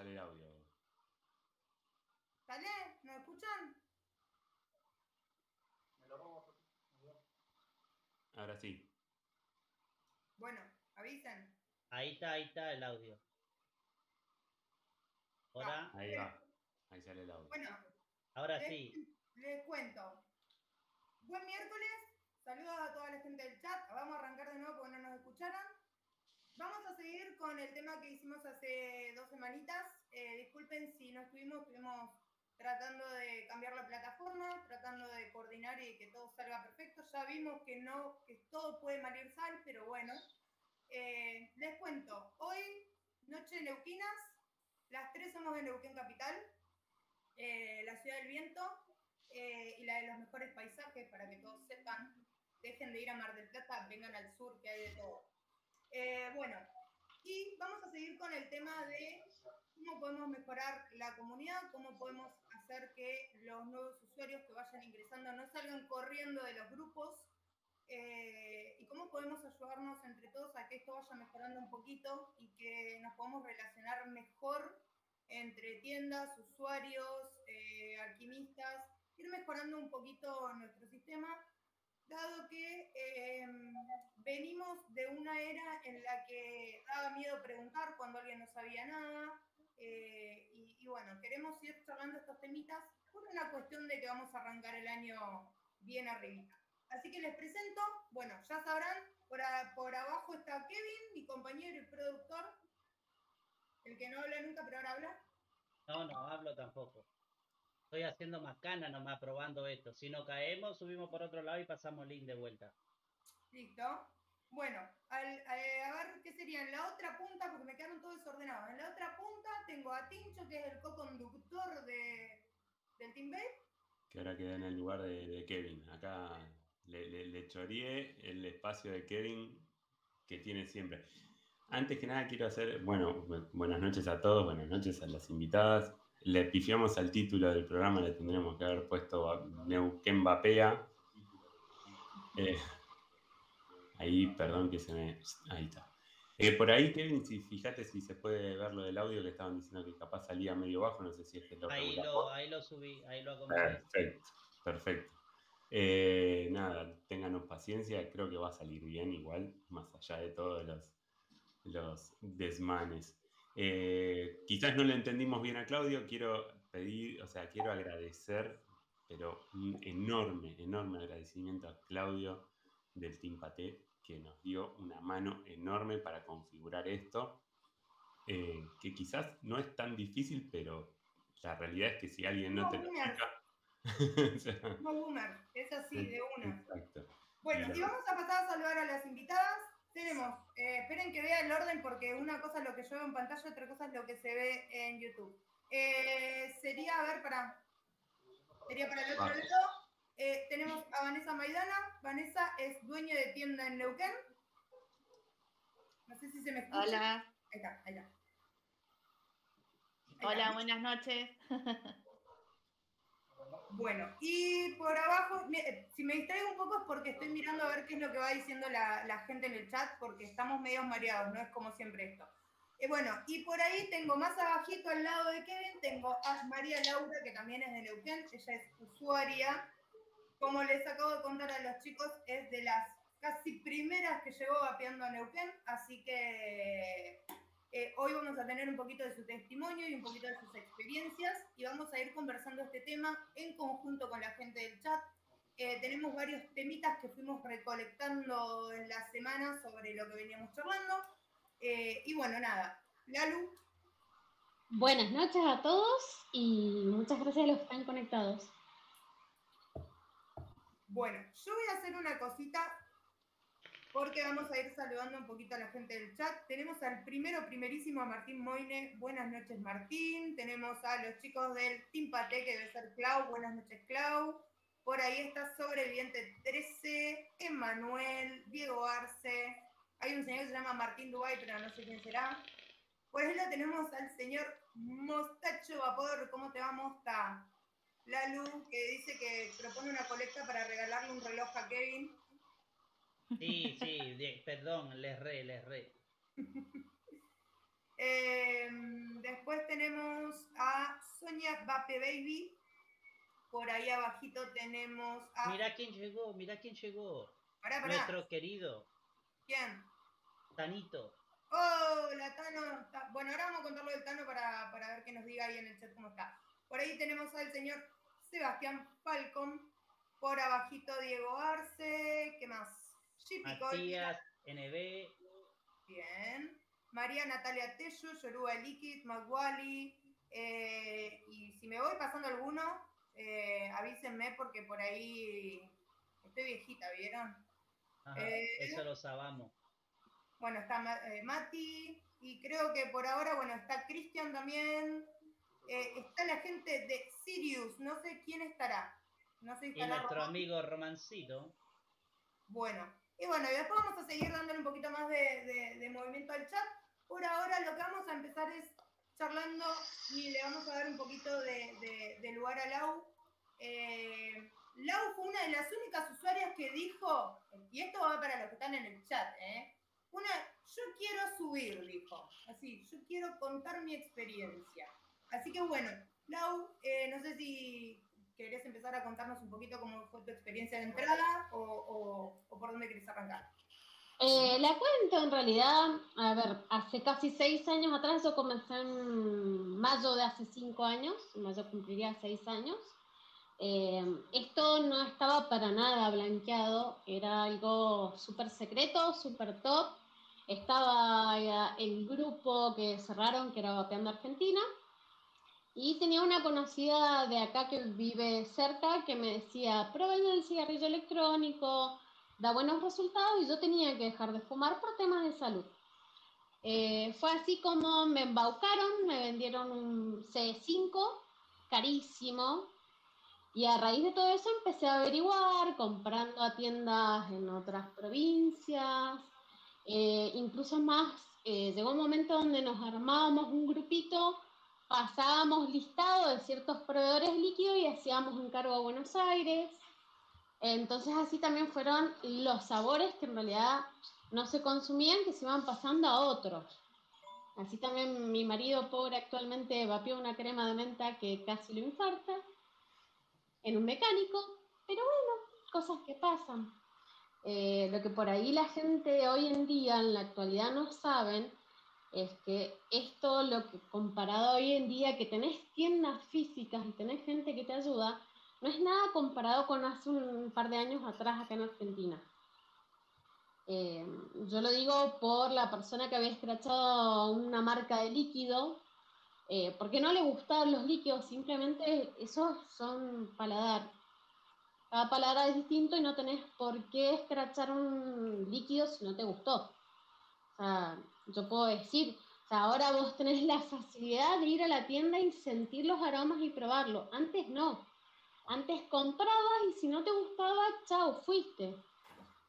Sale el audio. ¿Sale? ¿Me escuchan? Ahora sí. Bueno, avisen. Ahí está, ahí está el audio. Ahora, Ahí va. Ahí sale el audio. Bueno, ahora les, sí. les cuento. Buen miércoles. Saludos a toda la gente del chat. Vamos a arrancar de nuevo porque no nos escucharon. Vamos a seguir con el tema que hicimos hace dos semanitas. Eh, disculpen si no estuvimos, estuvimos tratando de cambiar la plataforma, tratando de coordinar y que todo salga perfecto. Ya vimos que no, que todo puede mal ir sal, pero bueno. Eh, les cuento, hoy, noche de Neuquinas, las tres somos de Neuquén Capital, eh, la ciudad del viento y la de los mejores paisajes, para que todos sepan. Dejen de ir a Mar del Plata, vengan al sur, que hay de todo. Eh, bueno, y vamos a seguir con el tema de cómo podemos mejorar la comunidad, cómo podemos hacer que los nuevos usuarios que vayan ingresando no salgan corriendo de los grupos eh, y cómo podemos ayudarnos entre todos a que esto vaya mejorando un poquito y que nos podamos relacionar mejor entre tiendas, usuarios, eh, alquimistas, ir mejorando un poquito nuestro sistema, dado que eh, venimos de una era en la que daba miedo preguntar cuando alguien no sabía nada, eh, y, bueno, queremos ir charlando estos temitas por una cuestión de que vamos a arrancar el año bien arribita. Así que les presento, bueno, ya sabrán, por, por abajo está Kevin, mi compañero y productor, el que no habla nunca, pero ahora habla. No, no hablo tampoco. Estoy haciendo macana nomás probando esto. Si no caemos, subimos por otro lado y pasamos link de vuelta. Listo. Bueno, al- a ver qué sería en la otra punta, porque me quedaron todos desordenados. En la otra punta tengo a Tincho, que es el co-conductor de, del Team Bay. Que ahora queda en el lugar de, de Kevin. Acá le, le, le choreé el espacio de Kevin que tiene siempre. Antes que nada quiero hacer, bueno, bu- buenas noches a todos, buenas noches a las invitadas. Le pifiamos al título del programa, le tendremos que haber puesto Neuquén Vapea. Eh, ahí, perdón que se me... Ahí está. Eh, por ahí, Kevin, si fíjate si se puede ver lo del audio que estaban diciendo que capaz salía medio bajo, no sé si es que lo Ahí lo, ahí lo subí, ahí lo acomodé. Perfecto, perfecto. Eh, nada, ténganos paciencia, creo que va a salir bien igual, más allá de todos los, los desmanes. Eh, quizás no le entendimos bien a Claudio, quiero pedir, o sea, quiero agradecer, pero un enorme, enorme agradecimiento a Claudio del Team Paté, que nos dio una mano enorme para configurar esto, eh, que quizás no es tan difícil, pero la realidad es que si alguien no te lo Boomer. explica, o sea, No boomer, es así, de una. Exacto. Bueno, y vamos a pasar a saludar a las invitadas. Tenemos, eh, esperen que vea el orden porque una cosa es lo que yo veo en pantalla, otra cosa es lo que se ve en YouTube. Eh, sería, a ver, para. Sería para el otro lado. Eh, tenemos a Vanessa Maidana. Vanessa es dueña de tienda en Neuquén. No sé si se me escucha. Hola, Ahí está, ahí está. Ahí hola, está. buenas noches. Bueno, y por abajo, eh, si me distraigo un poco es porque estoy mirando a ver qué es lo que va diciendo la, gente en el chat, porque estamos medio mareados, no es como siempre esto. Eh, bueno, y por ahí tengo más abajito al lado de Kevin, tengo a María Laura, que también es de Neuquén, ella es usuaria. Como les acabo de contar a los chicos, es de las casi primeras que llegó vapeando a Neuquén, así que eh, hoy vamos a tener un poquito de su testimonio y un poquito de sus experiencias y vamos a ir conversando este tema en conjunto con la gente del chat. Eh, tenemos varios temitas que fuimos recolectando en la semana sobre lo que veníamos charlando. Eh, y bueno, nada, Lalu, Buenas noches a todos y muchas gracias a los que están conectados. bueno, yo voy a hacer una cosita porque vamos a ir saludando un poquito a la gente del chat. Tenemos al primero, primerísimo, a Martín Moine. Buenas noches, Martín. Tenemos a los chicos del Team Pate, que debe ser Clau. Buenas noches, Clau. Por ahí está Sobreviviente 13, Emanuel, Diego Arce. Hay un señor que se llama Martín Dubay, pero no sé quién será. Por ahí lo tenemos al señor Mostacho Vapor. ¿Cómo te va, Mosta? Lalu, que dice que propone una colecta para regalarle un reloj a Kevin. Sí, sí, de- perdón, les re, les re. Em, después tenemos a Sonia Bape Baby. Por ahí abajito tenemos a. Mira quién llegó, mira quién llegó. Pará, pará. Nuestro querido ¿Quién? Tanito. Oh, la Tano. está- Bueno, ahora vamos a contarlo del Tano para, para ver que nos diga ahí en el chat cómo está. Por ahí tenemos al señor Sebastián Falcon. Por abajito Diego Arce. ¿Qué más? Matías, NB, Bien. María Natalia Tello, Yoruba Liquid, Maguali. eh, y si me voy pasando alguno, eh, avísenme porque por ahí estoy viejita, ¿vieron? Ajá, Eh, eso lo sabamos. Bueno, está Ma- Mati, y creo que por ahora, bueno, está Cristian también. está la gente de Sirius, no sé quién estará. No sé si Y estará nuestro Román. amigo Romancito. Bueno, y bueno, y después vamos a seguir dándole un poquito más de, de- movimiento al chat. Por ahora lo que vamos a empezar es charlando y le vamos a dar un poquito de, de- de lugar a Lau. Eh, Lau fue una de las únicas usuarias que dijo, y esto va para los que están en el chat, ¿eh? Una, yo quiero subir, dijo. Así, yo quiero contar mi experiencia. Así que bueno, Lau, eh, no sé si querés empezar a contarnos un poquito cómo fue tu experiencia de entrada o, o- o por dónde querés arrancar. Eh, la cuento en realidad, a ver, hace casi seis años atrás, yo comencé en mayo de hace cinco años, mayo cumpliría seis años. Eh, esto no estaba para nada blanqueado, era algo súper secreto, súper top. Estaba eh, el grupo que cerraron, que era Vapeando Argentina, y tenía una conocida de acá que vive cerca que me decía, prueben el cigarrillo electrónico, da buenos resultados y yo tenía que dejar de fumar por temas de salud. Eh, fue así como me embaucaron, me vendieron un C5 carísimo y a raíz de todo eso empecé a averiguar, comprando a tiendas en otras provincias, eh, incluso más, eh, llegó un momento donde nos armábamos un grupito, pasábamos listado de ciertos proveedores líquidos y hacíamos encargo a Buenos Aires. Entonces así también fueron los sabores que en realidad no se consumían, que se iban pasando a otros. Así también mi marido pobre actualmente vapeó una crema de menta que casi lo infarta en un mecánico, pero bueno, cosas que pasan. Eh, lo que por ahí la gente hoy en día, en la actualidad, no saben es que esto, lo que comparado hoy en día, que tenés tiendas físicas y tenés gente que te ayuda, no es nada comparado con hace un par de años atrás acá en Argentina. Eh, yo lo digo por la persona que había escrachado una marca de líquido, eh, porque no le gustaban los líquidos, simplemente esos son paladar. Cada paladar es distinto y no tenés por qué escrachar un líquido si no te gustó. O sea, yo puedo decir, o sea, ahora vos tenés la facilidad de ir a la tienda y sentir los aromas y probarlo. Antes no. Antes comprabas y si no te gustaba, chao, fuiste.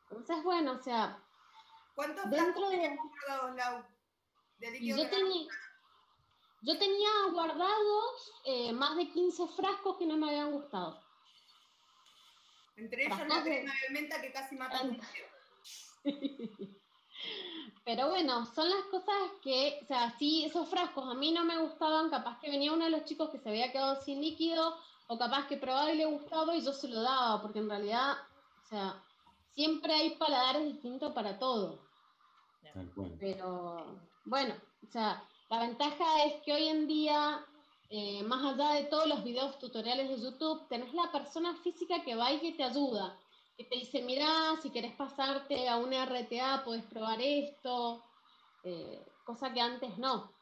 Entonces, bueno, o sea, ¿Cuántos Dentro de- tenías guardados, Lau? De y líquido yo, tenía, yo tenía guardados eh, más de 15 frascos que no me habían gustado. Entre ellos la crema de menta que casi mata a. Pero bueno, son las cosas que, o sea, sí, esos frascos a mí no me gustaban, capaz que venía uno de los chicos que se había quedado sin líquido, o capaz que probaba y le gustaba y yo se lo daba, porque en realidad, o sea, siempre hay paladares distintos para todo. Tal cual. Pero bueno, o sea, la ventaja es que hoy en día, eh, más allá de todos los videos tutoriales de YouTube, tenés la persona física que va y que te ayuda, que te dice, mira, si querés pasarte a una RTA, podés probar esto, eh, cosa que antes no.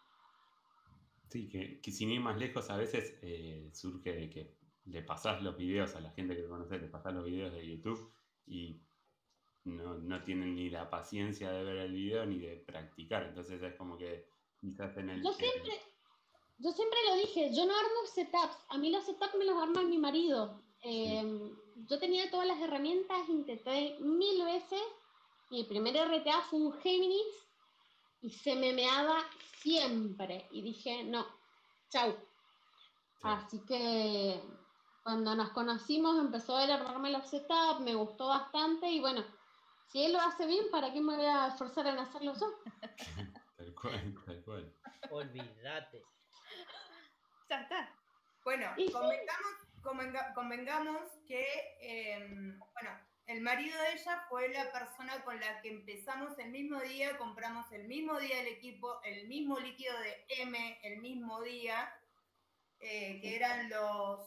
Sí, que, que sin ir más lejos, a veces eh, surge de que le pasás los videos a la gente que conoces, le pasás los videos de YouTube y no, no tienen ni la paciencia de ver el video ni de practicar. Entonces es como que quizás en el. Yo siempre, yo siempre lo dije, yo no armo setups, a mí los setups me los arma mi marido. Eh, Yo tenía todas las herramientas, intenté mil veces, mi primer RTA fue un Géminis y se me meaba siempre. Y dije, no, chau. Así que cuando nos conocimos empezó a armarme los setups, me gustó bastante y bueno, si él lo hace bien, ¿para qué me voy a esforzar en hacerlo yo? Tal cual, tal cual. Olvídate. Ya está. Bueno, Y sí. Convenga- convengamos que, em, bueno, el marido de ella fue la persona con la que empezamos el mismo día, compramos el mismo día el equipo, el mismo líquido de M el mismo día, eh, que eran los,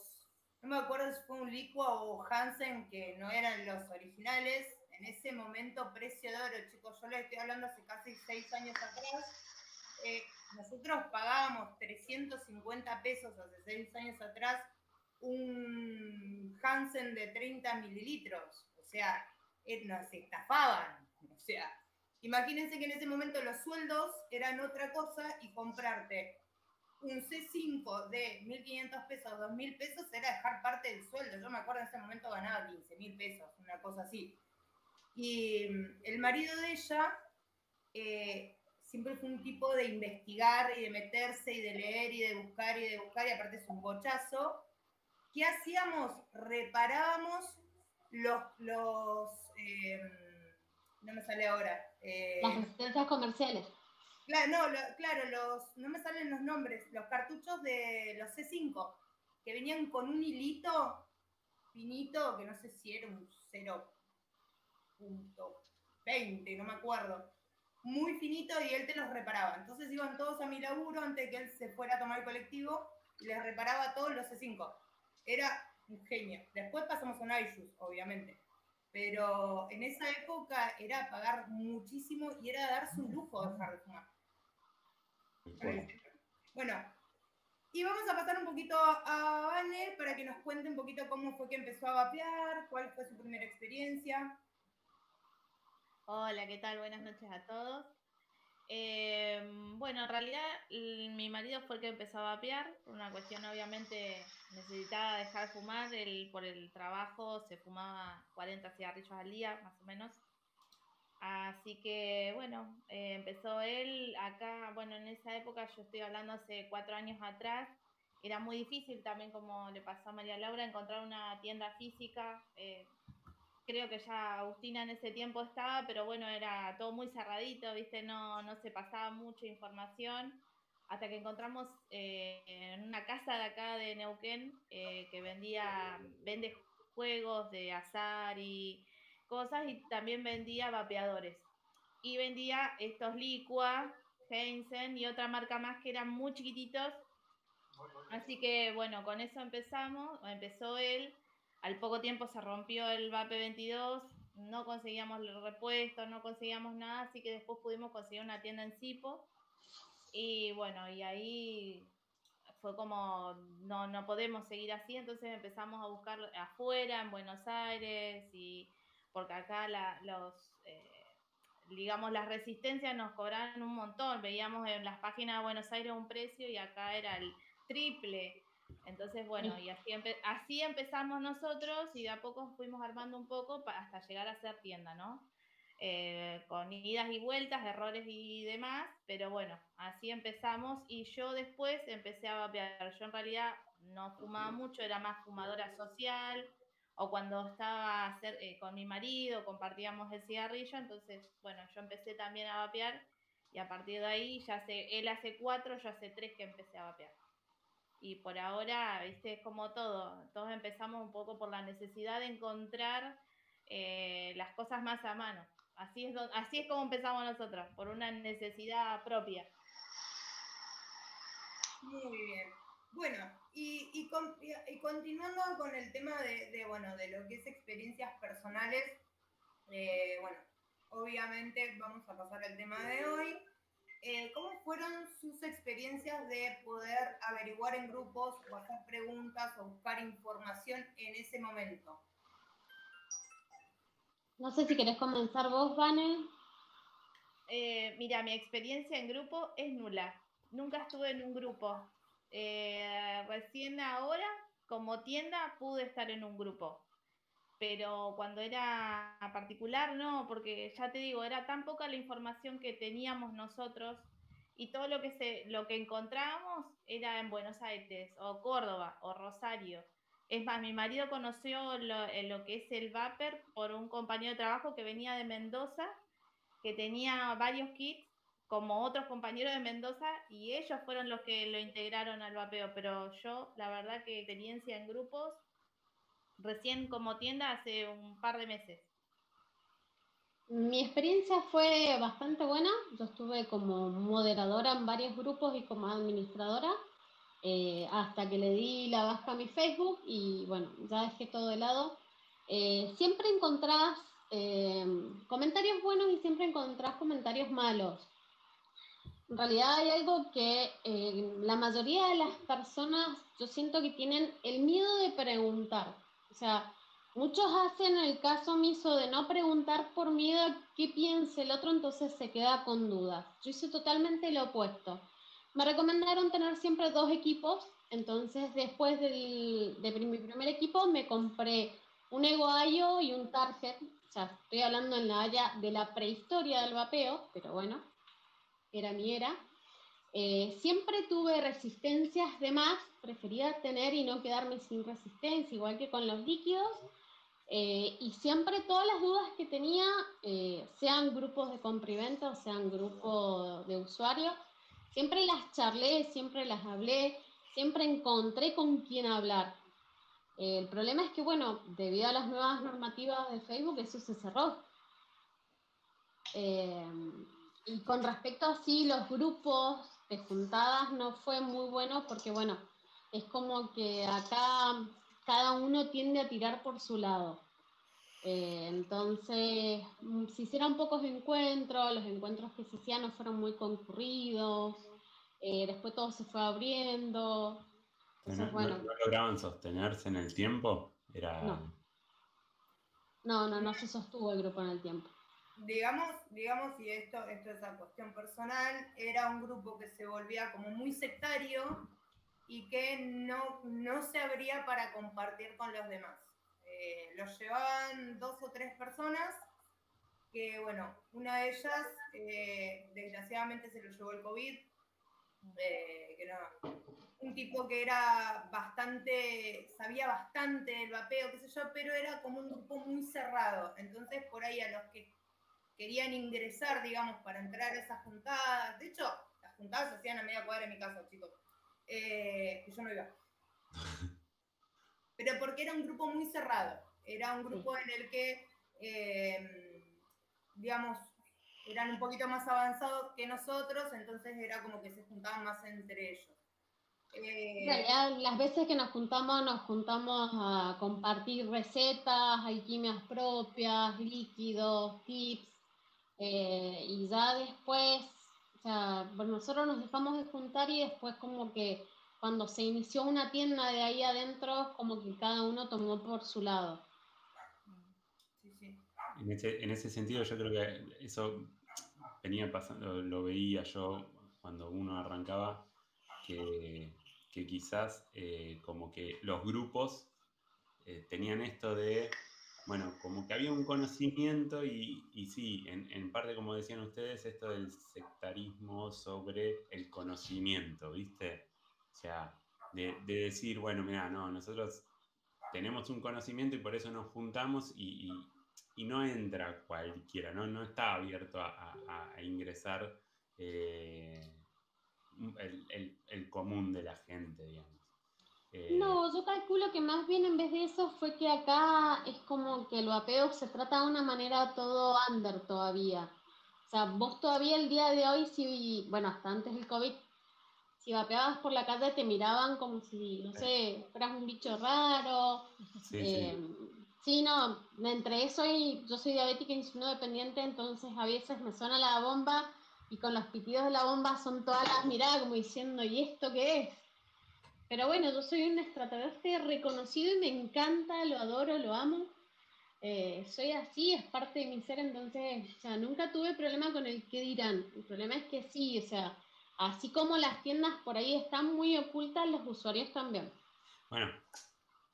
no me acuerdo si fue un Liqua o Hansen, que no eran los originales. En ese momento, precio de oro, chicos, yo les estoy hablando hace casi seis años atrás. Eh, nosotros pagábamos 350 pesos hace seis años atrás un Hansen de 30 mililitros. O sea, eh, nos estafaban. O sea, imagínense que en ese momento los sueldos eran otra cosa y comprarte un C5 de 1.500 pesos, 2.000 pesos era dejar parte del sueldo. Yo me acuerdo en ese momento ganaba 15.000 pesos, una cosa así. Y mm, el marido de ella eh, siempre fue un tipo de investigar y de meterse y de leer y de buscar y de buscar, y aparte es un bochazo. ¿Qué hacíamos? Reparábamos los, los eh, no me sale ahora. eh, Las resistencias comerciales. Claro, no, lo- claro, los, no me salen los nombres, los cartuchos de los C5, que venían con un hilito finito, que no sé si era un 0.20, no me acuerdo, muy finito y él te los reparaba. Entonces iban todos a mi laburo antes de que él se fuera a tomar el colectivo y les reparaba todos los C5. Era un genio. Después pasamos a un iJus, obviamente. Pero en esa época era pagar muchísimo y era darse un lujo dejar de fumar. Bueno, y vamos a pasar un poquito a Vane para que nos cuente un poquito cómo fue que empezó a vapear, cuál fue su primera experiencia. Hola, ¿qué tal? Buenas noches a todos. Eh, bueno, en realidad mi marido fue el que empezó a vapear, por una cuestión obviamente necesitaba dejar de fumar, él por el trabajo se fumaba 40 cigarrillos al día, más o menos. Así que bueno, eh, empezó él acá, bueno, en esa época, yo estoy hablando hace cuatro años atrás, era muy difícil también, como le pasó a María Laura, encontrar una tienda física. eh, creo que ya Agustina en ese tiempo estaba, pero bueno, era todo muy cerradito, ¿viste? No, no se pasaba mucha información. Hasta que encontramos eh, en una casa de acá de Neuquén eh, que vendía, vende juegos de azar y cosas y también vendía vapeadores. Y vendía estos Liqua, Heinzen y otra marca más que eran muy chiquititos. Así que bueno, con eso empezamos, empezó él. Al poco tiempo se rompió el VAPE 22, no conseguíamos el repuesto, no conseguíamos nada, así que después pudimos conseguir una tienda en Sipo. Y bueno, y ahí fue como, no, no podemos seguir así, entonces empezamos a buscar afuera, en Buenos Aires, y porque acá los, eh, digamos, las resistencias nos cobraban un montón, veíamos en las páginas de Buenos Aires un precio y acá era el triple. Entonces, bueno, y así, empe- así empezamos nosotros y de a poco fuimos armando un poco hasta llegar a ser tienda, ¿no? Eh, con idas y vueltas, errores y demás, pero bueno, así empezamos y yo después empecé a vapear. Yo en realidad no fumaba mucho, era más fumadora social o cuando estaba eh, con mi marido compartíamos el cigarrillo, entonces, bueno, yo empecé también a vapear y a partir de ahí, ya hace, él hace cuatro, yo hace tres que empecé a vapear. Y por ahora, viste, es como todo. Todos empezamos un poco por la necesidad de encontrar eh, las cosas más a mano. Así es, así es como empezamos nosotros, por una necesidad propia. Muy bien. Bueno, y, y con- y- y continuando con el tema de, de, bueno, de lo que es experiencias personales, eh, bueno, obviamente vamos a pasar al tema de hoy. Eh, ¿Cómo fueron sus experiencias de poder averiguar en grupos o hacer preguntas o buscar información en ese momento? No sé si querés comenzar vos, Vane. Eh, mira, mi experiencia en grupo es nula. Nunca estuve en un grupo. Eh, recién ahora, como tienda, pude estar en un grupo. Pero cuando era particular, no, porque ya te digo, era tan poca la información que teníamos nosotros y todo lo que se, lo que encontrábamos era en Buenos Aires, o Córdoba, o Rosario. Es más, mi marido conoció lo, eh, lo que es el Vapor por un compañero de trabajo que venía de Mendoza que tenía varios kits como otros compañeros de Mendoza y ellos fueron los que lo integraron al vapeo, pero yo la verdad que experiencia en grupos recién como tienda hace un par de meses. Mi experiencia fue bastante buena. Yo estuve como moderadora en varios grupos y como administradora eh, hasta que le di la baja a mi Facebook y bueno, ya dejé todo de lado. Eh, siempre encontrás eh, comentarios buenos y siempre encontrás comentarios malos. En realidad hay algo que la mayoría de las personas yo siento que tienen el miedo de preguntar. O sea, Muchos hacen el caso omiso de no preguntar por miedo a qué piense el otro, entonces se queda con dudas. Yo hice totalmente lo opuesto. Me recomendaron tener siempre dos equipos, entonces después del, de mi primer equipo me compré un Egoayo y un Target. O sea, estoy hablando en la área de la prehistoria del vapeo, pero bueno, era mi era. Eh, siempre tuve resistencias de más, prefería tener y no quedarme sin resistencia, igual que con los líquidos. Eh, y siempre todas las dudas que tenía, eh, sean grupos de compra o sean grupos de usuarios, siempre las charlé, siempre las hablé, siempre encontré con quién hablar. Eh, el problema es que, bueno, debido a las nuevas normativas de Facebook, eso se cerró. y con respecto a sí, los grupos de juntadas no fue muy bueno porque, bueno, es como que acá cada uno tiende a tirar por su lado. Eh, entonces, mm, se hicieron pocos encuentros, los encuentros que se hacían no fueron muy concurridos, eh, después todo se fue abriendo. Entonces, bueno, ¿No, lograban sostenerse en el tiempo? Era... No. no, no, se sostuvo el grupo en el tiempo. Digamos, digamos, y esto, esto es una cuestión personal, era un grupo que se volvía como muy sectario y que no, no se abría para compartir con los demás. Eh, los llevaban dos o tres personas, que bueno, una de ellas eh, desgraciadamente se lo llevó el COVID, eh, que era un tipo que era bastante, sabía bastante del vapeo, qué sé yo, pero era como un grupo muy cerrado. Entonces por ahí a los que querían ingresar, digamos, para entrar a esas juntadas, de hecho, las juntadas se hacían a media cuadra en mi casa, chicos eh, yo no iba. Pero porque era un grupo muy cerrado, era un grupo en el que, eh, digamos, eran un poquito más avanzados que nosotros, entonces era como que se juntaban más entre ellos. Eh, las veces que nos juntamos, nos juntamos a compartir recetas, alquimias propias, líquidos, tips, eh, y ya después o sea, bueno, nosotros nos dejamos de juntar y después como que cuando se inició una tienda de ahí adentro, como que cada uno tomó por su lado. En, ese, en ese sentido yo creo que eso venía pasando, lo veía yo cuando uno arrancaba, que, que quizás eh, como que los grupos eh, tenían esto de bueno, como que había un conocimiento y, sí, en, parte como decían ustedes, esto del sectarismo sobre el conocimiento, ¿viste? O sea, de, decir, bueno, mira, no, nosotros tenemos un conocimiento y por eso nos juntamos y, no entra cualquiera, ¿no? Está abierto a, ingresar eh, el común de la gente, digamos. Eh, no, yo calculo que más bien en vez de eso fue que acá es como que el vapeo se trata de una manera todo under todavía. O sea, vos todavía el día de hoy, si, bueno, hasta antes del COVID, si vapeabas por la calle te miraban como si, no sé, fueras un bicho raro. Sí, eh, sí. no, entre eso y yo soy diabética y no dependiente, entonces a veces me suena la bomba y con los pitidos de la bomba son todas las miradas como diciendo, ¿y esto qué es? Pero bueno, yo soy un extraterrestre reconocido y me encanta, lo adoro, lo amo. Eh, soy así, es parte de mi ser, entonces, o sea, nunca tuve problema con el qué dirán. El problema es que sí, o sea, así como las tiendas por ahí están muy ocultas, los usuarios también. Bueno,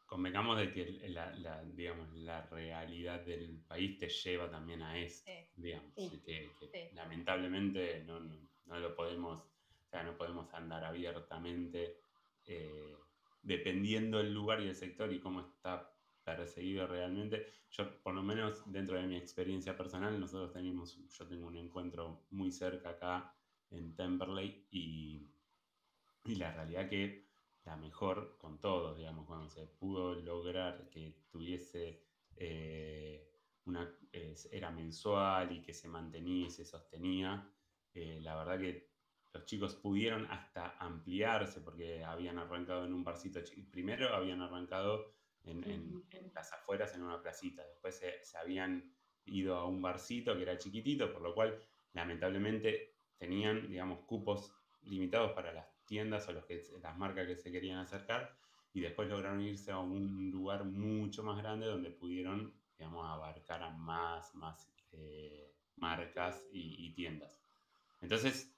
convengamos de que la, digamos, la realidad del país te lleva también a esto, digamos, que, lamentablemente no, no, lo podemos, o sea, no podemos andar abiertamente eh, dependiendo del lugar y el sector y cómo está perseguido realmente. Yo, por lo menos dentro de mi experiencia personal, nosotros tenemos, yo tengo un encuentro muy cerca acá en Temperley y, y la realidad que la mejor con todos, digamos, cuando se pudo lograr que tuviese eh, una, era mensual y que se mantenía y se sostenía, eh, la verdad que los chicos pudieron hasta ampliarse porque habían arrancado en un barcito, primero habían arrancado en, las afueras en una placita, después se, se habían ido a un barcito que era chiquitito, por lo cual lamentablemente tenían, digamos, cupos limitados para las tiendas o los que, las marcas que se querían acercar y después lograron irse a un lugar mucho más grande donde pudieron, digamos, abarcar a más, más eh, marcas y, tiendas. Entonces,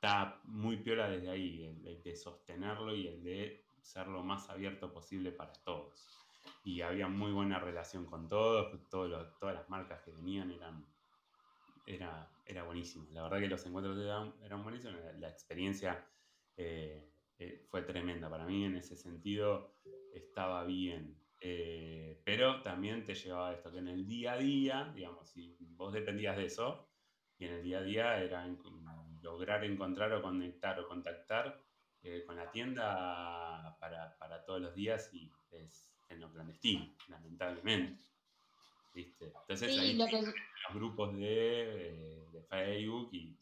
está muy piola desde ahí, el, de sostenerlo y el de ser lo más abierto posible para todos. Y había muy buena relación con todos, todos todas las marcas que venían eran, era, era buenísimo. La verdad que los encuentros eran, eran buenísimos, la experiencia eh, eh, fue tremenda. Para mí en ese sentido estaba bien. Eh, pero también te llevaba esto, que en el día a día, digamos, si vos dependías de eso, y en el día a día era lograr encontrar o conectar o contactar con la tienda para, para, todos los días y es en lo clandestino, lamentablemente. Entonces ahí los grupos de, de Facebook y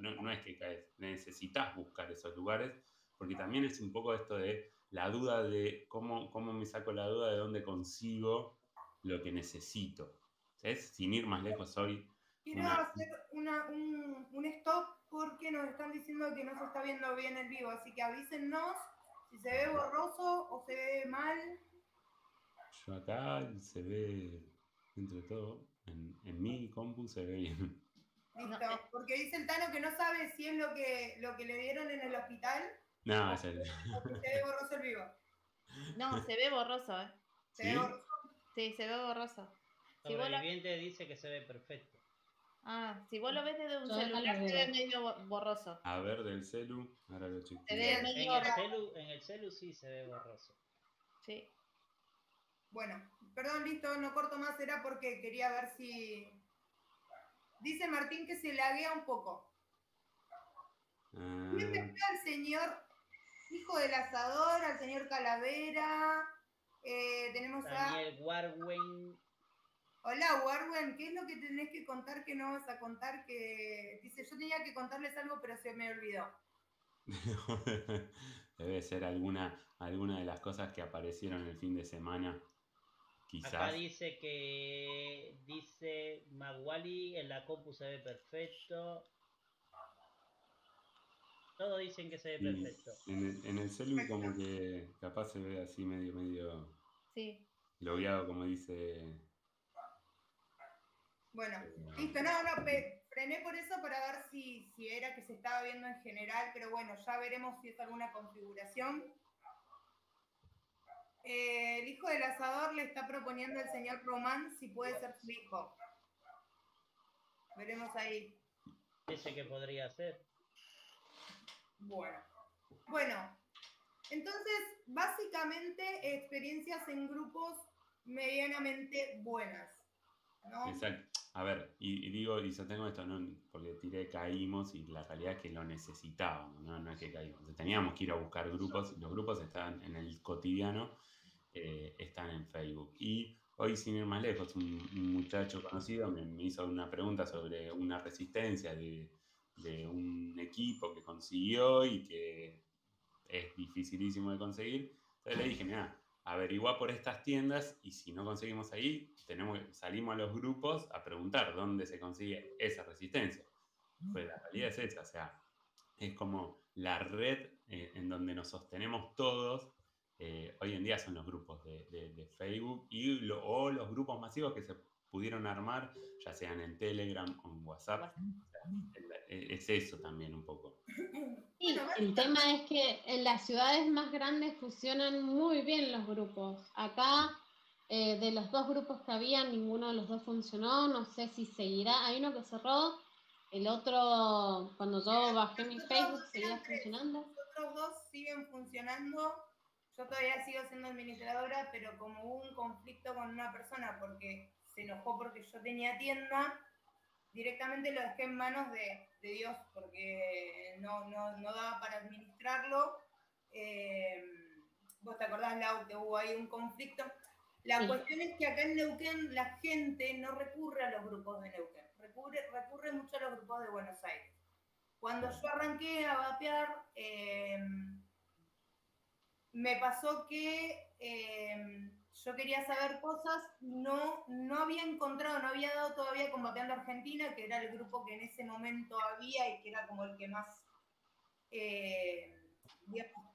no, es que necesitas buscar esos lugares, porque también es un poco esto de la duda de cómo, cómo me saco la duda de dónde consigo lo que necesito. ¿Sabes? Sin ir más lejos hoy. Quiero hacer un, un, stop porque nos están diciendo que no se está viendo bien el vivo, así que avísennos si se ve borroso o se ve mal. Yo acá se ve, entre todo, en, en mi compu se ve bien. Listo, eh. porque dice el Tano que no sabe si es lo que, lo que le dieron en el hospital. No, es el... se ve borroso el vivo. No, se ve borroso, ¿eh? ¿Se ve borroso? Sí, se ve borroso. Si Sobreviviente dice que se ve perfecto. Ah, si vos lo ves desde un celular, se ve medio borroso. A ver, del celu, ahora lo chequeo. En, el celu, en el celu sí se ve borroso. Sí. Bueno, perdón, listo, no corto más, era porque quería ver si, Dice Martín que se laguea un poco. Mm. al señor hijo del asador, al señor Calavera. Eh, tenemos Daniel a. Warwen. Hola Warwen, ¿qué es lo que tenés que contar que no vas a contar? Que dice, yo tenía que contarles algo, pero se me olvidó. Debe ser alguna, alguna de las cosas que aparecieron el fin de semana Acá dice que dice Maguali en la compu se ve perfecto. Todos dicen que se ve perfecto. En el, en el celu como que capaz se ve así medio, medio sí. logueado, como dice. Bueno, eh, listo, no, no, frené por eso para ver si, si era que se estaba viendo en general, pero bueno, ya veremos si es alguna configuración. Eh, el hijo del asador le está proponiendo al señor Román si puede ser su hijo. Veremos ahí. Ese que podría ser. Bueno. Bueno, entonces, básicamente experiencias en grupos medianamente buenas. ¿no? Exacto. A ver, y, digo, y yo tengo esto, ¿no? porque tiré caímos y la realidad es que lo necesitábamos, no, es que caímos. Teníamos que ir a buscar grupos, los grupos están en el cotidiano eh, están en Facebook. Y hoy, sin ir más lejos, un, muchacho conocido me, hizo una pregunta sobre una resistencia de, un equipo que consiguió y que es dificilísimo de conseguir. Entonces le dije, mira, averigua por estas tiendas y si no conseguimos ahí, tenemos, salimos a los grupos a preguntar dónde se consigue esa resistencia. Pues la realidad es esa, o sea, es como la red eh, en donde nos sostenemos todos eh, hoy en día son los grupos de, Facebook y o los grupos masivos que se pudieron armar, ya sean en Telegram o en WhatsApp. E, es eso también un poco. Sí, el tema es que en las ciudades más grandes funcionan muy bien los grupos. Acá, eh, de los dos grupos que había, ninguno de los dos funcionó. No sé si seguirá. Hay uno que cerró, el otro, cuando yo bajé mi Facebook, seguía funcionando. Los otros dos siguen funcionando yo todavía sigo siendo administradora, pero como hubo un conflicto con una persona porque se enojó porque yo tenía tienda, directamente lo dejé en manos de, Dios porque no, no, no, daba para administrarlo. Eh, vos te acordás, Lau, que hubo ahí un conflicto. La cuestión es que acá en Neuquén la gente no recurre a los grupos de Neuquén, recurre, recurre mucho a los grupos de Buenos Aires. Cuando yo arranqué a vapear, eh, me pasó que eh, yo quería saber cosas, no, no había encontrado, no había dado todavía con Vapeando Argentina, que era el grupo que en ese momento había y que era como el que más eh,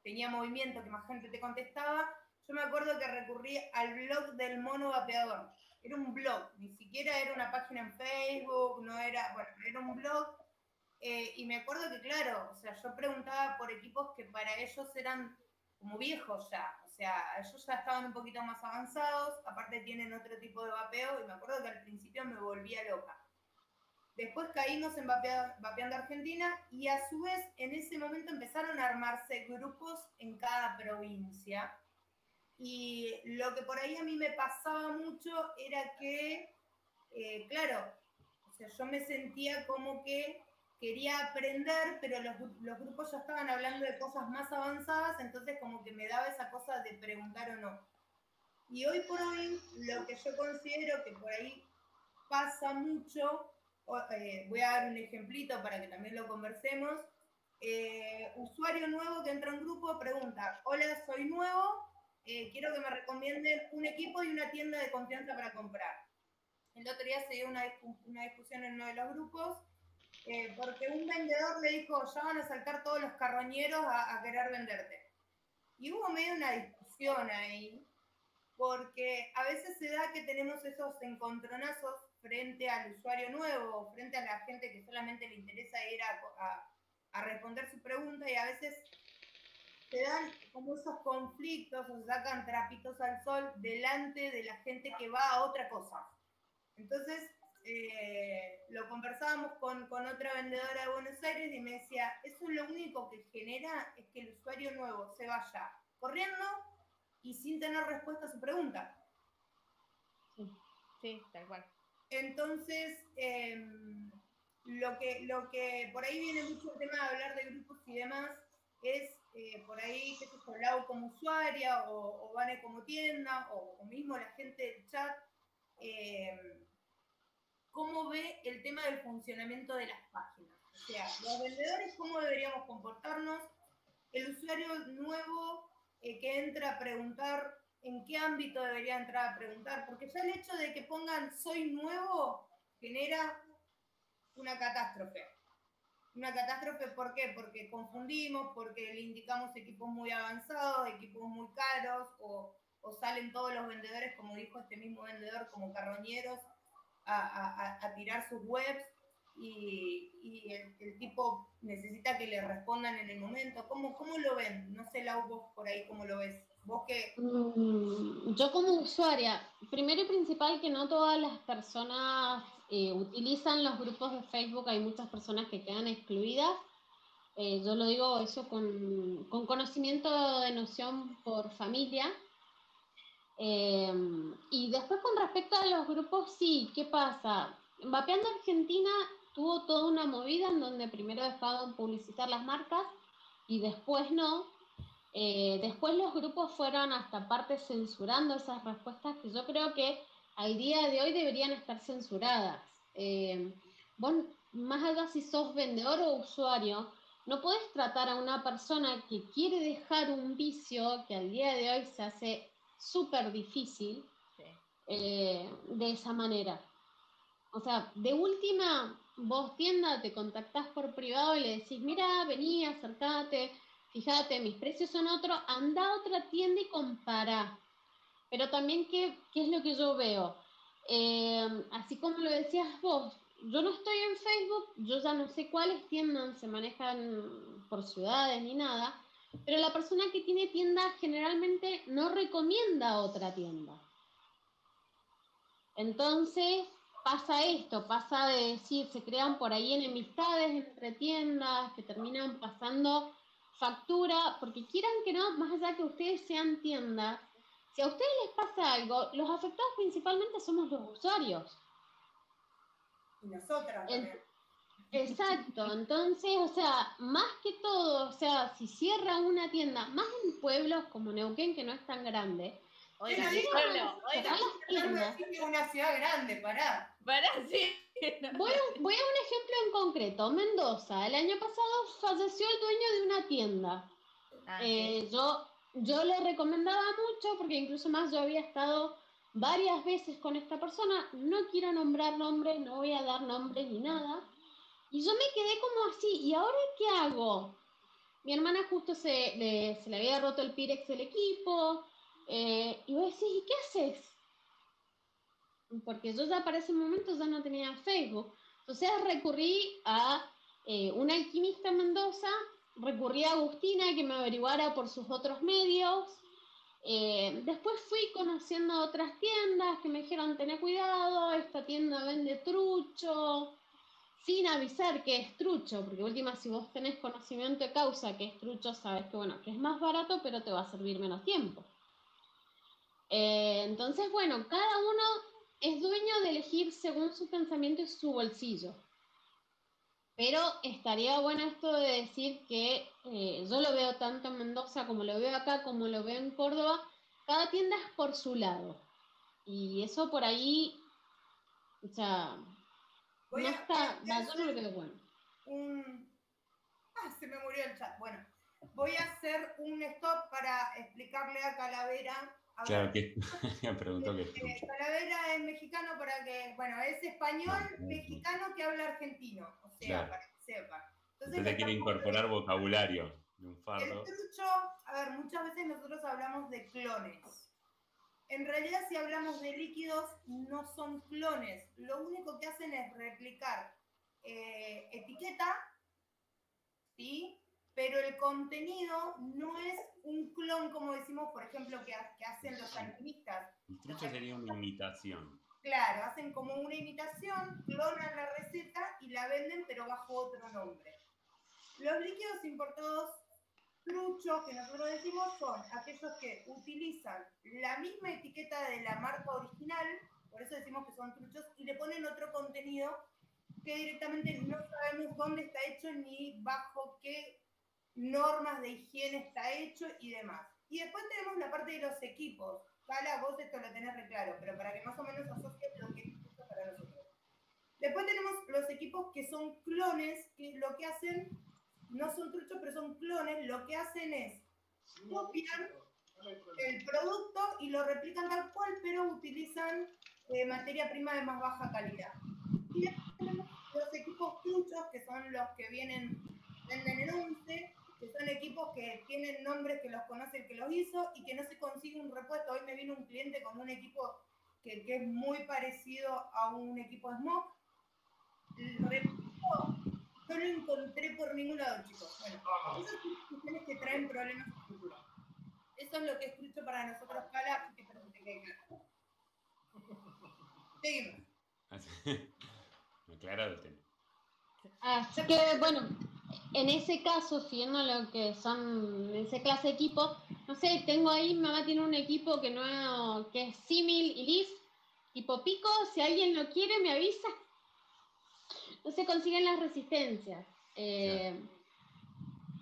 tenía movimiento, que más gente te contestaba. Yo me acuerdo que recurrí al blog del mono vapeador. Era un blog, ni siquiera era una página en Facebook, no era, bueno, era un blog. Eh, y me acuerdo que, claro, o sea, yo preguntaba por equipos que para ellos eran como viejos ya, sea, ellos ya estaban un poquito más avanzados, aparte tienen otro tipo de vapeo y me acuerdo que al principio me volvía loca. Después caímos en Vapeando Argentina y a su vez en ese momento empezaron a armarse grupos en cada provincia. Y lo que por ahí a mí me pasaba mucho era que, eh, claro, o sea, yo me sentía como que quería aprender, pero los, los, grupos ya estaban hablando de cosas más avanzadas, entonces como que me daba esa cosa de preguntar o no. Y hoy por hoy, lo que yo considero que por ahí pasa mucho, eh, voy a dar un ejemplito para que también lo conversemos, eh, usuario nuevo que entra a un grupo pregunta, hola, soy nuevo, eh, quiero que me recomienden un equipo y una tienda de confianza para comprar. El otro día se dio una, una discusión en uno de los grupos eh, porque un vendedor le dijo, ya van a saltar todos los carroñeros a, querer venderte. Y hubo medio una discusión ahí, porque a veces se da que tenemos esos encontronazos frente al usuario nuevo, frente a la gente que solamente le interesa ir a, responder su pregunta y a veces se dan como esos conflictos o sacan trapitos al sol delante de la gente que va a otra cosa. Entonces, eh, lo conversábamos con, con, otra vendedora de Buenos Aires y me decía, eso lo único que genera es que el usuario nuevo se vaya corriendo y sin tener respuesta a su pregunta. Sí, tal cual. Entonces, em, lo, que, lo que por ahí viene mucho el tema de hablar de grupos y demás es eh, por ahí, que se hablado como usuaria o, o Vane como tienda o, o, mismo la gente del chat. Eh, cómo ve el tema del funcionamiento de las páginas. O sea, los vendedores, cómo deberíamos comportarnos, el usuario nuevo eh, que entra a preguntar en qué ámbito debería entrar a preguntar, porque ya el hecho de que pongan soy nuevo genera una catástrofe. Una catástrofe, ¿por qué? Porque confundimos, porque le indicamos equipos muy avanzados, equipos muy caros, o, o salen todos los vendedores, como dijo este mismo vendedor, como carroñeros, a, tirar sus webs y, el, tipo necesita que le respondan en el momento. ¿Cómo, cómo lo ven? No sé, Lau, vos por ahí, ¿cómo lo ves? ¿Vos qué? Mm, yo como usuaria, primero y principal que no todas las personas eh, utilizan los grupos de Facebook, hay muchas personas que quedan excluidas. Eh, yo lo digo eso con, con conocimiento de noción por familia, Em, y después con respecto a los grupos, sí, ¿qué pasa? Vapeando Argentina tuvo toda una movida en donde primero dejaban publicitar las marcas y después no. Eh, después los grupos fueron hasta parte censurando esas respuestas que yo creo que al día de hoy deberían estar censuradas. Eh, vos, más allá si sos vendedor o usuario, no puedes tratar a una persona que quiere dejar un vicio que al día de hoy se hace súper difícil eh, de esa manera. O sea, de última, vos tienda, te contactás por privado y le decís, mira, vení, acercate, fíjate, mis precios son otros, anda a otra tienda y compara. Pero también, ¿qué, qué es lo que yo veo? Eh, así como lo decías vos, yo no estoy en Facebook, yo ya no sé cuáles tiendas se manejan por ciudades ni nada, pero la persona que tiene tienda generalmente no recomienda otra tienda. Entonces pasa esto, pasa de decir, se crean por ahí enemistades entre tiendas que terminan pasando factura, porque quieran que no, más allá que ustedes sean tiendas, si a ustedes les pasa algo, los afectados principalmente somos los usuarios. Y nosotras también. Exacto, entonces, o sea, más que todo, o sea, si cierra una tienda, más en pueblos como Neuquén, que no es tan grande, Oiga, Pero pueblo, oiga, es una ciudad grande, pará. para sí. Voy a, voy a un ejemplo en concreto, Mendoza, el año pasado falleció el dueño de una tienda. Ah, sí. Eh, yo, yo le recomendaba mucho, porque incluso más yo había estado varias veces con esta persona, no quiero nombrar nombres, no voy a dar nombres ni nada, y yo me quedé como así, ¿y ahora qué hago? Mi hermana justo se le, se le había roto el Pirex del equipo, eh, y vos decís, ¿y qué haces? Porque yo ya para ese momento ya no tenía Facebook. Entonces recurrí a eh, una alquimista en Mendoza, recurrí a Agustina que me averiguara por sus otros medios. Eh, después fui conociendo otras tiendas que me dijeron, tené cuidado, esta tienda vende trucho, sin avisar que es trucho, porque última, si vos tenés conocimiento de causa que es trucho, sabes que bueno, que es más barato, pero te va a servir menos tiempo. Eh, entonces, bueno, cada uno es dueño de elegir según su pensamiento y su bolsillo. Pero estaría bueno esto de decir que eh, yo lo veo tanto en Mendoza como lo veo acá, como lo veo en Córdoba. Cada tienda es por su lado. Y eso por ahí, o sea, Voy no a- está, voy a va, yo no lo veo bueno. un... Ah, se me murió el chat. Bueno, voy a hacer un stop para explicarle a Calavera. A Claro ver, que me preguntó que eh, Calavera es mexicano para que, bueno, es español Ujú. mexicano que habla argentino, o sea, Claro. para que sepan. Entonces le quiere incorporar vocabulario de un El fardo. trucho, a ver, muchas veces nosotros hablamos de clones. En realidad, si hablamos de líquidos, no son clones. Lo único que hacen es replicar eh, etiqueta, ¿sí? Pero el contenido no es un clon, como decimos, por ejemplo, que, ha- que hacen los alquimistas. El trucho sería una imitación. Claro, hacen como una imitación, clonan la receta y la venden, pero bajo otro nombre. Los líquidos importados truchos que nosotros decimos son aquellos que utilizan la misma etiqueta de la marca original, por eso decimos que son truchos, y le ponen otro contenido que directamente no sabemos dónde está hecho ni bajo qué normas de higiene está hecho y demás. Y después tenemos la parte de los equipos. Cala, vos esto lo tenés re claro, pero para que más o menos asocies lo que es para nosotros. Después tenemos los equipos que son clones, que lo que hacen, no son truchos, pero son clones, lo que hacen es copian el producto y lo replican tal cual, pero utilizan eh, materia prima de más baja calidad. Y los equipos truchos, que son los que vienen, venden en 11, que son equipos que tienen nombres que los conoce el que los hizo y que no se consigue un repuesto. Hoy me vino un cliente con un equipo que, que es muy parecido a un equipo Smoke. El repuesto no lo encontré por ningún lado, chicos. Bueno, esas son cuestiones que traen problemas futuro. Eso es lo que es trucho para nosotros, Cala, y que espero que te quede claro. Seguimos. Así- Aclarado el tema. Así que, bueno, en ese caso, siguiendo lo que son ese clase de equipo, no sé, tengo ahí, mi mamá tiene un equipo que no que es símil y lis, tipo pico, si alguien lo quiere me avisa. No se consiguen las resistencias. Eh,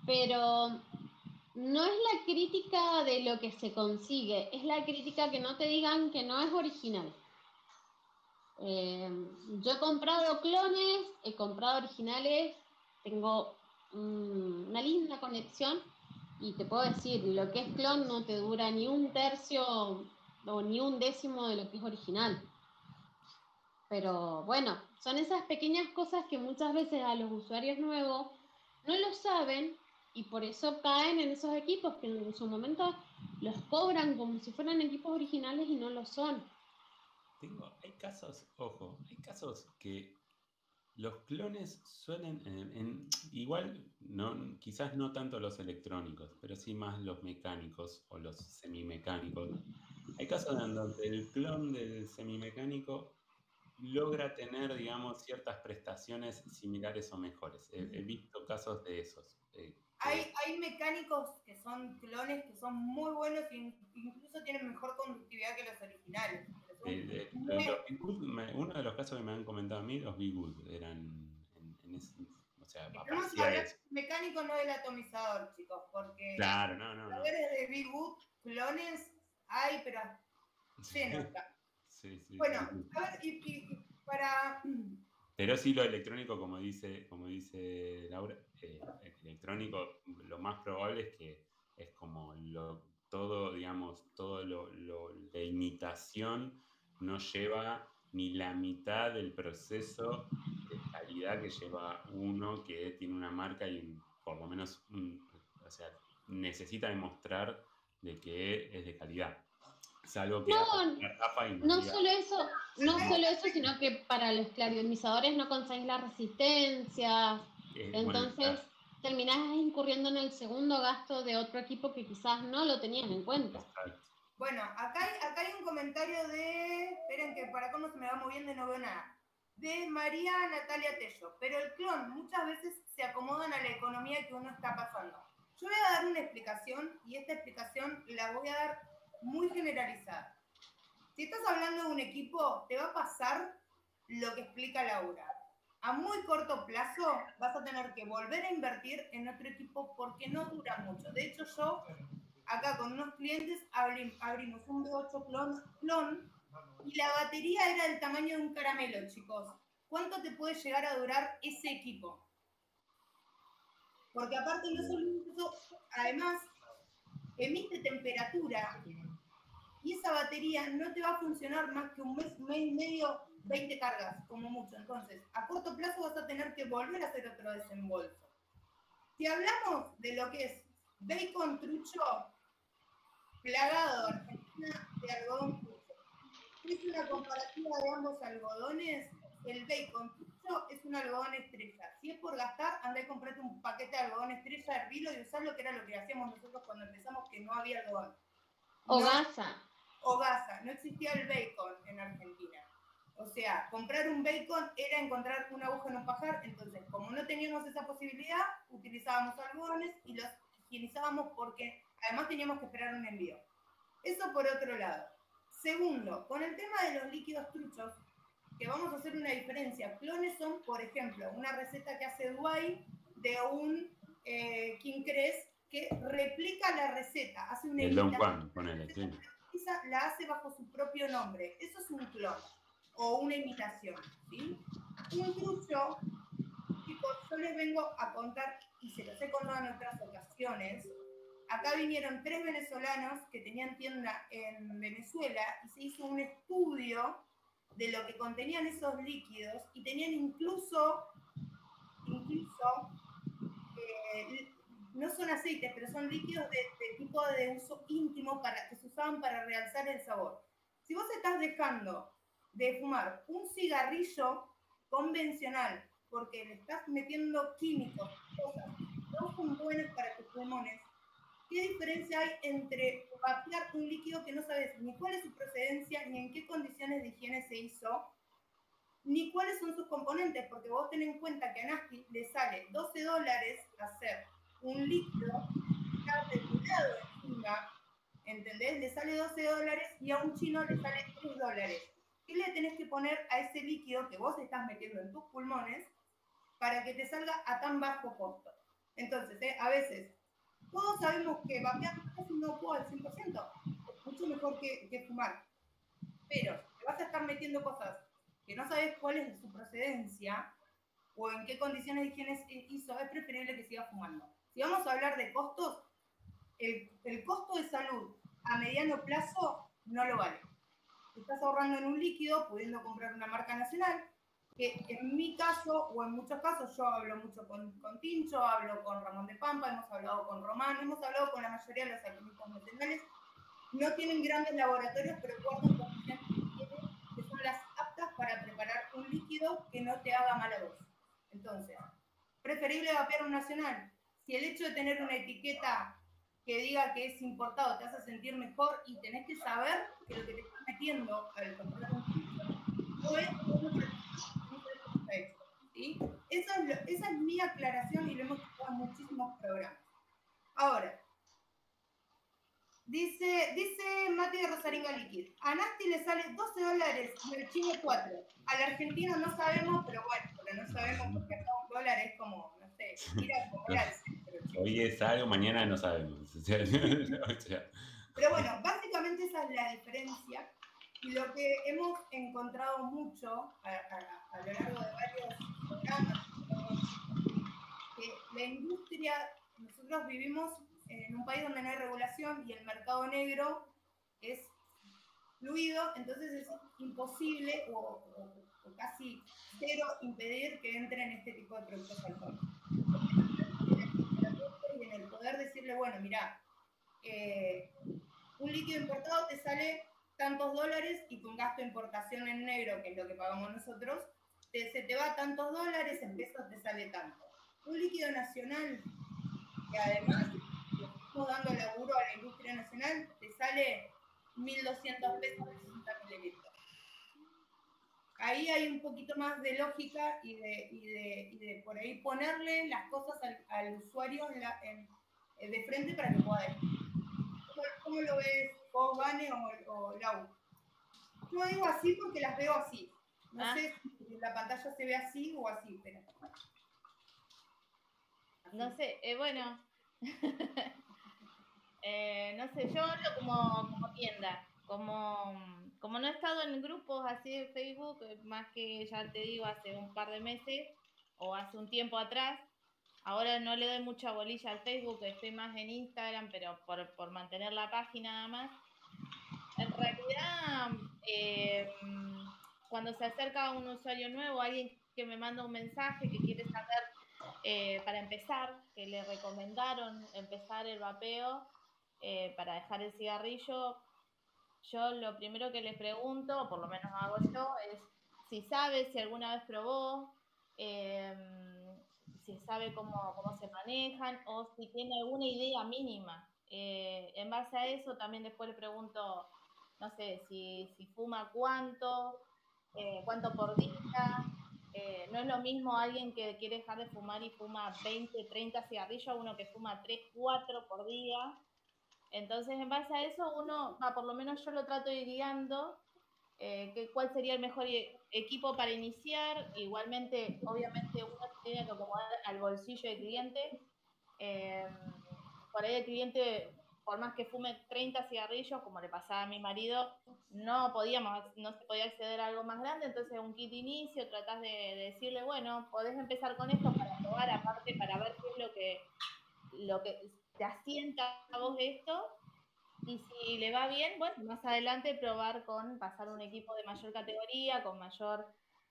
Pero no es la crítica de lo que se consigue, es la crítica que no te digan que no es original. Eh, yo he comprado clones, he comprado originales, tengo una linda conexión y te puedo decir, lo que es clon no te dura ni un tercio o ni un décimo de lo que es original. Pero bueno, son esas pequeñas cosas que muchas veces a los usuarios nuevos no lo saben y por eso caen en esos equipos que en su momento los cobran como si fueran equipos originales y no lo son. Tengo, hay casos, ojo, hay casos que los clones suelen, en, en- igual, no, quizás no tanto los electrónicos, pero sí más los mecánicos o los semimecánicos. Hay casos en donde el clon del semimecánico logra tener, digamos, ciertas prestaciones similares o mejores. He, he visto casos de esos. eh, Hay, hay mecánicos que son clones que son muy buenos e incluso tienen mejor conductividad que los originales. Eh, eh, los me- uno de los casos que me han comentado a mí, los Big Good eran en, en ese, o sea, Estamos hablando mecánico, no del atomizador, chicos, porque Claro, no, no, no. de Big Wood, clones, hay, pero llenos. Sí, sí, Bueno, sí, sí. a ver, y, y- y para. Pero sí lo electrónico, como dice, como dice Laura, eh, el electrónico, lo más probable es que es como lo, todo, digamos, todo lo, lo- la imitación no lleva ni la mitad del proceso de calidad que lleva uno que tiene una marca y un- por lo menos, un- o sea, necesita demostrar de que es de calidad. Salvo que No, y No diga, solo eso, no solo eso, sino que para los claridomizadores no conseguís la resistencia, eh, bueno, entonces terminás incurriendo en el segundo gasto de otro equipo que quizás no lo tenías en cuenta. exacto. Bueno, acá hay, acá hay un comentario de. Esperen que para cómo se me va moviendo y no veo nada. De María Natalia Tello. Pero el clon muchas veces se acomodan a la economía que uno está pasando. Yo voy a dar una explicación y esta explicación la voy a dar muy generalizada. Si estás hablando de un equipo, te va a pasar lo que explica Laura. A muy corto plazo vas a tener que volver a invertir en otro equipo porque no dura mucho. De hecho, yo acá con unos clientes abri- abrimos un B8 clon, clon y la batería era del tamaño de un caramelo, chicos. ¿Cuánto te puede llegar a durar ese equipo? Porque aparte no solo eso, además emite temperatura y esa batería no te va a funcionar más que un mes, mes y medio, 20 cargas, como mucho. Entonces, a corto plazo vas a tener que volver a hacer otro desembolso. Si hablamos de lo que es bacon trucho plagado Argentina de algodón trucho, es una comparativa de ambos algodones, el bacon trucho es un algodón estrella. Si es por gastar, anda y comprate un paquete de algodón estrella, hervilo y usarlo, que era lo que hacíamos nosotros cuando empezamos, que no había algodón. O No- gasa. O gasa, no existía el bacon en Argentina. O sea, comprar un bacon era encontrar una aguja en un pajar, entonces como no teníamos esa posibilidad, utilizábamos algodones y los higienizábamos porque además teníamos que esperar un envío. Eso por otro lado. Segundo, con el tema de los líquidos truchos, que vamos a hacer una diferencia. Clones son, por ejemplo, una receta que hace Duay de un eh, King Cres que replica la receta, hace una El Don Juan, ponele, sí. Esa la hace bajo su propio nombre. Eso es un clon o una imitación. ¿sí? Un trucho, yo les vengo a contar, y se los he contado en otras ocasiones. Acá vinieron tres venezolanos que tenían tienda en Venezuela y se hizo un estudio de lo que contenían esos líquidos y tenían incluso, incluso eh, no son aceites, pero son líquidos de, de tipo de uso íntimo para, que se usaban para realzar el sabor. Si vos estás dejando de fumar un cigarrillo convencional porque le estás metiendo químicos, cosas no son buenas para tus pulmones, ¿qué diferencia hay entre vapear un líquido que no sabes ni cuál es su procedencia, ni en qué condiciones de higiene se hizo, ni cuáles son sus componentes? Porque vos ten en cuenta que a Nasty le sale 12 dólares hacer un líquido regulado en China, ¿entendés? Le sale 12 dólares y a un chino le sale 3 dólares. ¿Qué le tenés que poner a ese líquido que vos estás metiendo en tus pulmones para que te salga a tan bajo costo? Entonces, ¿eh? a veces, todos sabemos que vapear no es inocuo al 100%, es mucho mejor que, que fumar. Pero te vas a estar metiendo cosas que no sabes cuál es su procedencia o en qué condiciones de higiene hizo, es preferible que sigas fumando. Si vamos a hablar de costos, el, el costo de salud a mediano plazo no lo vale. Estás ahorrando en un líquido, pudiendo comprar una marca nacional, que en mi caso, o en muchos casos, yo hablo mucho con, con Tincho, hablo con Ramón de Pampa, hemos hablado con Román, hemos hablado con la mayoría de los alquimistas nacionales. No tienen grandes laboratorios, pero guardan condiciones que son las aptas para preparar un líquido que no te haga mal a vos. Entonces, preferible vapear un nacional. Si el hecho de tener una etiqueta que diga que es importado te hace sentir mejor y tenés que saber que lo que te estás metiendo al comprar un no es. ¿sí? Eso es lo- esa es mi aclaración y lo hemos escuchado en muchísimos programas. Ahora, Dice, dice Mati de Rosaringa Liquid. A Nasti le sale 12 dólares y al chino 4. Al argentino no sabemos, pero bueno, porque no sabemos porque acá un dólar es como, no sé, mira como Hoy es algo, mañana no sabemos. Pero bueno, básicamente esa es la diferencia. Y lo que hemos encontrado mucho a, lo largo de varios programas, que la industria, nosotros vivimos en un país donde no hay regulación y el mercado negro es fluido, entonces es imposible o, casi cero impedir que entren este tipo de productos alcohólicos. El poder decirle, bueno, mira, eh, un líquido importado te sale tantos dólares y con gasto de importación en negro, que es lo que pagamos nosotros, se te va tantos dólares, en pesos te sale tanto. Un líquido nacional, que además dando laburo a la industria nacional, te sale 1.200 pesos de 60 mililitros. Ahí hay un poquito más de lógica y de, y de, y de por ahí ponerle las cosas al, al usuario en la, en, de frente para que pueda ¿Cómo, ¿Cómo, lo ves vos, Vane o, o Lau? Yo digo así porque las veo así. No ah. sé si la pantalla se ve así o así, pero... No sé, eh, bueno. Eh, no sé, yo hablo como, tienda, como, como no he estado en grupos así de Facebook, eh, más que ya te digo, hace un par de meses o hace un tiempo atrás, ahora no le doy mucha bolilla al Facebook, estoy más en Instagram, pero por, mantener la página nada más. En realidad, eh, cuando se acerca un usuario nuevo, alguien que me manda un mensaje que quiere saber, para empezar, que le recomendaron empezar el vapeo, eh, para dejar el cigarrillo, yo lo primero que les pregunto, o por lo menos hago yo, es si sabe, si alguna vez probó, em, si sabe cómo, cómo, se manejan o si tiene alguna idea mínima. Eh, en base a eso también después le pregunto, no sé, si, si fuma cuánto, eh, cuánto por día. no es lo mismo alguien que quiere dejar de fumar y fuma 20, 30 cigarrillos a uno que fuma 3, 4 por día. Entonces, en base a eso, uno, por lo menos yo lo trato de guiando, eh, cuál sería el mejor e, equipo para iniciar. Igualmente, obviamente, uno tiene que acomodar al bolsillo del cliente. Eh, por ahí el cliente, por más que fume 30 cigarrillos, como le pasaba a mi marido, no podíamos, no se podía acceder a algo más grande, entonces un kit de inicio, tratás de, de decirle, bueno, podés empezar con esto para probar, aparte para ver qué es lo que, lo que te asienta a vos esto y si le va bien, bueno, más adelante probar con pasar un equipo de mayor categoría, con mayor,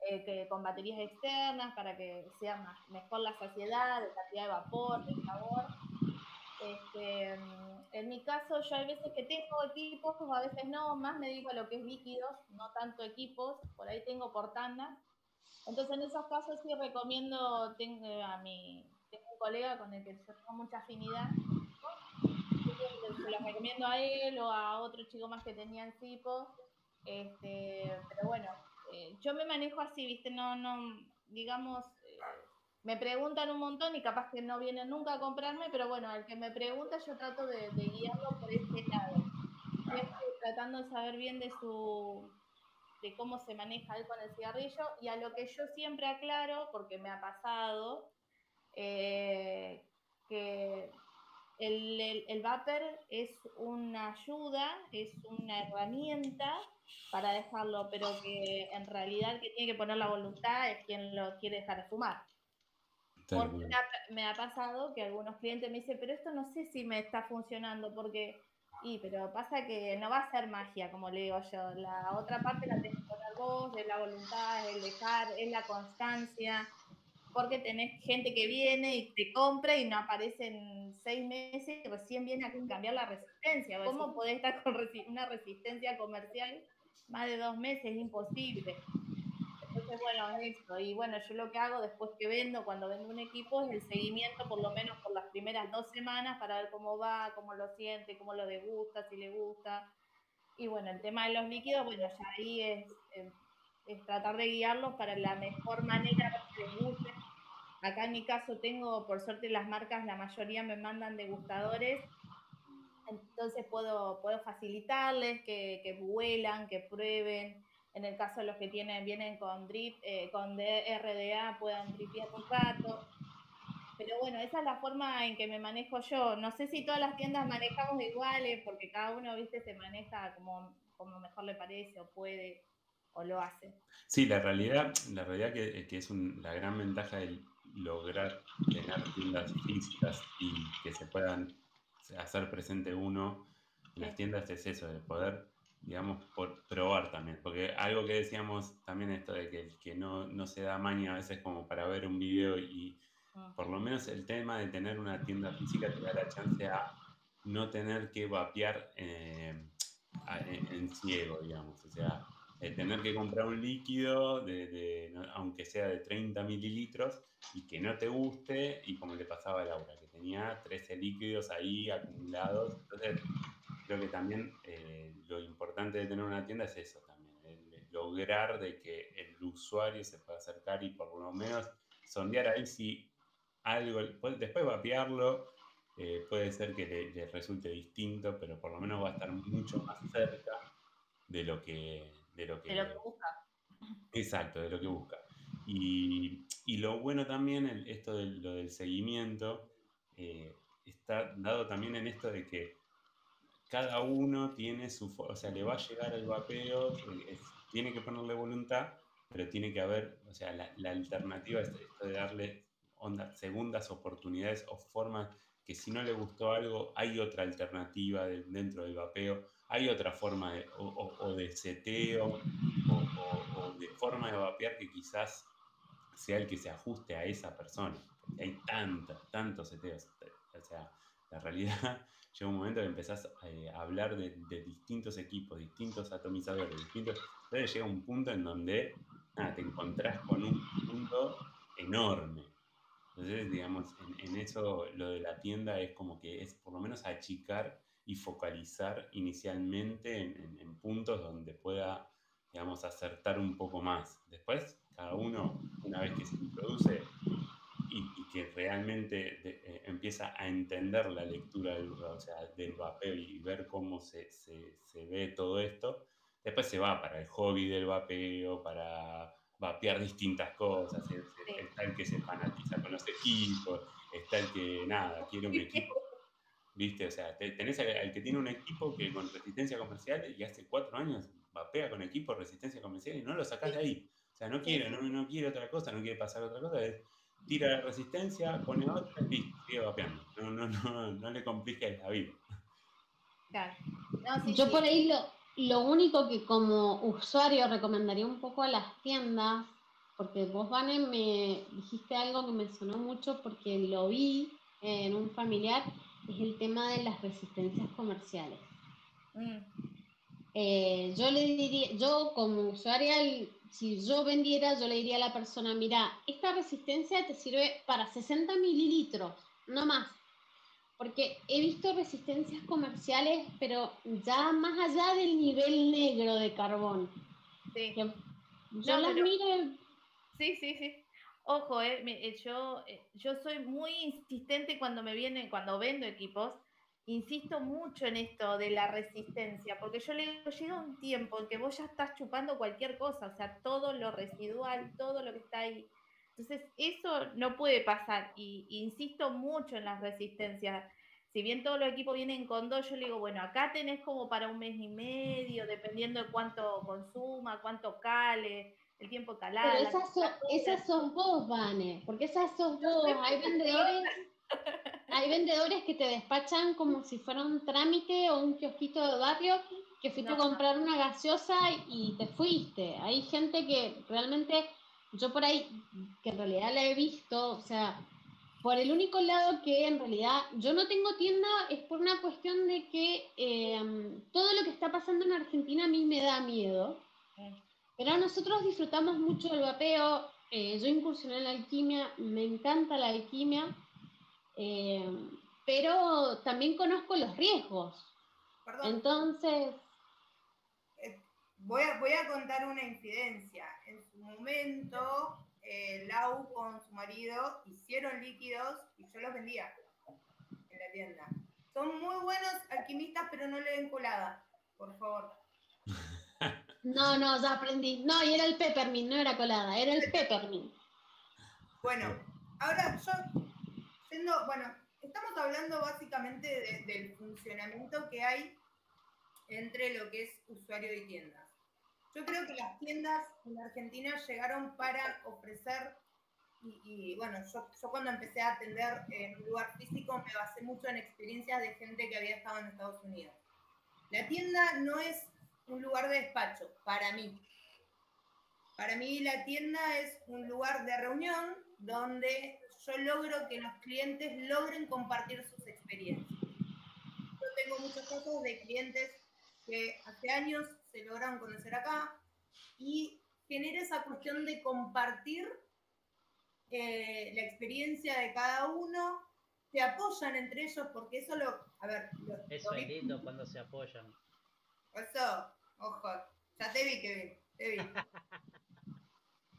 eh, que, con baterías externas para que sea más, mejor la saciedad, la cantidad de vapor, de sabor. Este, en mi caso, yo hay veces que tengo equipos, a veces no, más me dedico a lo que es líquidos, no tanto equipos, por ahí tengo por tanda. Entonces, en esos casos sí recomiendo tengo a mi colega con el que tengo mucha afinidad, se los recomiendo a él o a otro chico más que tenía el tipo. Este, pero bueno, eh, yo me manejo así, ¿viste? No, no, digamos, eh, me preguntan un montón y capaz que no vienen nunca a comprarme, pero bueno, al que me pregunta yo trato de, guiarlo por este lado. tratando de saber bien de su de cómo se maneja él con el cigarrillo y a lo que yo siempre aclaro, porque me ha pasado, eh, que el, el, el vapor es una ayuda, es una herramienta para dejarlo, pero que en realidad el que tiene que poner la voluntad es quien lo quiere dejar de fumar. Porque me ha, pasado que algunos clientes me dicen, pero esto no sé si me está funcionando, porque, y, pero pasa que no va a ser magia, como le digo yo. La otra parte la tenés que poner vos, es la voluntad, es el dejar, es la constancia, porque tenés gente que viene y te compra y no aparece en seis meses y recién viene a cambiar la resistencia. ¿Cómo podés estar con una resistencia comercial más de dos meses? Es imposible. Entonces, bueno, es esto. Y bueno, yo lo que hago después que vendo, cuando vendo un equipo, es el seguimiento por lo menos por las primeras dos semanas para ver cómo va, cómo lo siente, cómo lo degusta, si le gusta. Y bueno, el tema de los líquidos, bueno, ya ahí es, es, es tratar de guiarlos para la mejor manera que les guste Acá en mi caso tengo, por suerte, las marcas, la mayoría me mandan degustadores. entonces puedo, puedo facilitarles que, que vuelan, que prueben. En el caso de los que tienen, vienen con drip, eh, con RDA, puedan dripear un rato. Pero bueno, esa es la forma en que me manejo yo. No sé si todas las tiendas manejamos iguales, porque cada uno, viste, se maneja como, como mejor le parece o puede o lo hace. Sí, la realidad, la realidad que, que es la gran ventaja de lograr tener tiendas físicas y que se puedan hacer presente uno en las tiendas es eso, de poder, digamos, por probar también. Porque algo que decíamos también esto de que, que no, no se da maña a veces como para ver un video y ah. por lo menos el tema de tener una tienda física te da la chance a no tener que vapear eh, en, ciego, digamos. O sea, tener que comprar un líquido, aunque sea de 30 mililitros, y que no te guste, y como le pasaba a Laura, que tenía 13 líquidos ahí acumulados. Entonces, creo que también eh, lo importante de tener una tienda es eso también, lograr de que el usuario se pueda acercar y por lo menos sondear ahí si algo, después vapearlo, eh, puede ser que le, resulte distinto, pero por lo menos va a estar mucho más cerca de lo que, de lo que, busca. Exacto, de lo que busca. Y, y lo bueno también, esto de lo del seguimiento, eh, está dado también en esto de que cada uno tiene su, o sea, le va a llegar el vapeo, eh, tiene que ponerle voluntad, pero tiene que haber, o sea, la, alternativa es esto de darle onda, segundas oportunidades o formas que si no le gustó algo, hay otra alternativa dentro del vapeo, hay otra forma de, o, de seteo o, de forma de vapear que quizás sea el que se ajuste a esa persona. hay tantos, tantos seteos. O sea, la realidad llega un momento que empezás eh, a hablar de, distintos equipos, distintos atomizadores, distintos. Entonces llega un punto en donde te encontrás con un mundo enorme. Entonces, digamos, en, eso lo de la tienda es como que es por lo menos achicar y focalizar inicialmente en, puntos donde pueda, digamos, acertar un poco más. Después, cada uno, una vez que se introduce y, que realmente eh, empieza a entender la lectura del, o sea, del vapeo y ver cómo se, se, se, ve todo esto, después se va para el hobby del vapeo, para vapear distintas cosas. Está el que se fanatiza con los equipos, está el que, nada, quiere un equipo ¿Viste? O sea, tenés al, que tiene un equipo que con resistencia comercial y hace cuatro años vapea con equipo resistencia comercial y no lo sacás de ahí. O sea, no quiere, no, no quiere otra cosa, no quiere pasar otra cosa. Es, tira la resistencia, pone otra y sigue vapeando. No, no, no, no le compliques la vida. Claro. Yo por ahí lo, lo único que como usuario recomendaría un poco a las tiendas, porque vos, Vane, me dijiste algo que me sonó mucho porque lo vi en un familiar es el tema de las resistencias comerciales. Mm. Eh, yo le diría, yo como usuaria, si yo vendiera, yo le diría a la persona, mira, esta resistencia te sirve para 60 mililitros, no más. Porque he visto resistencias comerciales, pero ya más allá del nivel negro de carbón. Sí. yo las miro. Sí, sí, sí. Ojo, eh, eh, yo, eh, yo soy muy insistente cuando me viene, cuando vendo equipos, insisto mucho en esto de la resistencia, porque yo le digo, llega un tiempo en que vos ya estás chupando cualquier cosa, o sea, todo lo residual, todo lo que está ahí. Entonces, eso no puede pasar insisto mucho en las resistencias. Si bien todos los equipos vienen con dos, yo le digo, bueno, acá tenés como para un mes y medio, dependiendo de cuánto consuma, cuánto cale, el tiempo calado. Pero esas son, esas son vos, Vane, porque esas son vos. Hay vendedores, hay vendedores que te despachan como si fuera un trámite o un kiosquito de barrio que fuiste a comprar una gaseosa y te fuiste. Hay gente que realmente, yo por ahí, que en realidad la he visto, o sea, por el único lado que en realidad yo no tengo tienda es por una cuestión de que eh, todo lo que está pasando en Argentina a mí me da miedo. Pero nosotros disfrutamos mucho del vapeo. Eh, yo incursioné en la alquimia, me encanta la alquimia, eh, pero también conozco los riesgos. Perdón. Entonces... Eh, voy, a, voy a contar una incidencia. En su momento, Lau con su marido hicieron líquidos y yo los vendía en la tienda. Son muy buenos alquimistas, pero no le den colada, por favor. No, no, ya aprendí. No, y era el peppermint, no era colada, era el peppermint. Bueno, ahora yo, siendo, bueno, estamos hablando básicamente del funcionamiento que hay entre lo que es usuario y tiendas. Yo creo que las tiendas en Argentina llegaron para ofrecer, y, bueno, yo, yo, cuando empecé a atender en un lugar físico me basé mucho en experiencias de gente que había estado en Estados Unidos. La tienda no es un lugar de despacho, para mí. Para mí la tienda es un lugar de reunión donde yo logro que los clientes logren compartir sus experiencias. Yo tengo muchos casos de clientes que hace años se lograron conocer acá y genera esa cuestión de compartir eh, la experiencia de cada uno, se apoyan entre ellos porque eso lo, a ver, eso es lindo cuando se apoyan. Eso, ojo, ya te vi, que te vi.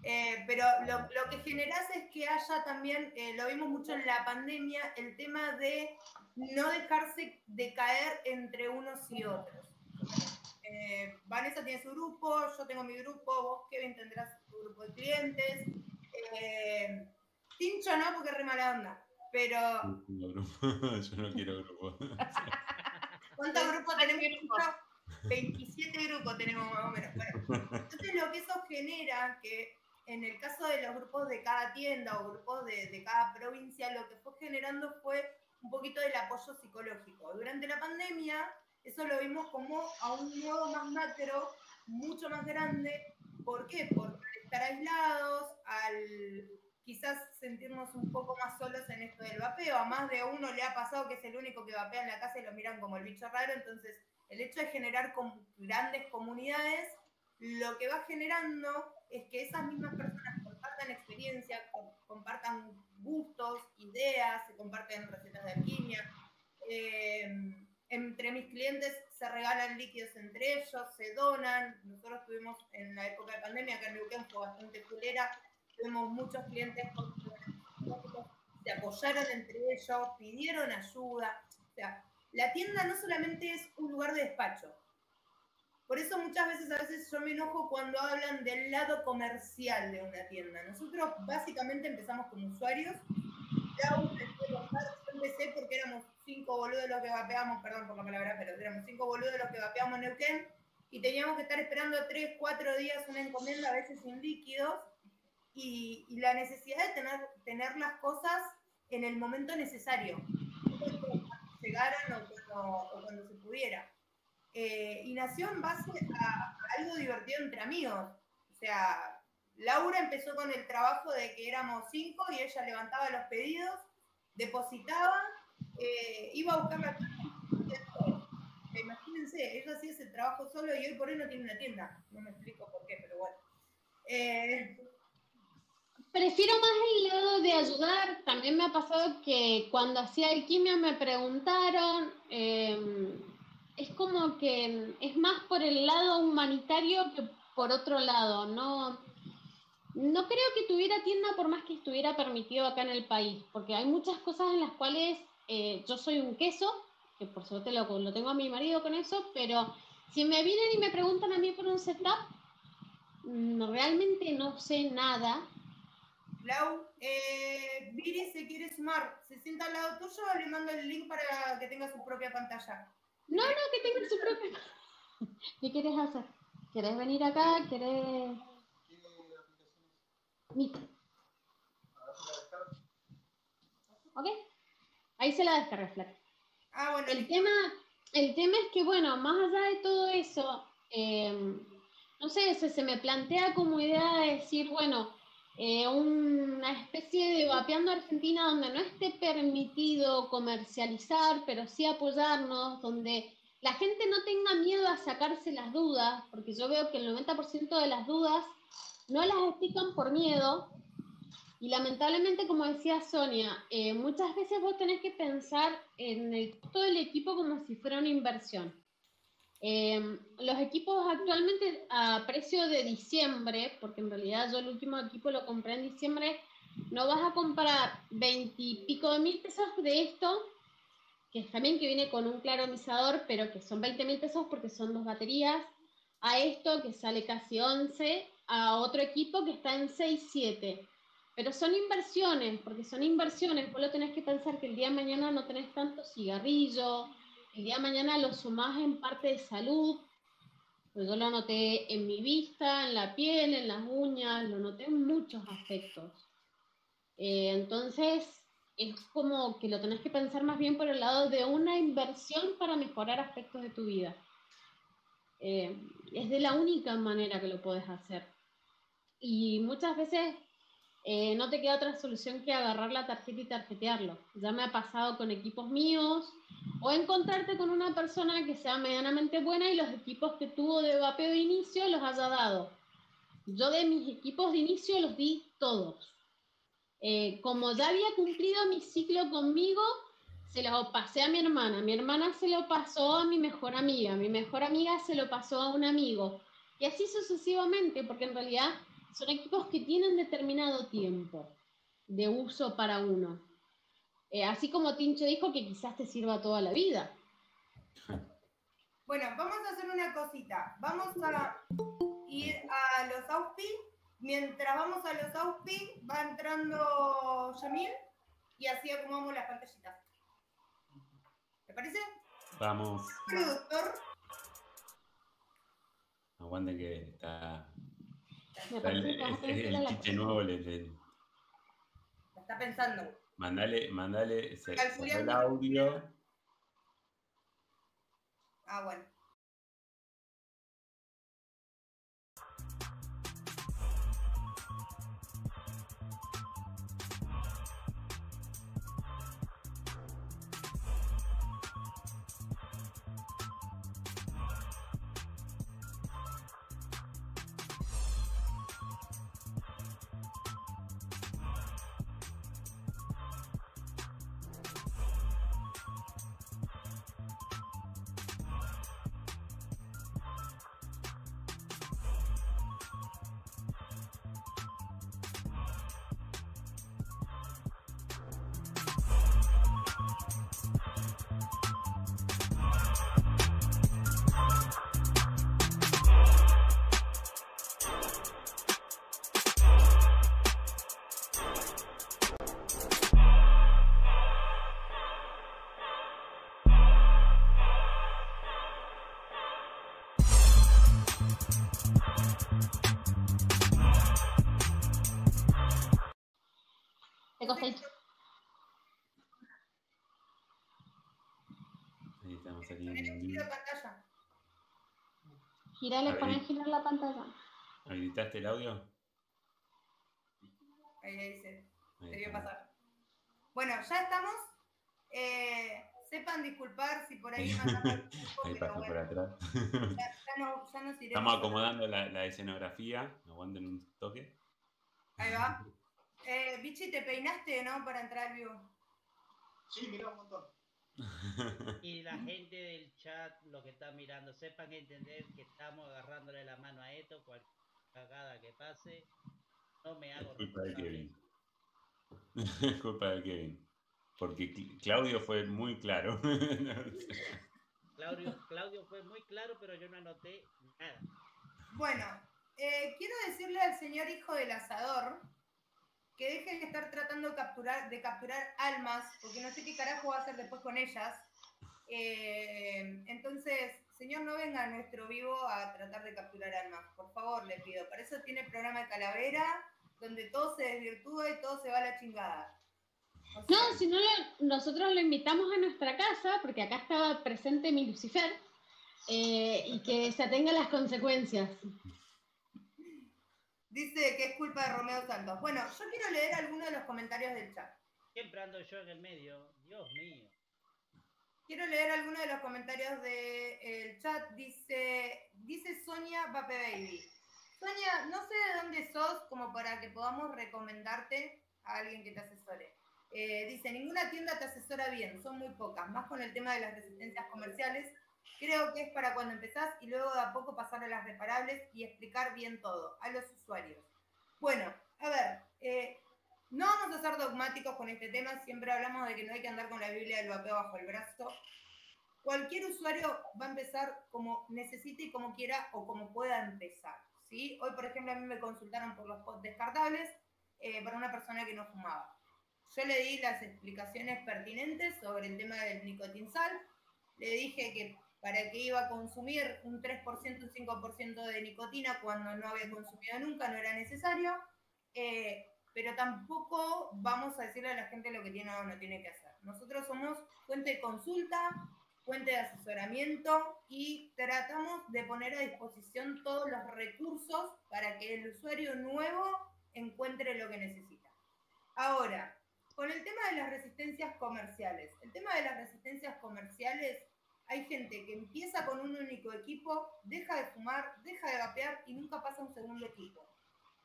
Eh, pero lo, que generas es que haya también, eh, lo vimos mucho en la pandemia, el tema de no dejarse de caer entre unos y otros. Eh, Vanessa tiene su grupo, yo tengo mi grupo, vos Kevin tendrás tu grupo de clientes. Tincho no, porque es re mala onda. Pero. yo no quiero grupo. ¿Cuántos grupos tenemos? 27 grupos tenemos más o menos. entonces lo que eso genera, que en el caso de los grupos de cada tienda o grupos de, cada provincia, lo que fue generando fue un poquito del apoyo psicológico. Durante la pandemia, eso lo vimos como a un modo más macro, mucho más grande. ¿Por qué? Por estar aislados, al quizás sentirnos un poco más solos en esto del vapeo. A más de uno le ha pasado que es el único que vapea en la casa y lo miran como el bicho raro. Entonces, el hecho de generar grandes comunidades, lo que va generando es que esas mismas personas compartan experiencias, compartan gustos, ideas, se comparten recetas de alquimia. Eh, entre mis clientes se regalan líquidos entre ellos, se donan. Nosotros tuvimos en la época de pandemia, acá en Neuquén fue bastante culera, tuvimos muchos clientes que se apoyaron entre ellos, pidieron ayuda. La tienda no solamente es un lugar de despacho, por eso muchas veces, a veces yo me enojo cuando hablan del lado comercial de una tienda. Nosotros básicamente empezamos como usuarios. Ya yo empecé porque éramos cinco boludos los que vapeamos, perdón por la palabra, pero éramos cinco boludos los que vapeamos en Neuquén y teníamos que estar esperando tres, cuatro días una encomienda, a veces sin líquidos, y, la necesidad de tener, tener las cosas en el momento necesario, llegaran o cuando se pudiera. Eh, y nació en base a, algo divertido entre amigos. O sea, Laura empezó con el trabajo de que éramos cinco y ella levantaba los pedidos, depositaba, eh, iba a buscar la Imagínense, ella hacía ese trabajo solo y hoy por hoy no tiene una tienda. No me explico por qué, pero bueno. Eh, Prefiero más el lado de ayudar. También me ha pasado que cuando hacía alquimia me preguntaron, es como que es más por el lado humanitario que por otro lado. No, no creo que tuviera tienda por más que estuviera permitido acá en el país, porque hay muchas cosas en las cuales eh, yo soy un queso, que por suerte lo, lo tengo a mi marido con eso, pero si me vienen y me preguntan a mí por un setup, mm, realmente no sé nada. Lau, eh, Viri se quiere sumar, se sienta al lado tuyo, le mando el link para que tenga su propia pantalla. No, no, que tenga su propio. ¿Qué quieres hacer? ¿Quieres venir acá? ¿Quieres...? ¿Ok? Ahí se la descarga, Flack. Ah, bueno. El tema, el tema es que, bueno, más allá de todo eso, eh, no sé, se, se me plantea como idea de decir, bueno, eh, una especie de vapeando Argentina donde no esté permitido comercializar, pero sí apoyarnos, donde la gente no tenga miedo a sacarse las dudas, porque yo veo que el 90% de las dudas no las explican por miedo. Y lamentablemente, como decía Sonia, eh, muchas veces vos tenés que pensar en el costo del equipo como si fuera una inversión. Em, los equipos actualmente a precio de diciembre, porque en realidad yo el último equipo lo compré en diciembre, no vas a comprar veintipico de mil pesos de esto que también que viene con un claromizador, pero que son 20 mil pesos porque son dos baterías, a esto que sale casi 11, a otro equipo que está en 6, 7. Pero son inversiones, porque son inversiones, vos lo tenés que pensar que el día de mañana no tenés tanto cigarrillo, el día de mañana lo sumás en parte de salud, pues yo lo noté en mi vista, en la piel, en las uñas, lo noté en muchos aspectos. Eh, entonces, es como que lo tenés que pensar más bien por el lado de una inversión para mejorar aspectos de tu vida. Eh, es de la única manera que lo puedes hacer. Y muchas veces eh, no te queda otra solución que agarrar la tarjeta y tarjetearlo. Ya me ha pasado con equipos míos o encontrarte con una persona que sea medianamente buena y los equipos que tuvo de vapeo de inicio los haya dado. Yo de mis equipos de inicio los di todos. Eh, como ya había cumplido mi ciclo conmigo, se lo pasé a mi hermana. Mi hermana se lo pasó a mi mejor amiga. Mi mejor amiga se lo pasó a un amigo. Y así sucesivamente, porque en realidad son equipos que tienen determinado tiempo de uso para uno. Eh, así como Tincho dijo que quizás te sirva toda la vida. Bueno, vamos a hacer una cosita. Vamos a ir a los auspi. Mientras vamos a los auspi, va entrando Yamil y así acomodamos las pantallitas. ¿Te parece? Vamos. Productor. Aguante que está. Me está el, parece que chiche nuevo. Le, le- La está pensando. mandale, mandale se- el audio. Ah, bueno. Ahí. poné girar la pantalla. ¿Habilitaste el audio? Ahí le dice. Ahí Debió pasar. Bueno, ya estamos. Eh, sepan disculpar si por ahí mandamos Ahí pero pasa por bueno, atrás. ya, ya no, ya nos iremos. Estamos acomodando la, la escenografía. Aguanten un toque. Ahí va. Eh, Bichi, te peinaste, ¿no? Para entrar al vivo. Sí, mira un montón. Y la gente del chat, lo que está mirando, sepan entender que estamos agarrándole la mano a esto, cualquier cagada que pase, no me hago Culpa de. Kevin. Culpa de Kevin. Porque Cl- Claudio fue muy claro. Claudio, Claudio fue muy claro, pero yo no anoté nada. Bueno, eh, quiero decirle al señor hijo del asador que deje de estar tratando de capturar, de capturar almas, porque no sé qué carajo va a hacer después con ellas. Eh, entonces, señor, no venga a nuestro vivo a tratar de capturar almas, por favor, le pido. Para eso tiene el programa de Calavera, donde todo se desvirtúa y todo se va a la chingada. No, si no, nosotros lo invitamos a nuestra casa, porque acá estaba presente mi Lucifer, eh, y que se atenga a las consecuencias. Dice que es culpa de Romeo Santos. Bueno, yo quiero leer algunos de los comentarios del chat. Siempre ando yo en el medio, Dios mío. Quiero leer algunos de los comentarios del chat. Dice, dice Sonia Vape Baby. Sonia, no sé de dónde sos como para que podamos recomendarte a alguien que te asesore. Eh, dice, ninguna tienda te asesora bien, son muy pocas, más con el tema de las resistencias comerciales. Creo que es para cuando empezás y luego de a poco pasar a las reparables y explicar bien todo a los usuarios. Bueno, a ver, eh, No vamos a ser dogmáticos con este tema, siempre hablamos de que no hay que andar con la Biblia del vapeo bajo el brazo. Cualquier usuario va a empezar como necesite y como quiera o como pueda empezar. ¿sí? Hoy, por ejemplo, a mí me consultaron por los pods descartables eh, para una persona que no fumaba. Yo le di las explicaciones pertinentes sobre el tema del nicotinsal. Le dije que para que iba a consumir un 3%, un 5% de nicotina cuando no había consumido nunca, no era necesario. Eh, pero tampoco vamos a decirle a la gente lo que tiene o no tiene que hacer. Nosotros somos fuente de consulta, fuente de asesoramiento y tratamos de poner a disposición todos los recursos para que el usuario nuevo encuentre lo que necesita. Ahora, con el tema de las resistencias comerciales. El tema de las resistencias comerciales, hay gente que empieza con un único equipo, deja de fumar, deja de vapear y nunca pasa un segundo equipo.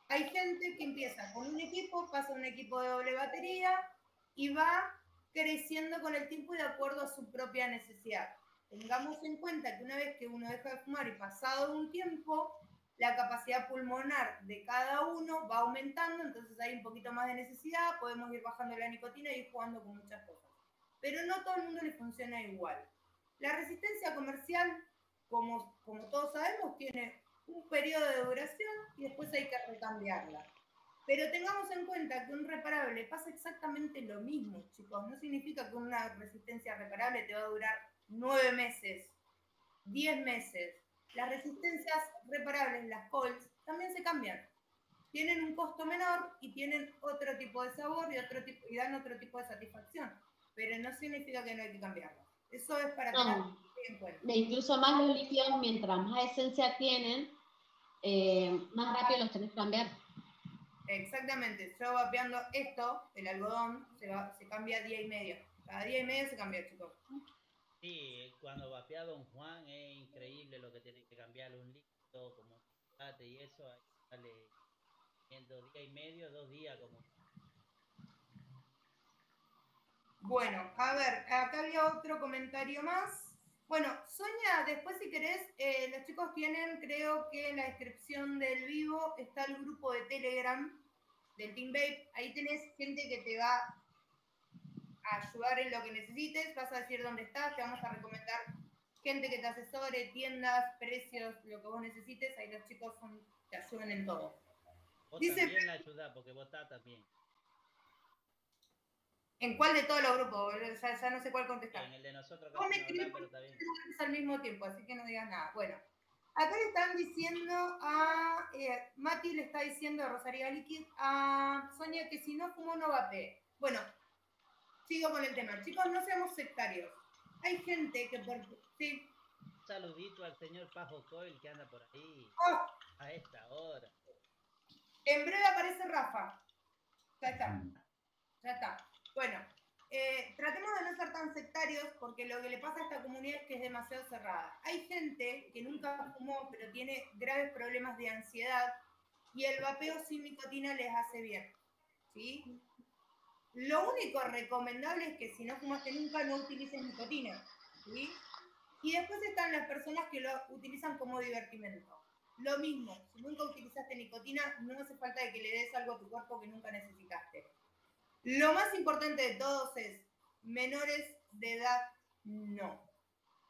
Hay gente que empieza con un equipo, pasa un equipo de doble batería y va creciendo con el tiempo y de acuerdo a su propia necesidad. Tengamos en cuenta que una vez que uno deja de fumar y pasado un tiempo, la capacidad pulmonar de cada uno va aumentando, entonces hay un poquito más de necesidad, podemos ir bajando la nicotina y ir jugando con muchas cosas. Pero no todo el mundo le funciona igual. La resistencia comercial, como, todos sabemos, tiene un periodo de duración y después hay que recambiarla. Pero tengamos en cuenta que un reparable pasa exactamente lo mismo, chicos. No significa que una resistencia reparable te va a durar nueve meses, diez meses. Las resistencias reparables, las COLS, también se cambian. Tienen un costo menor y tienen otro tipo de sabor y, otro tipo, y dan otro tipo de satisfacción. Pero no significa que no hay que cambiarlas. Eso es para tener en cuenta. Incluso más los líquidos, mientras más esencia tienen, eh, más rápido los tenés que cambiar. Exactamente, yo vapeando esto, el algodón, se, va, se cambia día y medio. Cada día y medio se cambia, chicos. Sí, cuando vapea Don Juan es increíble lo que tiene que cambiar un líquido como y eso, ahí sale en dos días y medio, dos días como. Bueno, a ver, acá había otro comentario más. Bueno, Sonia, después si querés, eh, los chicos tienen, creo que en la descripción del vivo está el grupo de Telegram del Team Babe. Ahí tenés gente que te va a ayudar en lo que necesites, vas a decir dónde estás, te vamos a recomendar gente que te asesore, tiendas, precios, lo que vos necesites. Ahí los chicos te ayudan en todo. Vos también la ayudás, porque vos estás también. ¿En cuál de todos los grupos? Ya, ya no sé cuál contestar. En el de nosotros Vos me escribís al mismo tiempo, así que no digas nada. Bueno, acá le están diciendo a. Eh, Mati le está diciendo a Rosario Liquid a Sonia que si no fumo no vape. Bueno, sigo con el tema. Chicos, no seamos sectarios. Hay gente que por. Sí. Un saludito al señor Pajo Coil que anda por ahí. Oh. A esta hora. En breve aparece Rafa. Ya está. Ya está. Bueno, eh, tratemos de no ser tan sectarios porque lo que le pasa a esta comunidad es que es demasiado cerrada. Hay gente que nunca fumó pero tiene graves problemas de ansiedad y el vapeo sin nicotina les hace bien. ¿sí? Lo único recomendable es que si no fumaste nunca no utilices nicotina. ¿sí? Y después están las personas que lo utilizan como divertimento. Lo mismo, si nunca utilizaste nicotina, no hace falta de que le des algo a tu cuerpo que nunca necesitaste. Lo más importante de todos es, menores de edad, no.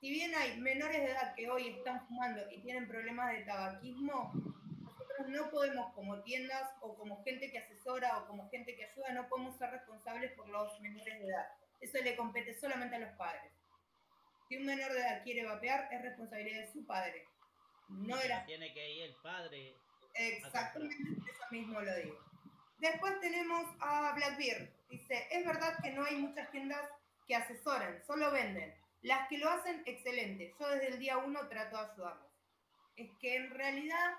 Si bien hay menores de edad que hoy están fumando y tienen problemas de tabaquismo, nosotros no podemos como tiendas o como gente que asesora o como gente que ayuda, no podemos ser responsables por los menores de edad. Eso le compete solamente a los padres. Si un menor de edad quiere vapear, es responsabilidad de su padre. No de la... Tiene que ir el padre. Exactamente, eso mismo lo digo. Después tenemos a Blackbeard. Dice, es verdad que no hay muchas tiendas que asesoren, solo venden. Las que lo hacen, excelente. Yo desde el día uno trato de ayudarlos. Es que en realidad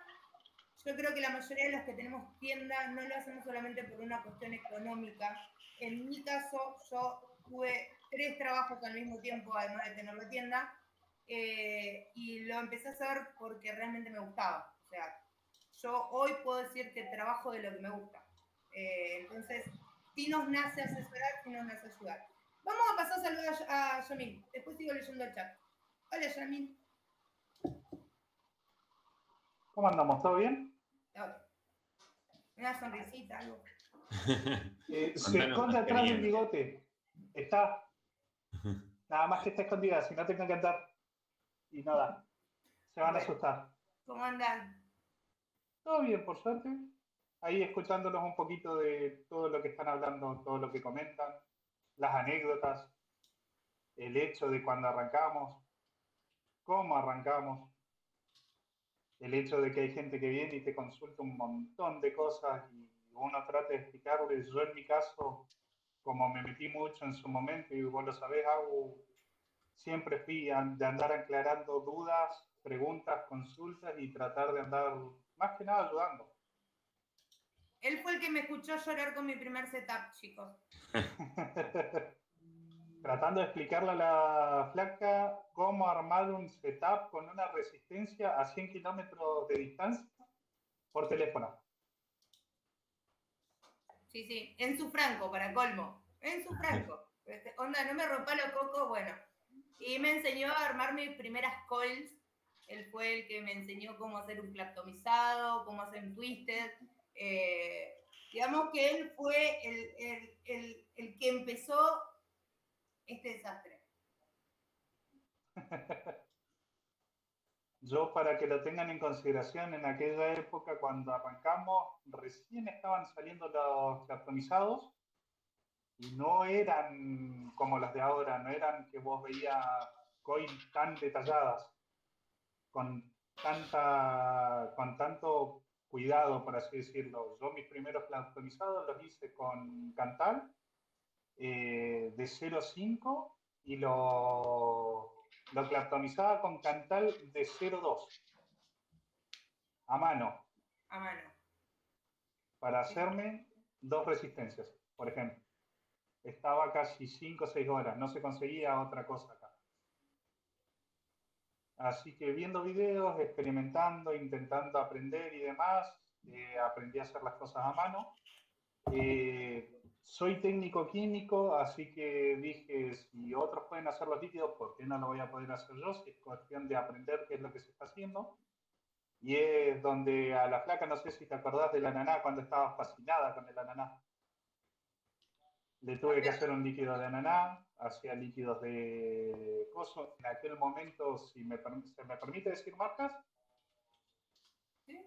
yo creo que la mayoría de los que tenemos tiendas no lo hacemos solamente por una cuestión económica. En mi caso, yo tuve tres trabajos al mismo tiempo, además de tener la tienda, eh, y lo empecé a hacer porque realmente me gustaba. O sea, yo hoy puedo decir que trabajo de lo que me gusta. Eh, entonces, si nos nace asesorar, si nos nace ayudar. Vamos a pasar a saludar a, a Yamil. Después sigo leyendo el chat. Hola, Yamil. ¿Cómo andamos? ¿Todo bien? Una sonrisita, algo. Eh, se esconde atrás del bigote. Está. Nada más que está escondida, si no tengo que andar. Y nada. Se van a asustar. ¿Cómo andan? Todo bien, por suerte. Ahí escuchándolos un poquito de todo lo que están hablando, todo lo que comentan, las anécdotas, el hecho de cuando arrancamos, cómo arrancamos, el hecho de que hay gente que viene y te consulta un montón de cosas y uno trata de explicarles. Yo en mi caso, como me metí mucho en su momento y vos lo sabés, hago, siempre fui de andar aclarando dudas, preguntas, consultas y tratar de andar más que nada ayudando. Él fue el que me escuchó llorar con mi primer setup, chicos. Tratando de explicarle a la flaca cómo armar un setup con una resistencia a 100 kilómetros de distancia por teléfono. Sí, sí, en su franco, para colmo. En su franco. Este, onda, no me rompa los cocos, bueno. Y me enseñó a armar mis primeras coils. Él fue el que me enseñó cómo hacer un claptomizado, cómo hacer un twisted. Eh, digamos que él fue el, el- el- que empezó este desastre. Yo, para que lo tengan en consideración, en aquella época cuando arrancamos, recién estaban saliendo los cartonizados y no eran como las de ahora, no eran que vos veías coins tan detalladas, con, tanta, con tanto cuidado, por así decirlo. Yo mis primeros cartonizados los hice con Cantal eh, de 0,5 y lo lo con Cantal de 0,2 a mano A mano. para hacerme dos resistencias, por ejemplo. Estaba casi 5 o 6 horas, no se conseguía otra cosa. Así que viendo videos, experimentando, intentando aprender y demás, eh, aprendí a hacer las cosas a mano. Eh, soy técnico químico, así que dije, si otros pueden hacer los líquidos, ¿por qué no lo voy a poder hacer yo? Si es cuestión de aprender qué es lo que se está haciendo. Y es donde a la flaca, no sé si te acordás del ananá cuando estabas fascinada con el ananá. Le tuve que hacer un líquido de ananá, hacía líquidos de coso. En aquel momento, si me, se me permite decir marcas, ¿Sí?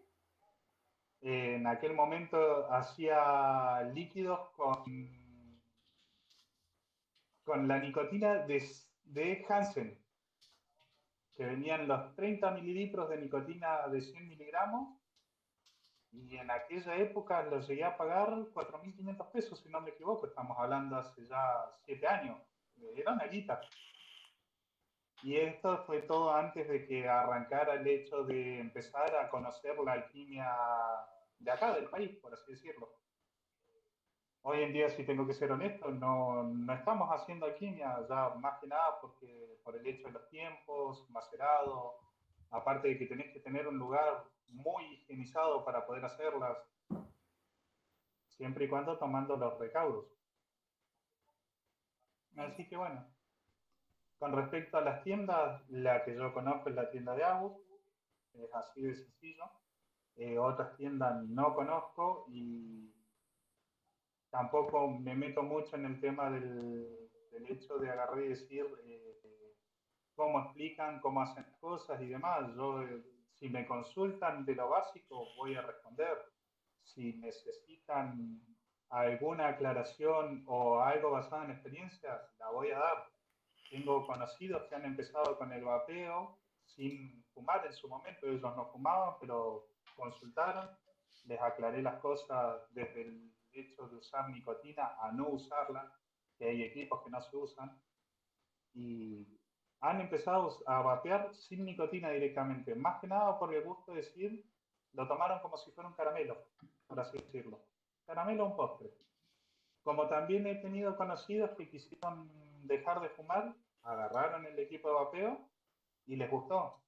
en aquel momento hacía líquidos con, con la nicotina de, de Hansen, que venían los 30 mililitros de nicotina de 100 miligramos, y en aquella época lo llegué a pagar 4.500 pesos, si no me equivoco, estamos hablando hace ya 7 años, era una guita. Y esto fue todo antes de que arrancara el hecho de empezar a conocer la alquimia de acá, del país, por así decirlo. Hoy en día, si tengo que ser honesto, no, no estamos haciendo alquimia ya más que nada porque por el hecho de los tiempos, macerado, aparte de que tenés que tener un lugar muy higienizado para poder hacerlas, siempre y cuando tomando los recaudos. Así que bueno, con respecto a las tiendas, la que yo conozco es la tienda de Agus, es así de sencillo. Eh, otras tiendas no conozco y tampoco me meto mucho en el tema del, hecho de agarrar y decir eh, cómo explican, cómo hacen cosas y demás. Yo, eh, si me consultan de lo básico, voy a responder. Si necesitan alguna aclaración o algo basado en experiencias, la voy a dar. Tengo conocidos que han empezado con el vapeo sin fumar en su momento, ellos no fumaban, pero consultaron, les aclaré las cosas desde el hecho de usar nicotina a no usarla, que hay equipos que no se usan, y han empezado a vapear sin nicotina directamente, más que nada por el gusto de decir, lo tomaron como si fuera un caramelo, por así decirlo. Caramelo un postre. Como también he tenido conocidos que quisieron dejar de fumar, agarraron el equipo de vapeo y les gustó.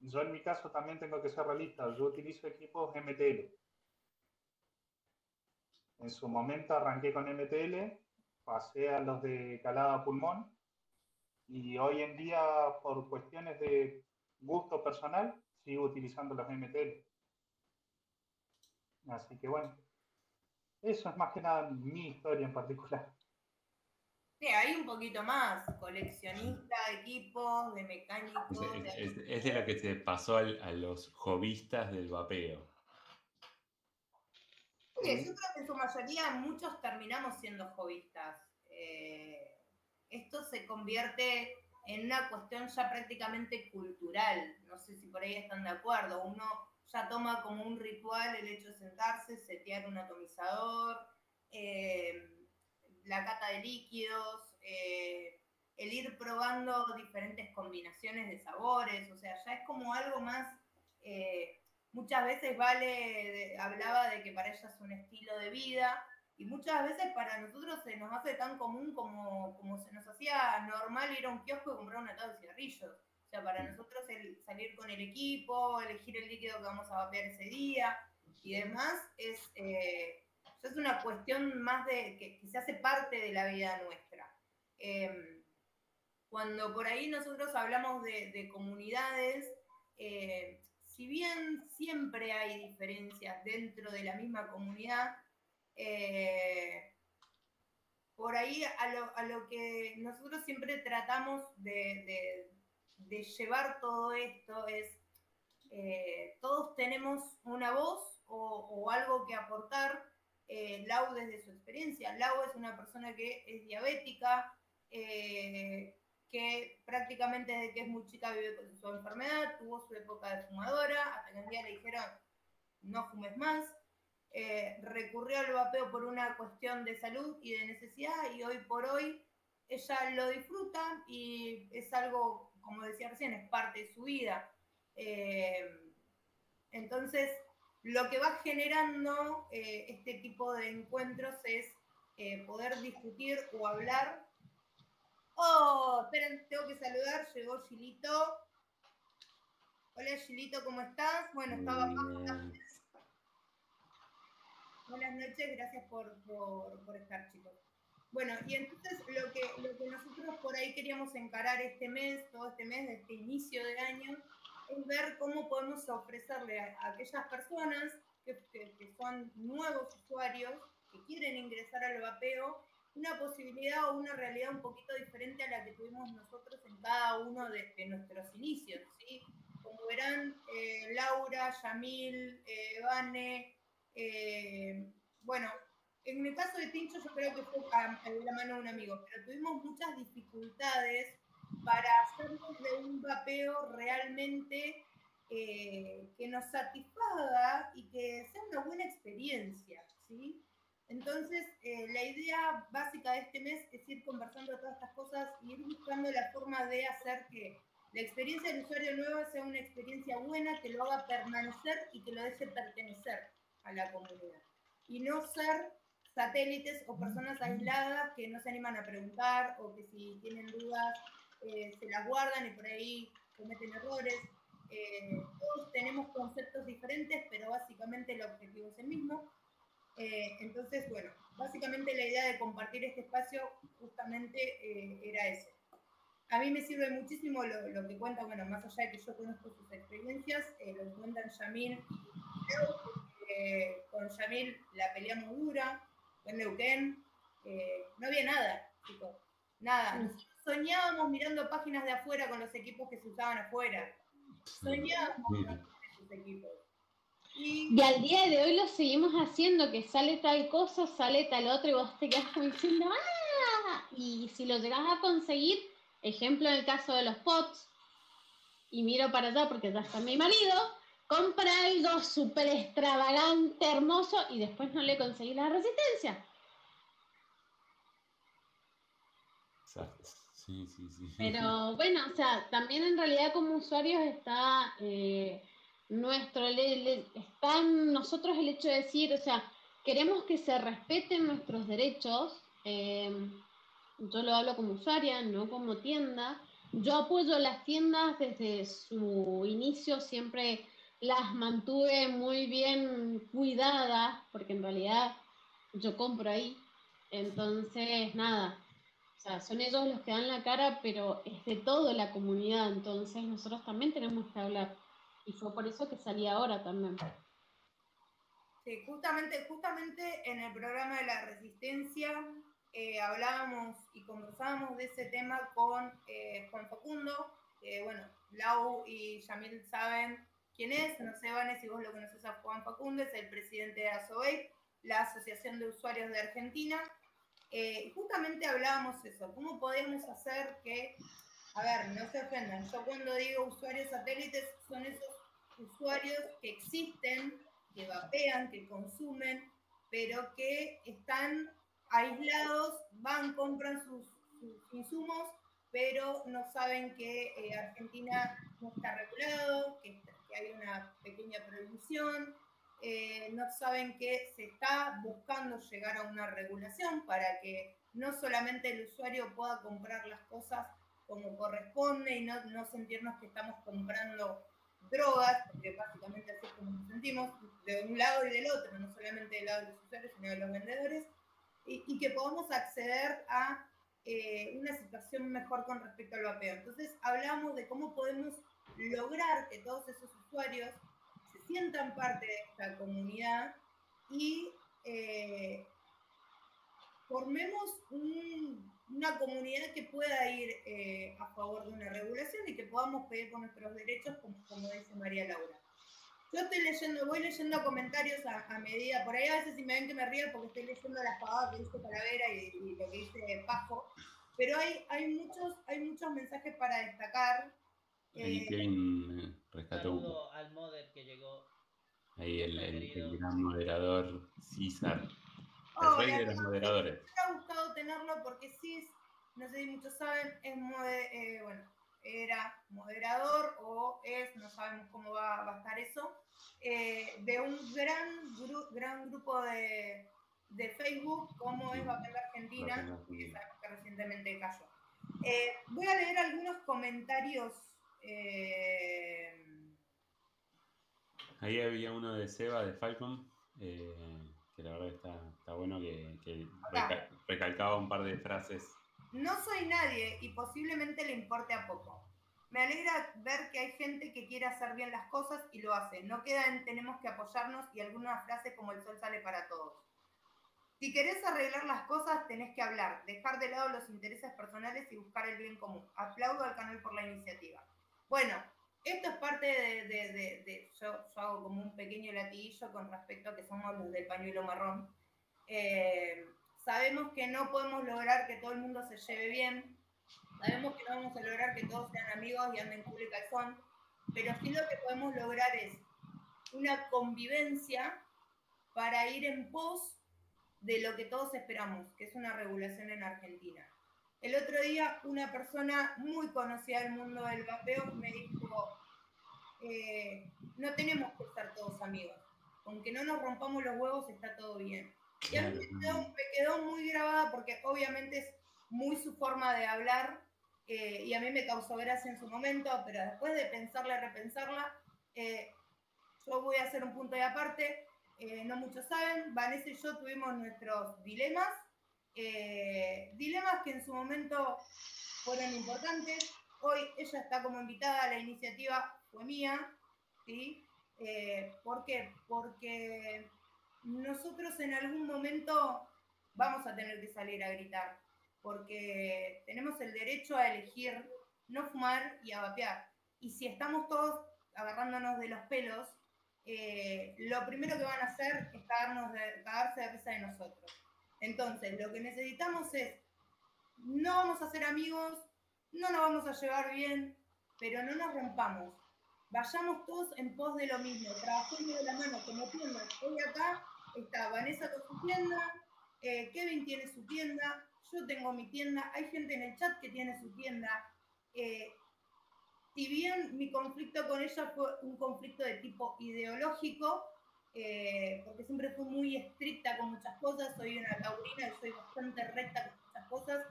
Yo en mi caso también tengo que ser realista, yo utilizo equipos MTL. En su momento arranqué con MTL, pasé a los de calada pulmón y hoy en día por cuestiones de gusto personal sigo utilizando los MTL. Así que bueno, eso es más que nada mi historia en particular. Sí, hay un poquito más, coleccionista de equipos, de mecánicos. Es, es, es de lo que se pasó al- a los hobbyistas del vapeo. Sí, yo creo que en su mayoría muchos terminamos siendo hobbyistas. Eh, esto se convierte en una cuestión ya prácticamente cultural. No sé si por ahí están de acuerdo. Uno ya toma como un ritual el hecho de sentarse, setear un atomizador, eh, la cata de líquidos, eh, el ir probando diferentes combinaciones de sabores. O sea, ya es como algo más... eh, muchas veces Vale hablaba de que para ella es un estilo de vida y muchas veces para nosotros se nos hace tan común como, como se nos hacía normal ir a un kiosco y comprar una atado de cigarrillos. O sea, para nosotros el salir con el equipo, elegir el líquido que vamos a vapear ese día y demás es, eh, es una cuestión más de que, que se hace parte de la vida nuestra. Em, cuando por ahí nosotros hablamos de, de comunidades, eh, si bien siempre hay diferencias dentro de la misma comunidad, eh, por ahí a lo, a lo que nosotros siempre tratamos de, de- llevar todo esto es, eh, todos tenemos una voz o, o algo que aportar. Eh, Lau desde su experiencia, Lau es una persona que es diabética, eh, que prácticamente desde que es muy chica vive con su enfermedad, tuvo su época de fumadora, hasta que un día le dijeron no fumes más, eh, recurrió al vapeo por una cuestión de salud y de necesidad y hoy por hoy ella lo disfruta y es algo, como decía recién, es parte de su vida. Eh, entonces, lo que va generando eh, este tipo de encuentros es eh, poder discutir o hablar Oh, esperen, tengo que saludar. Llegó Gilito. Hola Gilito, ¿cómo estás? Bueno, estaba acá. Buenas noches, gracias por, por, por estar, chicos. Bueno, y entonces lo que, lo que nosotros por ahí queríamos encarar este mes, todo este mes, este inicio de año, es ver cómo podemos ofrecerle a, a aquellas personas que, que- que son nuevos usuarios, que quieren ingresar al vapeo, una posibilidad o una realidad un poquito diferente a la que tuvimos nosotros en cada uno de, de nuestros inicios, ¿sí? Como verán, eh, Laura, Yamil, eh, Vane, eh, bueno, en el caso de Tincho yo creo que fue a, la mano de un amigo, pero tuvimos muchas dificultades para hacernos de un vapeo realmente eh, que nos satisfaga y que sea una buena experiencia, ¿sí? Entonces, eh, la idea básica de este mes es ir conversando todas estas cosas y ir buscando la forma de hacer que la experiencia del usuario nuevo sea una experiencia buena, que lo haga permanecer y que lo deje pertenecer a la comunidad. Y no ser satélites o personas aisladas que no se animan a preguntar o que si tienen dudas eh, se las guardan y por ahí cometen errores. Eh, todos tenemos conceptos diferentes, pero básicamente el objetivo es el mismo. Eh, entonces, bueno, básicamente la idea de compartir este espacio justamente eh, era eso. A mí me sirve muchísimo lo, lo que cuentan, bueno, más allá de que yo conozco sus experiencias, eh, lo que cuentan Yamil y Porque con Yamil la peleamos dura, con Neuquén, eh, no había nada, chicos, nada. Nosotros soñábamos mirando páginas de afuera con los equipos que se usaban afuera. Soñábamos con esos equipos. Y Y al día de hoy lo seguimos haciendo, que sale tal cosa, sale tal otro, y vos te quedas como diciendo, ¡ah! Y si lo llegas a conseguir, ejemplo en el caso de los pots, y miro para allá porque ya está mi marido, compra algo súper extravagante, hermoso, y después no le conseguí la resistencia. Exacto. Sí, sí, sí. Pero bueno, o sea, también en realidad como usuarios está eh, nuestro, le- le- está en nosotros el hecho de decir, o sea, queremos que se respeten nuestros derechos. eh, yo lo hablo como usuaria, no como tienda. Yo apoyo las tiendas desde su inicio, siempre las mantuve muy bien cuidadas, porque en realidad yo compro ahí. Entonces, nada, son ellos los que dan la cara, pero es de toda la comunidad, entonces nosotros también tenemos que hablar. Y fue por eso que salí ahora también. Sí, justamente, justamente en el programa de la resistencia eh, hablábamos y conversábamos de ese tema con eh, Juan Facundo. bueno, Lau y Yamil saben quién es, no sé, Vanes, si vos lo conoces a Juan Facundo, es el presidente de ASOEI, la Asociación de Usuarios de Argentina. Eh, justamente hablábamos eso, cómo podemos hacer que, a ver, no se ofendan, yo cuando digo usuarios satélites son esos usuarios que existen, que vapean, que consumen, pero que están aislados, van, compran sus, insumos, pero no saben que eh, Argentina no está regulado, que, hay una pequeña prohibición, eh, no saben que se está buscando llegar a una regulación para que no solamente el usuario pueda comprar las cosas como corresponde y no, no sentirnos que estamos comprando drogas, porque básicamente así es como nos sentimos, de un lado y del otro, no solamente del lado de los usuarios, sino de los vendedores, y, que podamos acceder a eh, una situación mejor con respecto al vapeo. Entonces hablamos de cómo podemos lograr que todos esos usuarios se sientan parte de esta comunidad y eh, formemos una comunidad que pueda ir eh, a favor de una regulación y que podamos pedir con nuestros derechos, como, como dice María Laura. Yo estoy leyendo, voy leyendo comentarios a, medida, por ahí a veces si me ven que me río porque estoy leyendo las pavadas que dice Calavera y, lo que dice Pajo, pero hay, hay, muchos, hay muchos mensajes para destacar. Ahí eh, rescató al modder que llegó. Ahí el, el, gran moderador César. El rey de los moderadores. Me ha gustado tenerlo porque Cis, no sé si muchos saben, es eh, bueno, era moderador o es, no sabemos cómo va, a estar eso, eh, de un gran, gran grupo de, de, Facebook como es Papel Argentina, que recientemente cayó. Eh, voy a leer algunos comentarios. Eh, Ahí había uno de Seba de Falcon, que la verdad está, está bueno, que, que recalcaba un par de frases no soy nadie y posiblemente le importe a poco. Me alegra ver que hay gente que quiere hacer bien las cosas y lo hace. No queda en tenemos que apoyarnos y alguna frase como el sol sale para todos. Si querés arreglar las cosas, tenés que hablar, dejar de lado los intereses personales y buscar el bien común. Aplaudo al canal por la iniciativa. Bueno, esto es parte de, yo, hago como un pequeño latiguillo con respecto a que somos los del pañuelo marrón. Eh, Sabemos que no podemos lograr que todo el mundo se lleve bien. Sabemos que no vamos a lograr que todos sean amigos y anden culo y calzón. Pero sí lo que podemos lograr es una convivencia para ir en pos de lo que todos esperamos, que es una regulación en Argentina. El otro día una persona muy conocida del mundo del vapeo me dijo, eh, no tenemos que estar todos amigos, aunque no nos rompamos los huevos está todo bien. Y a mí me quedó, muy grabada porque obviamente es muy su forma de hablar eh, y a mí me causó gracia en su momento, pero después de pensarla y repensarla, eh, yo voy a hacer un punto de aparte. Eh, no muchos saben, Vanessa y yo tuvimos nuestros dilemas, dilemas que en su momento fueron importantes. Hoy ella está como invitada, la iniciativa fue mía, ¿sí? ¿Por qué? Porque nosotros en algún momento vamos a tener que salir a gritar, porque tenemos el derecho a elegir no fumar y a vapear. Y si estamos todos agarrándonos de los pelos, eh, lo primero que van a hacer es cagarnos de, cagarse de risa de nosotros. Entonces, lo que necesitamos es, no vamos a ser amigos, no nos vamos a llevar bien, pero no nos rompamos. Vayamos todos en pos de lo mismo, trabajando de la mano como tiendas. Hoy acá está Vanessa con su tienda, eh, Kevin tiene su tienda, yo tengo mi tienda, hay gente en el chat que tiene su tienda. Eh, si bien mi conflicto con ella fue un conflicto de tipo ideológico, eh, porque siempre fui muy estricta con muchas cosas, soy una taurina y soy bastante recta con muchas cosas,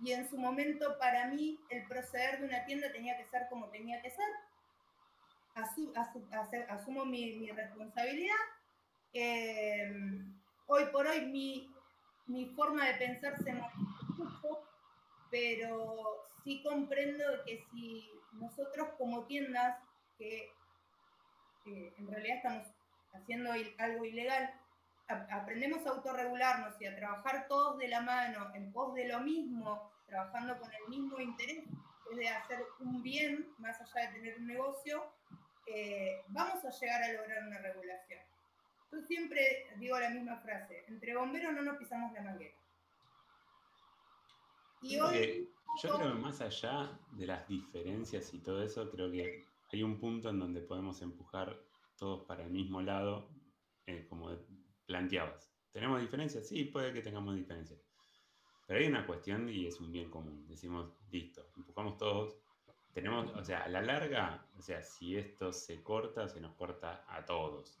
y en su momento para mí el proceder de una tienda tenía que ser como tenía que ser. asumo mi, mi responsabilidad Em, hoy por hoy mi, mi, forma de pensar se mucho, pero sí comprendo que si nosotros como tiendas, que, en realidad estamos haciendo algo ilegal, aprendemos a autorregularnos y a trabajar todos de la mano en pos de lo mismo, trabajando con el mismo interés, es de hacer un bien más allá de tener un negocio, eh, vamos a llegar a lograr una regulación. Yo siempre digo la misma frase, entre bomberos no nos pisamos la manguera. Y hoy, yo creo que más allá de las diferencias y todo eso, creo que hay un punto en donde podemos empujar todos para el mismo lado, eh, como planteabas. ¿Tenemos diferencias? Sí, puede que tengamos diferencias. Pero hay una cuestión y es un bien común. Decimos, listo, empujamos todos. Tenemos, o sea, a la larga, o sea, si esto se corta, se nos corta a todos.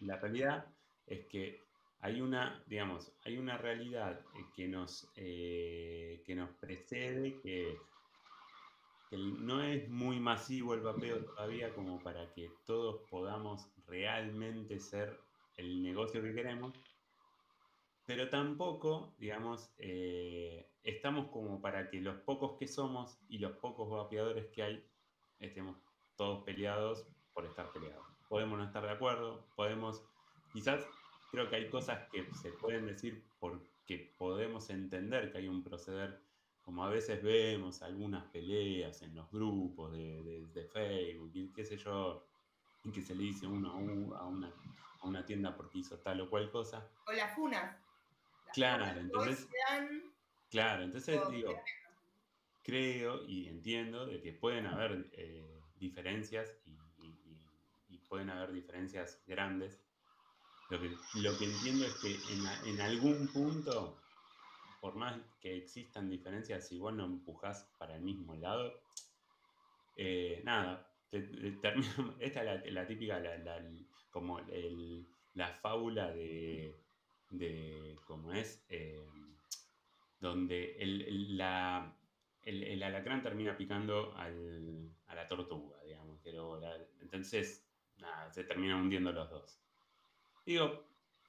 La realidad es que hay una, digamos, hay una realidad que nos, eh, que nos precede, que no es muy masivo el vapeo todavía como para que todos podamos realmente ser el negocio que queremos, pero tampoco, digamos, eh, estamos como para que los pocos que somos y los pocos vapeadores que hay estemos todos peleados por estar peleados. Podemos no estar de acuerdo, podemos, quizás creo que hay cosas que se pueden decir porque podemos entender que hay un proceder como a veces vemos algunas peleas en los grupos de, Facebook y qué sé yo, en que se le dice uno a, una, a una tienda porque hizo tal o cual cosa. O las funas. claro, entonces... Claro, entonces digo, creo y entiendo de que pueden haber eh, diferencias y, pueden haber diferencias grandes. Lo que, lo que entiendo es que en, en algún punto por más que existan diferencias, si vos no empujás para el mismo lado, eh, nada, esta es la, típica, como la fábula de, de ¿cómo es? Eh, donde el, la, el, alacrán termina picando a la tortuga, digamos. Pero entonces, nada, se terminan hundiendo los dos. Digo,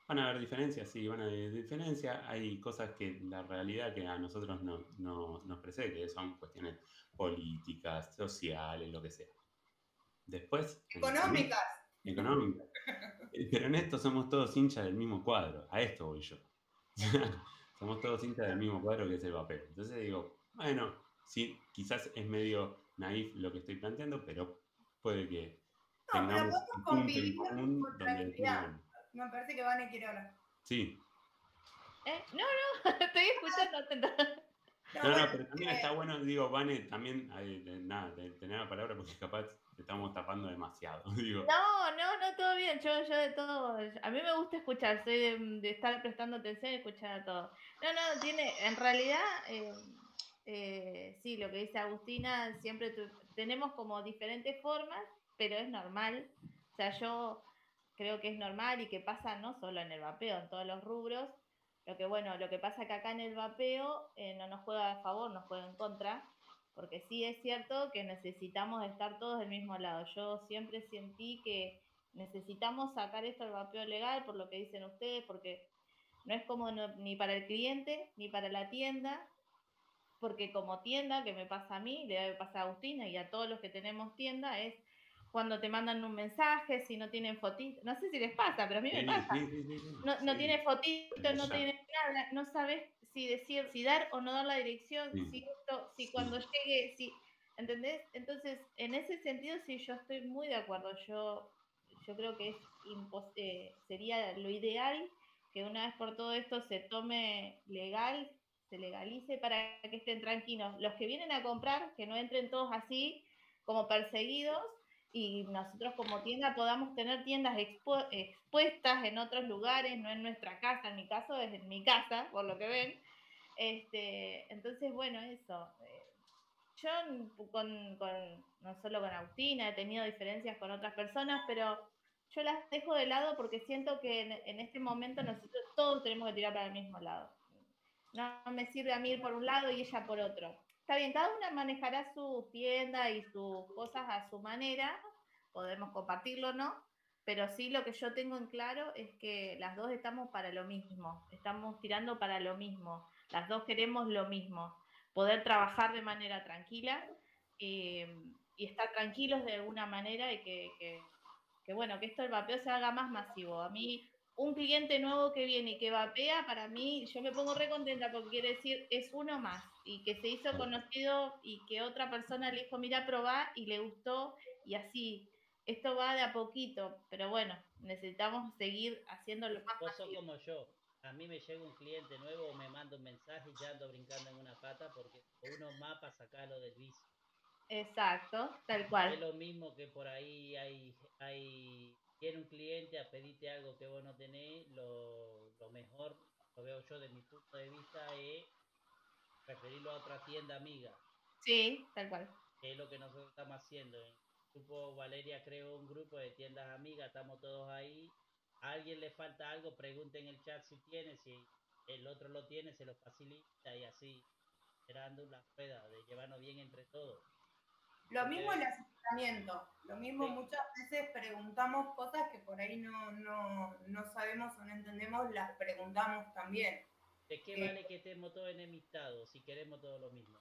Van a haber diferencias, sí, van a haber diferencias. Hay cosas que la realidad que a nosotros no, nos precede, que son cuestiones políticas, sociales, lo que sea. Después. Económicas. Económicas. Pero en esto somos todos hinchas del mismo cuadro. A esto voy yo. somos todos hinchas del mismo cuadro que es el papel. Entonces digo, bueno, sí, quizás es medio naif lo que estoy planteando, pero puede que tengamos un punto en común donde me parece que Vane quiere hablar. Sí. ¿Eh? No, no, estoy escuchando atenta. No, no, pero también está bueno, digo, Vane, también, nada, tener la palabra porque capaz te estamos tapando demasiado. Digo. No, no, no, todo bien, yo, yo de todo, a mí me gusta escuchar, soy de, estar prestando atención y escuchar a todo. No, no, tiene, en realidad, eh, eh, sí, lo que dice Agustina, siempre tenemos como diferentes formas, pero es normal. O sea, yo creo que es normal y que pasa no solo en el vapeo, en todos los rubros. Lo que bueno, lo que pasa que acá en el vapeo eh, no nos juega a favor, nos juega en contra, porque sí es cierto que necesitamos estar todos del mismo lado. Yo siempre sentí que necesitamos sacar esto al vapeo legal, por lo que dicen ustedes, porque no es cómodo ni para el cliente ni para la tienda, porque como tienda, que me pasa a mí, le debe pasar a Agustina y a todos los que tenemos tienda, es cuando te mandan un mensaje, si no tienen fotitos, no sé si les pasa, pero a mí me pasa. no, no tiene fotitos, no tiene nada, no sabes si decir, si dar o no dar la dirección, si esto, si cuando llegue, si, ¿entendés? Entonces, en ese sentido sí yo estoy muy de acuerdo. Yo, yo creo que es eh, sería lo ideal que una vez por todo esto se tome legal, se legalice para que estén tranquilos. Los que vienen a comprar, que no entren todos así como perseguidos y nosotros como tienda podamos tener tiendas expuestas en otros lugares, no en nuestra casa, en mi caso es en mi casa, por lo que ven. Este, entonces, bueno, eso. Eh, yo con, con, no solo con Agustina, he tenido diferencias con otras personas, pero yo las dejo de lado porque siento que en, en este momento nosotros todos tenemos que tirar para el mismo lado. No me sirve a mí ir por un lado y ella por otro está bien, cada una manejará su tienda y sus cosas a su manera, podemos compartirlo, ¿no? Pero sí lo que yo tengo en claro es que las dos estamos para lo mismo, estamos tirando para lo mismo, las dos queremos lo mismo, poder trabajar de manera tranquila eh, y estar tranquilos de alguna manera y que, bueno, que esto el vapeo se haga más masivo. A mí, un cliente nuevo que viene y que vapea, para mí, yo me pongo re contenta porque quiere decir, es uno más y que se hizo conocido y que otra persona le dijo, mira, probá y le gustó y así. Esto va de a poquito, pero bueno, necesitamos seguir haciéndolo más Vos sos como yo. A mí me llega un cliente nuevo, me manda un mensaje y ya ando brincando en una pata porque uno más para sacarlo del vicio. Exacto, tal Es cual. lo mismo que por ahí hay, hay viene un cliente a pedirte algo que vos no tenés, lo, lo mejor, lo veo yo de mi punto de vista, es referirlo a otra tienda amiga, Sí, tal cual. que es lo que nosotros estamos haciendo. En el grupo Valeria creó un grupo de tiendas amigas, estamos todos ahí. A alguien le falta algo, pregunte en el chat si tiene, si el otro lo tiene, se lo facilita y así, esperando la rueda de llevarnos bien entre todos. Lo mismo el asesoramiento. Lo mismo Sí. muchas veces preguntamos cosas que por ahí no, no, no sabemos o no entendemos, las preguntamos también. ¿De qué Sí. vale que estemos todos enemistados si queremos todo lo mismo?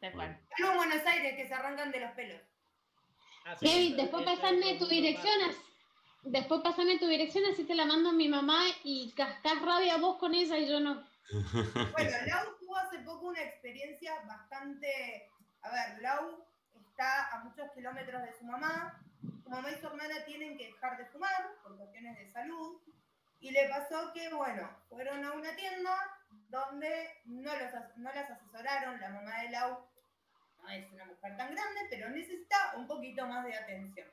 Tal cual. En Buenos Aires que se arrancan de los pelos. Ah, Kevin, después pasame tu dirección, aparte. as- después pasame tu dirección, así te la mando a mi mamá y cascás rabia vos con ella y yo no. Bueno, Lau tuvo hace poco una experiencia bastante. A ver, Lau está a muchos kilómetros de su mamá. Su mamá y su hermana tienen que dejar de fumar por cuestiones de salud. Y le pasó que, bueno, fueron a una tienda donde no, los, no las asesoraron. La mamá de Lau no es una mujer tan grande, pero necesita un poquito más de atención.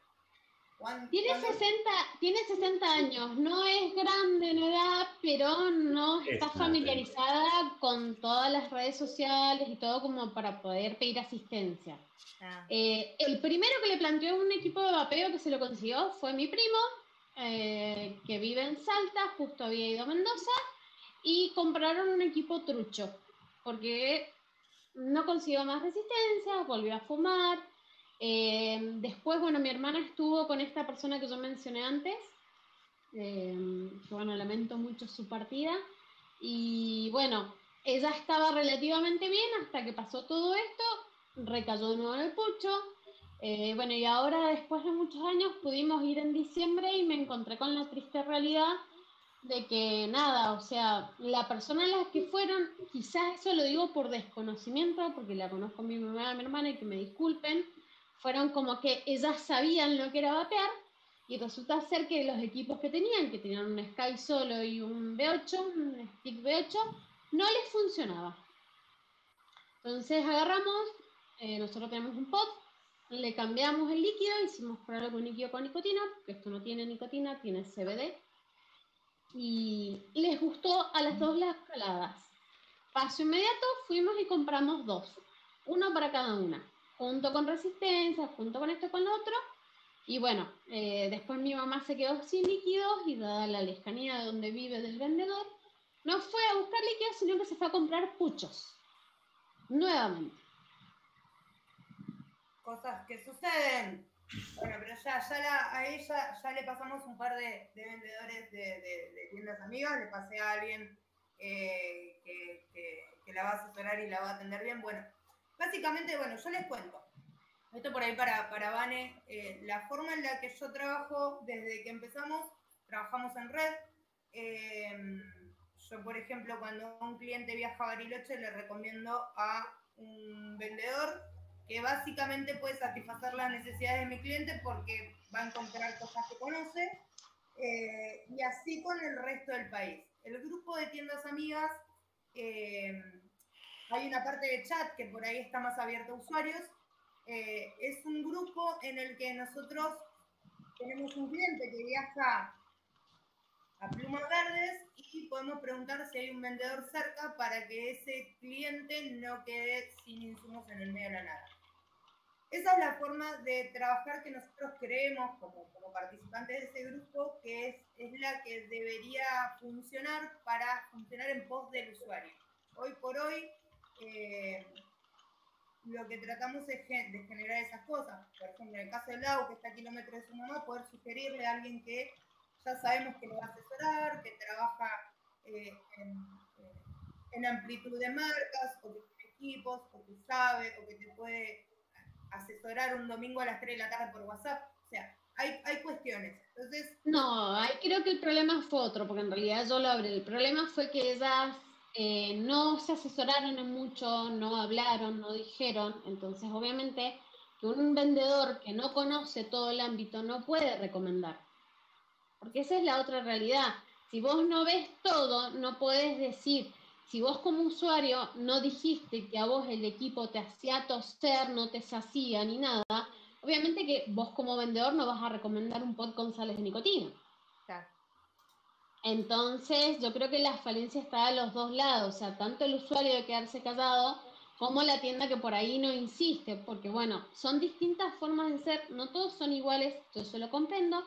Tiene cuando- 60, tiene 60 años, no es grande en edad, pero no Es está familiarizada con todas las redes sociales y todo como para poder pedir asistencia. Ah, Eh, el primero que le planteó un equipo de vapeo que se lo consiguió fue mi primo, eh, que vive en Salta, justo había ido a Mendoza, y compraron un equipo trucho, porque no consiguió más resistencia, volvió a fumar. Eh, después, bueno, mi hermana estuvo con esta persona que yo mencioné antes, eh, bueno, lamento mucho su partida, y bueno, ella estaba relativamente bien hasta que pasó todo esto, recayó de nuevo en el pucho. Eh, bueno, y ahora después de muchos años pudimos ir en diciembre y me encontré con la triste realidad de que nada, o sea, la persona a la que fueron, quizás eso lo digo por desconocimiento, porque la conozco a mi mamá y a mi hermana y que me disculpen, fueron como que ellas sabían lo que era vapear y resulta ser que los equipos que tenían, que tenían un Sky Solo y un V8, un Stick V8, no les funcionaba. Entonces agarramos, eh, nosotros tenemos un pot, le cambiamos el líquido, hicimos probarlo con líquido con nicotina, porque esto no tiene nicotina, tiene CBD. Y les gustó a las dos las caladas. Paso inmediato, fuimos y compramos dos, uno para cada una, junto con resistencia, junto con esto con lo otro. Y bueno, eh, después mi mamá se quedó sin líquidos y dada la lejanía de donde vive del vendedor, no fue a buscar líquidos, sino que se fue a comprar puchos. Nuevamente. cosas que suceden. Bueno, pero ya, ya la- a ya le pasamos un par de, de vendedores de, de- tiendas amigas, le pasé a alguien eh, que- que la va a asesorar y la va a atender bien. Bueno, básicamente, bueno, yo les cuento. Esto por ahí para, para Vane, eh, la forma en la que yo trabajo desde que empezamos, trabajamos en red. Eh, yo, por ejemplo, cuando un cliente viaja a Bariloche, le recomiendo a un vendedor que básicamente puede satisfacer las necesidades de mi cliente porque va a encontrar cosas que conoce eh, y así con el resto del país. El grupo de tiendas amigas, eh, hay una parte de chat que por ahí está más abierto a usuarios, eh, es un grupo en el que nosotros tenemos un cliente que viaja a Plumas Verdes y podemos preguntar si hay un vendedor cerca para que ese cliente no quede sin insumos en el medio de la nada. Esa es la forma de trabajar que nosotros creemos como, como participantes de ese grupo, que es, es la que debería funcionar para funcionar en pos del usuario. Hoy por hoy, eh, lo que tratamos es de generar esas cosas. Por ejemplo, en el caso de Lau, que está a kilómetros de su mamá, poder sugerirle a alguien que ya sabemos que lo va a asesorar, que trabaja eh, en, eh, amplitud de marcas, o que tiene equipos, o que sabe, o que te puede asesorar un domingo a las 3 de la tarde por WhatsApp. O sea, hay, hay cuestiones. Entonces, No, creo que el problema fue otro, porque en realidad yo lo abrí. El problema fue que ellas eh, no se asesoraron en mucho, no hablaron, no dijeron. Entonces, obviamente, que un vendedor que no conoce todo el ámbito no puede recomendar. Porque esa es la otra realidad. Si vos no ves todo, no podés decir, si vos como usuario no dijiste que a vos el equipo te hacía toser, no te sacía ni nada, obviamente que vos como vendedor no vas a recomendar un pot con sales de nicotina. Entonces, yo creo que la falencia está a los dos lados, o sea, tanto el usuario de quedarse callado como la tienda que por ahí no insiste, porque bueno, son distintas formas de ser, no todos son iguales, yo se lo comprendo.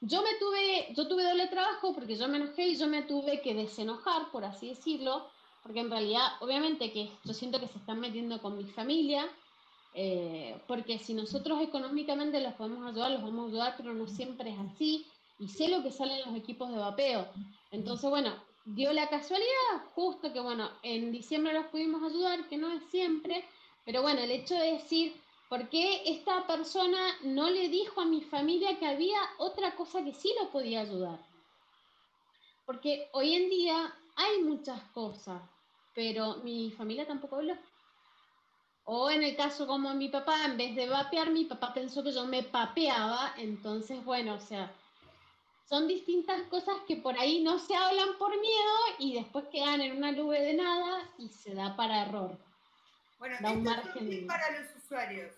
Yo me tuve, yo tuve doble trabajo porque yo me enojé y yo me tuve que desenojar, por así decirlo, porque en realidad, obviamente que yo siento que se están metiendo con mi familia, eh, porque si nosotros económicamente los podemos ayudar, los vamos a ayudar, pero no siempre es así, y sé lo que salen los equipos de vapeo. Entonces, bueno, dio la casualidad, justo que, bueno, en diciembre los pudimos ayudar, que no es siempre, pero bueno, el hecho de decir, ¿por qué esta persona no le dijo a mi familia que había otra cosa que sí lo podía ayudar? Porque hoy en día hay muchas cosas, pero mi familia tampoco habló. O en el caso como mi papá, en vez de vapear, mi papá pensó que yo me papeaba, entonces, bueno, o sea, son distintas cosas que por ahí no se hablan por miedo y después quedan en una nube de nada y se da para error. bueno, Da un es margen de- para los usuarios.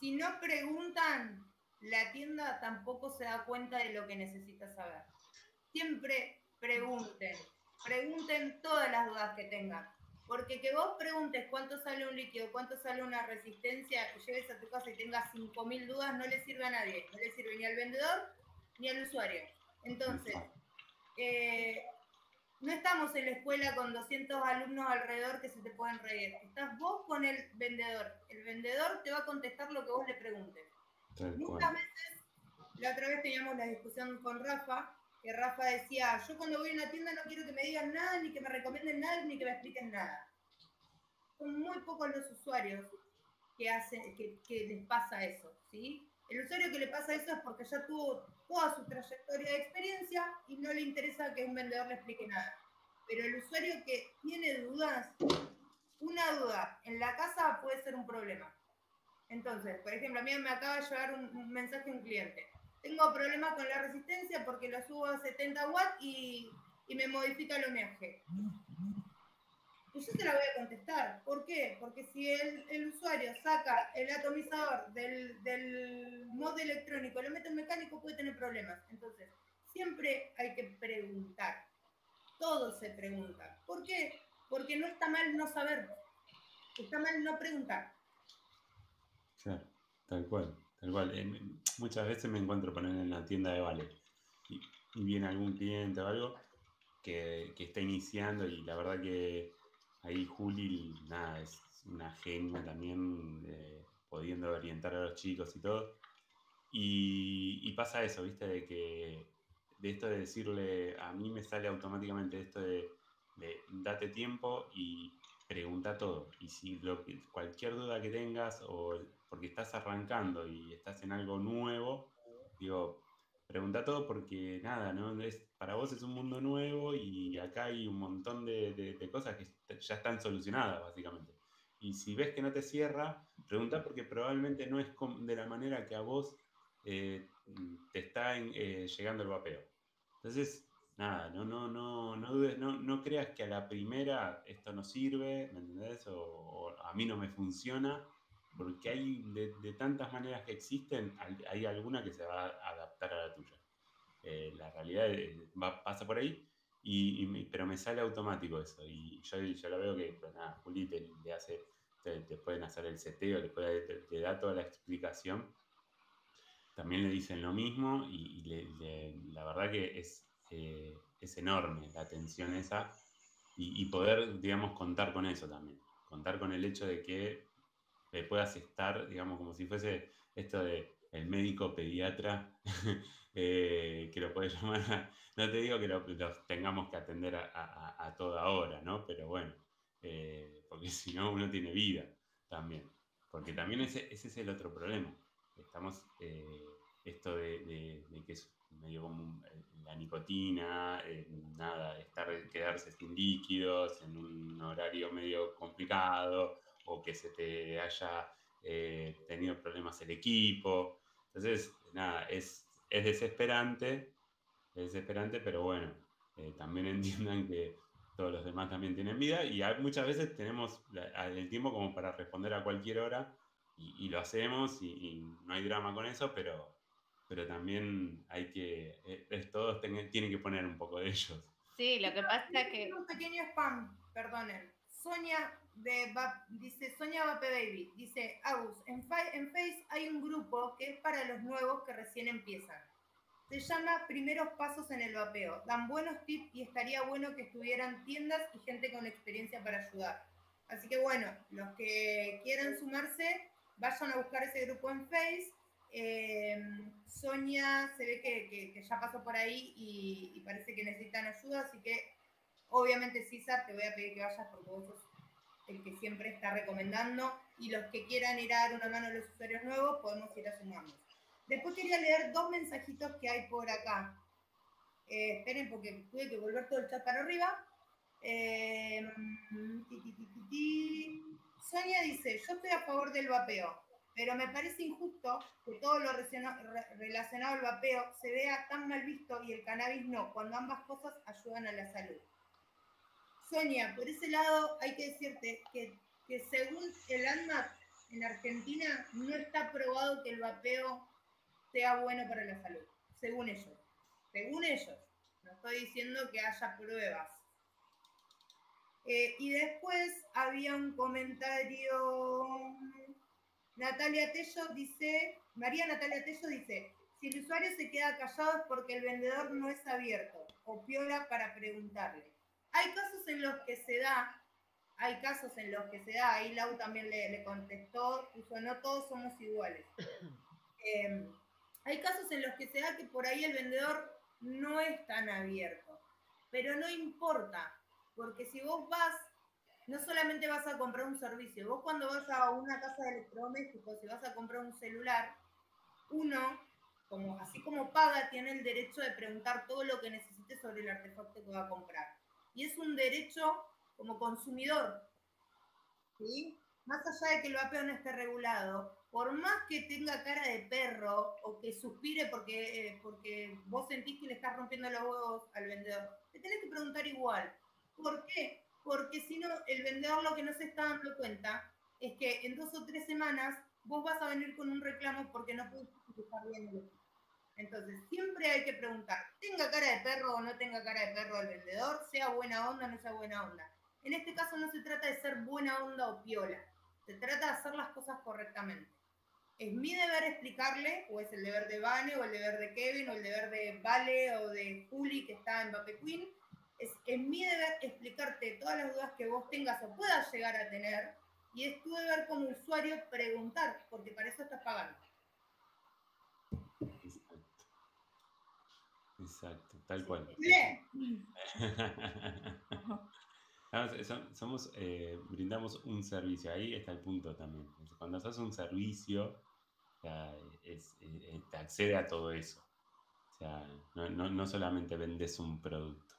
Si no preguntan, la tienda tampoco se da cuenta de lo que necesita saber. Siempre pregunten, pregunten todas las dudas que tengan. Porque que vos preguntes cuánto sale un líquido, cuánto sale una resistencia, y llegues a tu casa y tengas 5.000 dudas, no le sirve a nadie. No le sirve ni al vendedor ni al usuario. Entonces, eh, no estamos en la escuela con 200 alumnos alrededor que se te pueden reír. Estás vos con el vendedor. El vendedor te va a contestar lo que vos le preguntes. Muchas veces, la otra vez teníamos la discusión con Rafa, que Rafa decía, yo cuando voy a una tienda no quiero que me digan nada, ni que me recomienden nada, ni que me expliquen nada. Son muy pocos los usuarios que, hacen, que, que les pasa eso, ¿sí? El usuario que le pasa eso es porque ya tuvo toda su trayectoria de experiencia y no le interesa que un vendedor le explique nada. Pero el usuario que tiene dudas, una duda en la casa puede ser un problema. Entonces, por ejemplo, a mí me acaba de llegar un, un mensaje de un cliente. Tengo problemas con la resistencia porque lo subo a 70 watts y, y me modifica el ohmiaje. Y yo te la voy a contestar. ¿Por qué? Porque si el, el usuario saca el atomizador del, del mod electrónico y lo mete en mecánico, puede tener problemas. Entonces, siempre hay que preguntar. Todo se pregunta. ¿Por qué? Porque no está mal no saber. Está mal no preguntar. Claro, tal cual, tal cual. Muchas veces me encuentro poner en la tienda de Vale y, viene algún cliente o algo que, que está iniciando y la verdad que ahí Juli, nada, es una genia también, pudiendo orientar a los chicos y todo. Y, pasa eso, ¿viste? De que, de esto de decirle, a mí me sale automáticamente esto de, date tiempo y pregunta todo. Y si cualquier duda que tengas, o porque estás arrancando y estás en algo nuevo, digo, pregunta todo porque nada, ¿no? Es, para vos es un mundo nuevo y acá hay un montón de, de- de cosas que ya están solucionadas, básicamente. Y si ves que no te cierra, pregunta porque probablemente no es de la manera que a vos eh, te está eh, llegando el vapeo. Entonces, nada, no, no, no, no dudes, no, no creas que a la primera esto no sirve, ¿me entendés? O, o a mí no me funciona, porque hay de, de tantas maneras que existen, hay, alguna que se va a adaptar a la tuya. Eh, la realidad eh, va- pasa por ahí, y, y pero me sale automático eso. Y yo, yo lo veo que, pues, nada, Juli te, le hace, te, te pueden hacer el seteo, le puede, te, te da toda la explicación. También le dicen lo mismo y, y le- le- la verdad que es, eh, es enorme la atención esa y, y poder, digamos, contar con eso también. Contar con el hecho de que le puedas estar, digamos, como si fuese esto de el médico pediatra, eh, que lo puedes llamar, a- no te digo que lo- los tengamos que atender a, a- a toda hora, ¿no? Pero bueno, eh, porque si no uno tiene vida también. Porque también ese, ese es el otro problema. estamos, eh, esto de, que es medio como la nicotina, nada, estar, quedarse sin líquidos en un horario medio complicado, o que se te haya tenido problemas el equipo. Entonces, nada, es, es desesperante, es desesperante, pero bueno, también entiendan que todos los demás también tienen vida y muchas veces tenemos el tiempo como para responder a cualquier hora y, lo hacemos y, no hay drama con eso, pero, pero también hay que, eh, todos tienen que poner un poco de ellos. Sí, lo que pasa es que... Un pequeño spam, perdonen. Sonia de dice, Sonia Vape Baby, dice, Agus, en, en Face hay un grupo que es para los nuevos que recién empiezan se llama Primeros Pasos en el Vapeo. Dan buenos tips y estaría bueno que estuvieran tiendas y gente con experiencia para ayudar. Así que bueno, los que quieran sumarse, vayan a buscar ese grupo en Face. Eh, Sonia se ve que, ya pasó por ahí y, parece que necesitan ayuda, así que obviamente César te voy a pedir que vayas porque vos sos el que siempre está recomendando y los que quieran ir a dar una mano a los usuarios nuevos podemos ir a sumarnos. Después quería leer dos mensajitos que hay por acá. Eh, esperen porque tuve que volver todo el chat para arriba. Eh, Sonia dice, yo estoy a favor del vapeo, pero me parece injusto que todo lo relacionado al vapeo se vea tan mal visto y el cannabis no, cuando ambas cosas ayudan a la salud. Sonia, por ese lado hay que decirte que, que según el ANMAT en Argentina no está probado que el vapeo sea bueno para la salud, según ellos. Según ellos. No estoy diciendo que haya pruebas. Eh, y después había un comentario. Natalia Tello dice, María Natalia Tello dice, si el usuario se queda callado es porque el vendedor no es abierto o piola para preguntarle. Hay casos en los que se da, hay casos en los que se da, ahí Lau también le, contestó, puso, no todos somos iguales. Em, hay casos en los que se da que por ahí el vendedor no es tan abierto, pero no importa, porque si vos vas, no solamente vas a comprar un servicio, vos cuando vas a una casa de electrodomésticos, si vas a comprar un celular, uno, como, así como paga, tiene el derecho de preguntar todo lo que necesite sobre el artefacto que va a comprar. Y es un derecho como consumidor, ¿sí? Más allá de que el vapeo no esté regulado, por más que tenga cara de perro o que suspire porque, eh, porque vos sentís que le estás rompiendo los huevos al vendedor, te tenés que preguntar igual. ¿Por qué? Porque si no, el vendedor lo que no se está dando cuenta es que en dos o tres semanas vos vas a venir con un reclamo porque no pudiste justificar bien Entonces, siempre hay que preguntar, tenga cara de perro o no tenga cara de perro el vendedor, sea buena onda o no sea buena onda. En este caso no se trata de ser buena onda o piola, se trata de hacer las cosas correctamente. ¿Es mi deber explicarle, o es el deber de Vane, o el deber de Kevin, o el deber de Vale, o de Juli, que está en Vape Queen? Es, es mi deber explicarte todas las dudas que vos tengas o puedas llegar a tener, y es tu deber como usuario preguntar, porque para eso estás pagando. Exacto, tal cual. somos, eh, brindamos un servicio, ahí está el punto también. Cuando haces un servicio, es, eh, te accede a todo eso. O sea, no, no, no solamente vendes un producto.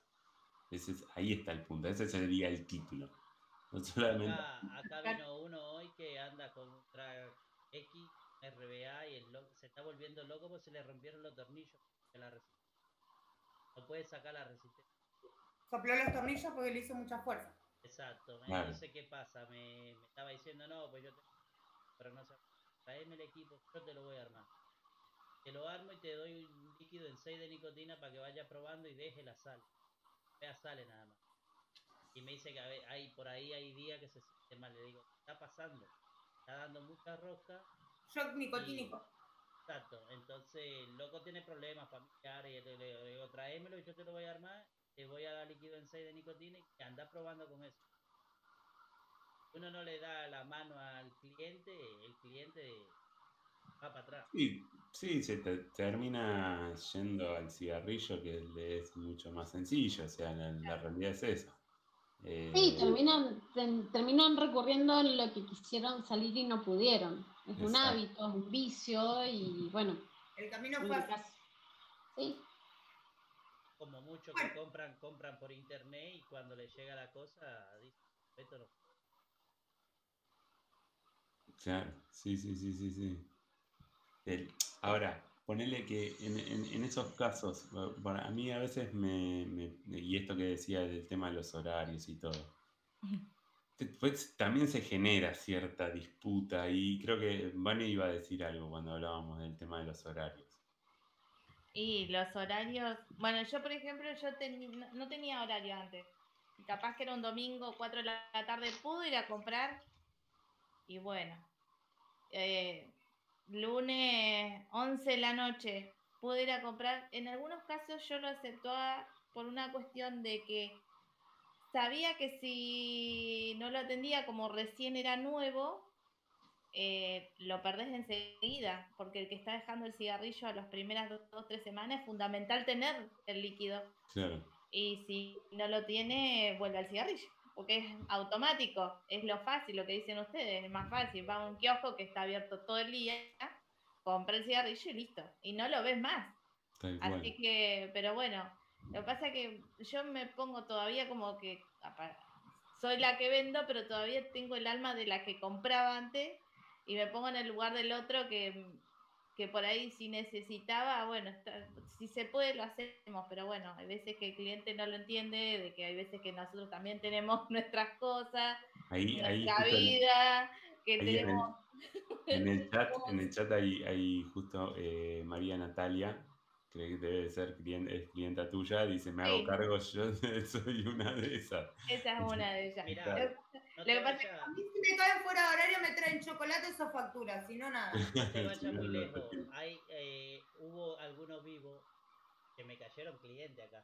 Ese es, ahí está el punto, ese sería el título. No solamente... acá, vino uno hoy que anda con un X, RBA y el se está volviendo loco porque se le rompieron los tornillos de la. No puede sacar la resistencia. Sopló los tornillos porque le hizo mucha fuerza. Exacto, no sé qué pasa, me, me, estaba diciendo no, pues yo te... pero no sé, traeme el equipo, yo te lo voy a armar. Te lo armo y te doy un líquido en 6 de nicotina para que vaya probando y deje la sal. Vea sale nada más. Y me dice que hay, por ahí hay días que se siente mal. Le digo, ¿qué está pasando? Está dando mucha rosca. Shock nicotínico. Exacto. Entonces, el loco tiene problemas familiares. Y le digo, tráemelo y yo te lo voy a armar te voy a dar líquido en 6 de nicotina y anda probando con eso. Uno no le da la mano al cliente, el cliente va para atrás. Sí, sí se termina yendo al cigarrillo que le es mucho más sencillo, o sea, la, realidad es eso. Eh, Sí, terminan, ten- terminan recurriendo a lo que quisieron salir y no pudieron. Es un hábito, es un vicio y bueno, El camino fácil. sí, Como muchos Bueno. que compran, compran por internet y cuando les llega la cosa, dicen, esto no. Claro, sí, sí, sí, sí, sí. El- ahora, ponele que en, en- en esos casos, pa- para mí a veces me, me- y esto que decía del tema de los horarios y todo, también se genera cierta disputa y creo que Vane iba a decir algo cuando hablábamos del tema de los horarios. Y los horarios, bueno, yo por ejemplo, yo teni- no- tenía horario antes. Capaz que era un domingo, 4 de la tarde, pude ir a comprar. Y bueno, eh, lunes, 11 de la noche, pude ir a comprar. En algunos casos yo lo aceptaba por una cuestión de que sabía que si no lo atendía como recién era nuevo, eh, lo perdés enseguida, porque el que está dejando el cigarrillo a las primeras dos o tres semanas es fundamental tener el líquido. Claro, Y si no lo tiene, vuelve al cigarrillo, porque es automático, es lo fácil, lo que dicen ustedes, es más fácil. Va a un kiosco que está abierto todo el día, compra el cigarrillo y listo, y no lo ves más. Así que, pero bueno, lo que pasa es que yo me pongo todavía como que soy la que vendo, pero todavía tengo el alma de la que compraba antes y me pongo en el lugar del otro que, que por ahí si necesitaba, bueno, está- si se puede lo hacemos, pero bueno, hay veces que el cliente no lo entiende, de que hay veces que nosotros también tenemos nuestras cosas, Ahí, ahí nuestra justo vida, que ahí en el- tenemos... En el chat, en el chat hay, hay justo eh, María Natalia, que debe de ser cliente, es clienta tuya, dice, me hago Sí. cargo, yo soy una de esas. Esa es una de ellas. Mirá, Claro. no Lo que pasa es vayas- A mí si me caen fuera de horario me traen chocolates o facturas, si no nada. no te vayas muy lejos. Hay, eh, hubo algunos vivos que me cayeron clientes acá.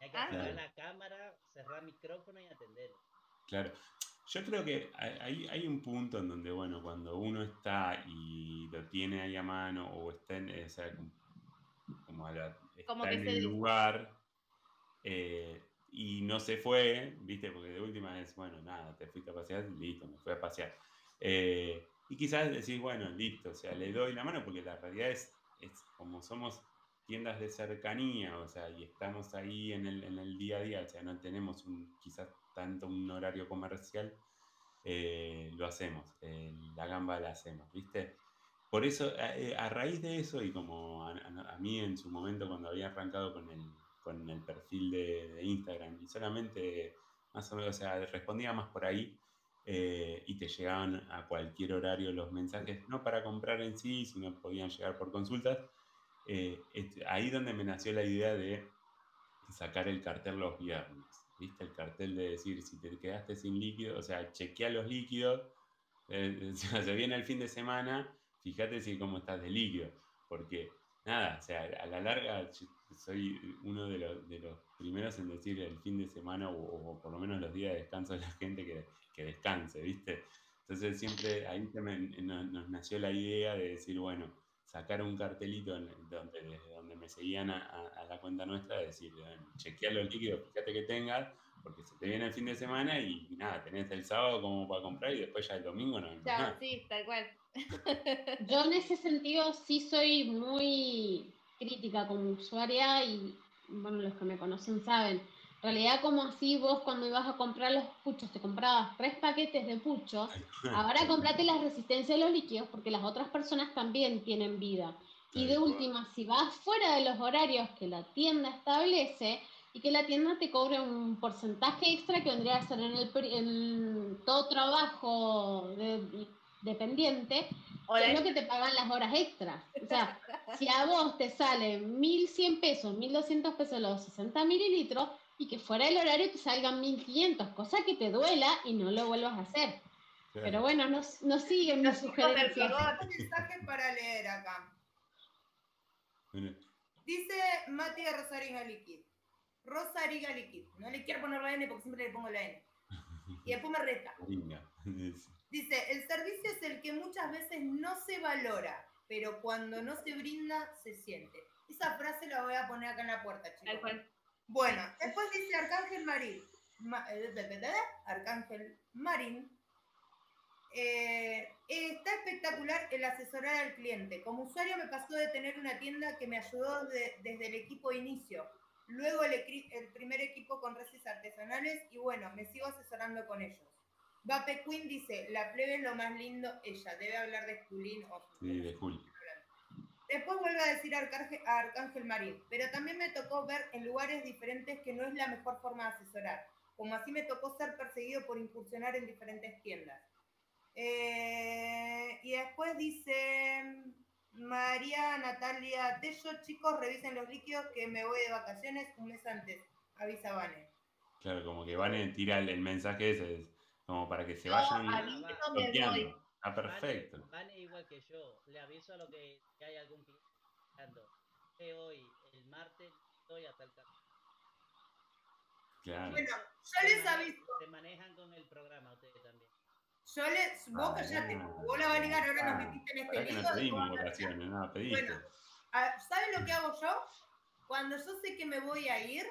Hay que Ah. apagar Claro. la cámara, cerrar micrófono y atenderlo. Claro. Yo creo que hay, hay- un punto en donde, bueno, cuando uno está y lo tiene ahí a mano o está en, o sea, como, a la- Como está que en el lugar eh, y no se fue, ¿viste? Porque de última es, bueno, nada, te fuiste a pasear, listo, me fui a pasear. Eh, y quizás decís, bueno, listo, o sea, le doy la mano porque la realidad es, es como somos tiendas de cercanía, o sea, y estamos ahí en el, en el día a día, o sea, no tenemos un, quizás tanto un horario comercial, eh, lo hacemos, eh, la gamba la hacemos, ¿viste? Por eso, a, eh, a raíz de eso, y como a, a- mí en su momento cuando había arrancado con el, con el perfil de, de Instagram, y solamente, más o menos, o sea, respondía más por ahí, eh, y te llegaban a cualquier horario los mensajes, no para comprar en sí, sino podían llegar por consultas, eh, este, ahí donde me nació la idea de sacar el cartel los viernes. ¿Viste? El cartel de decir, si te quedaste sin líquido, o sea, chequea los líquidos, eh, se viene el fin de semana, fíjate si cómo estás de líquido, porque nada, o sea, a la larga soy uno de los, de los primeros en decir el fin de semana o, o por lo menos los días de descanso de la gente que, que descanse, ¿viste? Entonces siempre ahí me- nos, nos nació la idea de decir, bueno, sacar un cartelito donde, desde donde me seguían a, a- la cuenta nuestra, de decir, bueno, chequea los líquidos, fíjate que tengas, porque se te viene el fin de semana y nada, tenés el sábado como para comprar y después ya el domingo no Chao, nada. sí, tal cual. Yo en ese sentido sí soy muy crítica como usuaria y bueno, los que me conocen saben. En realidad, como así vos cuando ibas a comprar los puchos, te comprabas tres paquetes de puchos, ahora comprate la resistencia de los líquidos porque las otras personas también tienen vida. Y de última, si vas fuera de los horarios que la tienda establece y que la tienda te cobre un porcentaje extra que vendría a ser en, el, en todo trabajo de- dependiente, Hola. es lo que te pagan las horas extras. O sea, si a vos te salen 1.100 pesos, 1.200 pesos los 60 mililitros, y que fuera del horario te salgan 1.500, cosa que te duela y no lo vuelvas a hacer. Claro. Pero bueno, no, no siguen mis sugerencias. Un mensaje para leer acá. Dice Mati de Rosariga Liquid. Rosariga Liquid. No le quiero poner la N porque siempre le pongo la N. Y después me reta. Dice, el servicio es el que muchas veces no se valora, pero cuando no se brinda, se siente. Esa frase la voy a poner acá en la puerta, chicos. Bueno, después dice Arcángel Marí. Ma- eh, Arcángel Marín. Eh, está espectacular el asesorar al cliente. Como usuario me pasó de tener una tienda que me ayudó de- desde el equipo de inicio. Luego el, el primer equipo con resis artesanales y bueno, me sigo asesorando con ellos. Vape Queen dice, la plebe es lo más lindo, ella debe hablar de Julín o Sí, de full. Después vuelve a decir Arcángel, a Arcángel Marín, pero también me tocó ver en lugares diferentes que no es la mejor forma de asesorar, como así me tocó ser perseguido por incursionar en diferentes tiendas. Eh, y después dice María Natalia Tello, chicos, revisen los líquidos que me voy de vacaciones un mes antes, avisa Vane. Claro, como que van a tirar el, el mensaje ese, es como para que se No, vayan aviso, me voy. Ah, perfecto. Vane, Vane igual que yo. Le aviso a lo que, que hay algún cliente hoy, el martes, estoy hasta el ca- Claro. Bueno, yo Se les aviso, Se manejan con el programa ustedes también. Yo les, vos Ah, no. porque vos la ligar, ahora nos metiste en este lío. no pedimos votaciones, nada, pediste. Bueno, ¿Saben lo que hago yo? Cuando yo sé que me voy a ir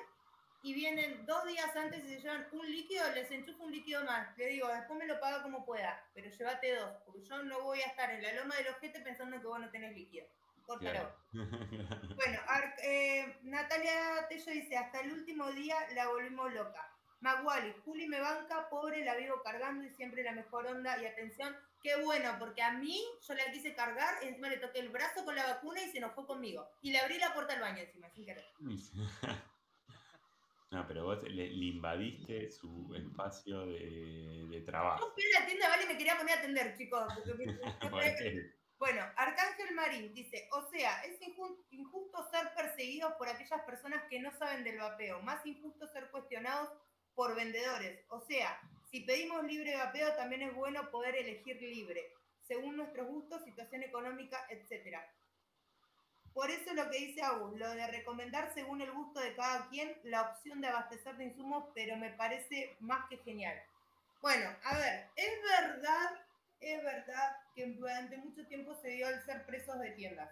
y vienen dos días antes y se llevan un líquido, les enchufo un líquido más. Le digo, después me lo paga como pueda, pero llévate dos, porque yo no voy a estar en la loma del ojete pensando que vos no tenés líquido. Córtalo. Claro. Bueno, eh, Natalia Tello dice, hasta el último día la volvimos loca. Maguali, Juli me banca, pobre, la vivo cargando y siempre la mejor onda y atención. Qué bueno, porque a mí yo la quise cargar, encima le toqué el brazo con la vacuna y se enojó conmigo. Y le abrí la puerta al baño encima, sin querer. No, pero vos le, le invadiste su espacio de, de Yo trabajo. fui a la tienda, vale, me quería poner a atender, chicos. porque. Bueno, Arcángel Marín dice, o sea, es inju- injusto ser perseguidos por aquellas personas que no saben del vapeo, más injusto ser cuestionados por vendedores. O sea, si pedimos libre vapeo, también es bueno poder elegir libre, según nuestros gustos, situación económica, etc. Por eso lo que dice Agus, lo de recomendar según el gusto de cada quien la opción de abastecer de insumos, pero me parece más que genial. Bueno, a ver, es verdad, es verdad que durante mucho tiempo se dio el ser presos de tiendas.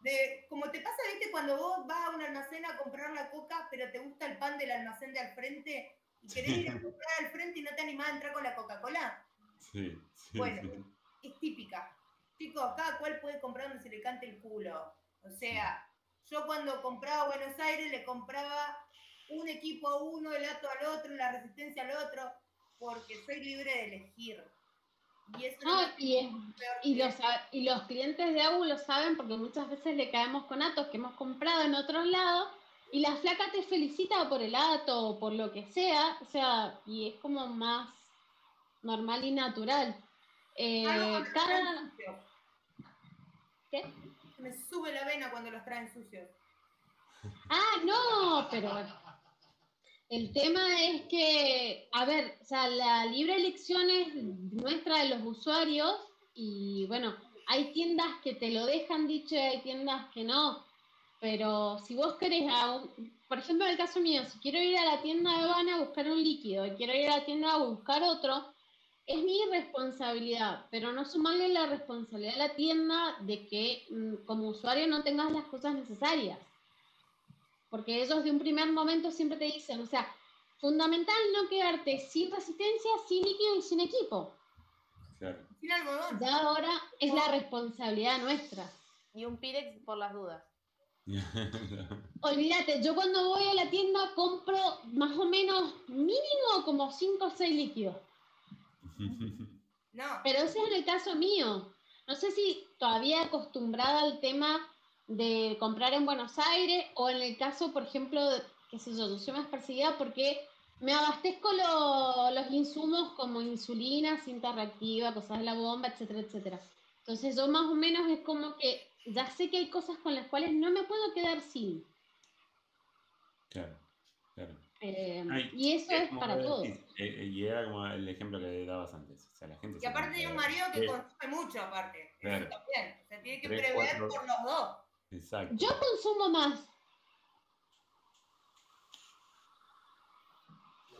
De, como te pasa, viste, cuando vos vas a un almacén a comprar la coca, pero te gusta el pan del almacén de al frente y querés ir a comprar al frente y no te animás a entrar con la Coca-Cola, Sí, sí, Bueno. sí. es típica. Chicos, cada cual puede comprar donde se le cante el culo. O sea, yo cuando compraba a Buenos Aires le compraba un equipo a uno, el ato al otro, la resistencia al otro, porque soy libre de elegir. Y eso No, me y, es- y, los, y los clientes de AU lo saben porque muchas veces le caemos con atos que hemos comprado en otros lados y la flaca te felicita por el ato o por lo que sea, o sea, y es como más normal y natural. Eh, cada... ¿Qué? Me sube la vena cuando los traen sucios. Ah, no, pero el tema es que, a ver, o sea, la libre elección es nuestra de los usuarios y bueno, hay tiendas que te lo dejan dicho y hay tiendas que no, pero si vos querés, a un- por ejemplo, en el caso mío, si quiero ir a la tienda de Habana a buscar un líquido y quiero ir a la tienda a buscar otro, es mi responsabilidad, pero no sumarle la responsabilidad a la tienda de que mm, como usuario no tengas las cosas necesarias. Porque ellos de un primer momento siempre te dicen, o sea, fundamental no quedarte sin resistencia, sin líquido y sin equipo. Claro. Sin algodón. Ya ahora es la responsabilidad nuestra. Y un Pirex por las dudas. Olvídate, yo cuando voy a la tienda compro más o menos mínimo como 5 o 6 líquidos. No. Pero ese es en el caso mío. No sé si todavía acostumbrada al tema de comprar en Buenos Aires o en el caso, por ejemplo, de- qué sé yo, yo soy más perseguida porque me abastezco lo- los insumos como insulina, cinta reactiva, cosas de la bomba, etcétera, etcétera. Entonces yo más o menos es como que ya sé que hay cosas con las cuales no me puedo quedar sin. Claro, claro. Eh, Ay, y eso es como para todos. eh, eh, y era como el ejemplo que dabas antes. O sea, la gente Y se aparte tiene un marido que consume mucho, aparte. Claro. Eso también. O sea, tiene que Tres, prever cuatro. por los dos. Exacto. Yo consumo más.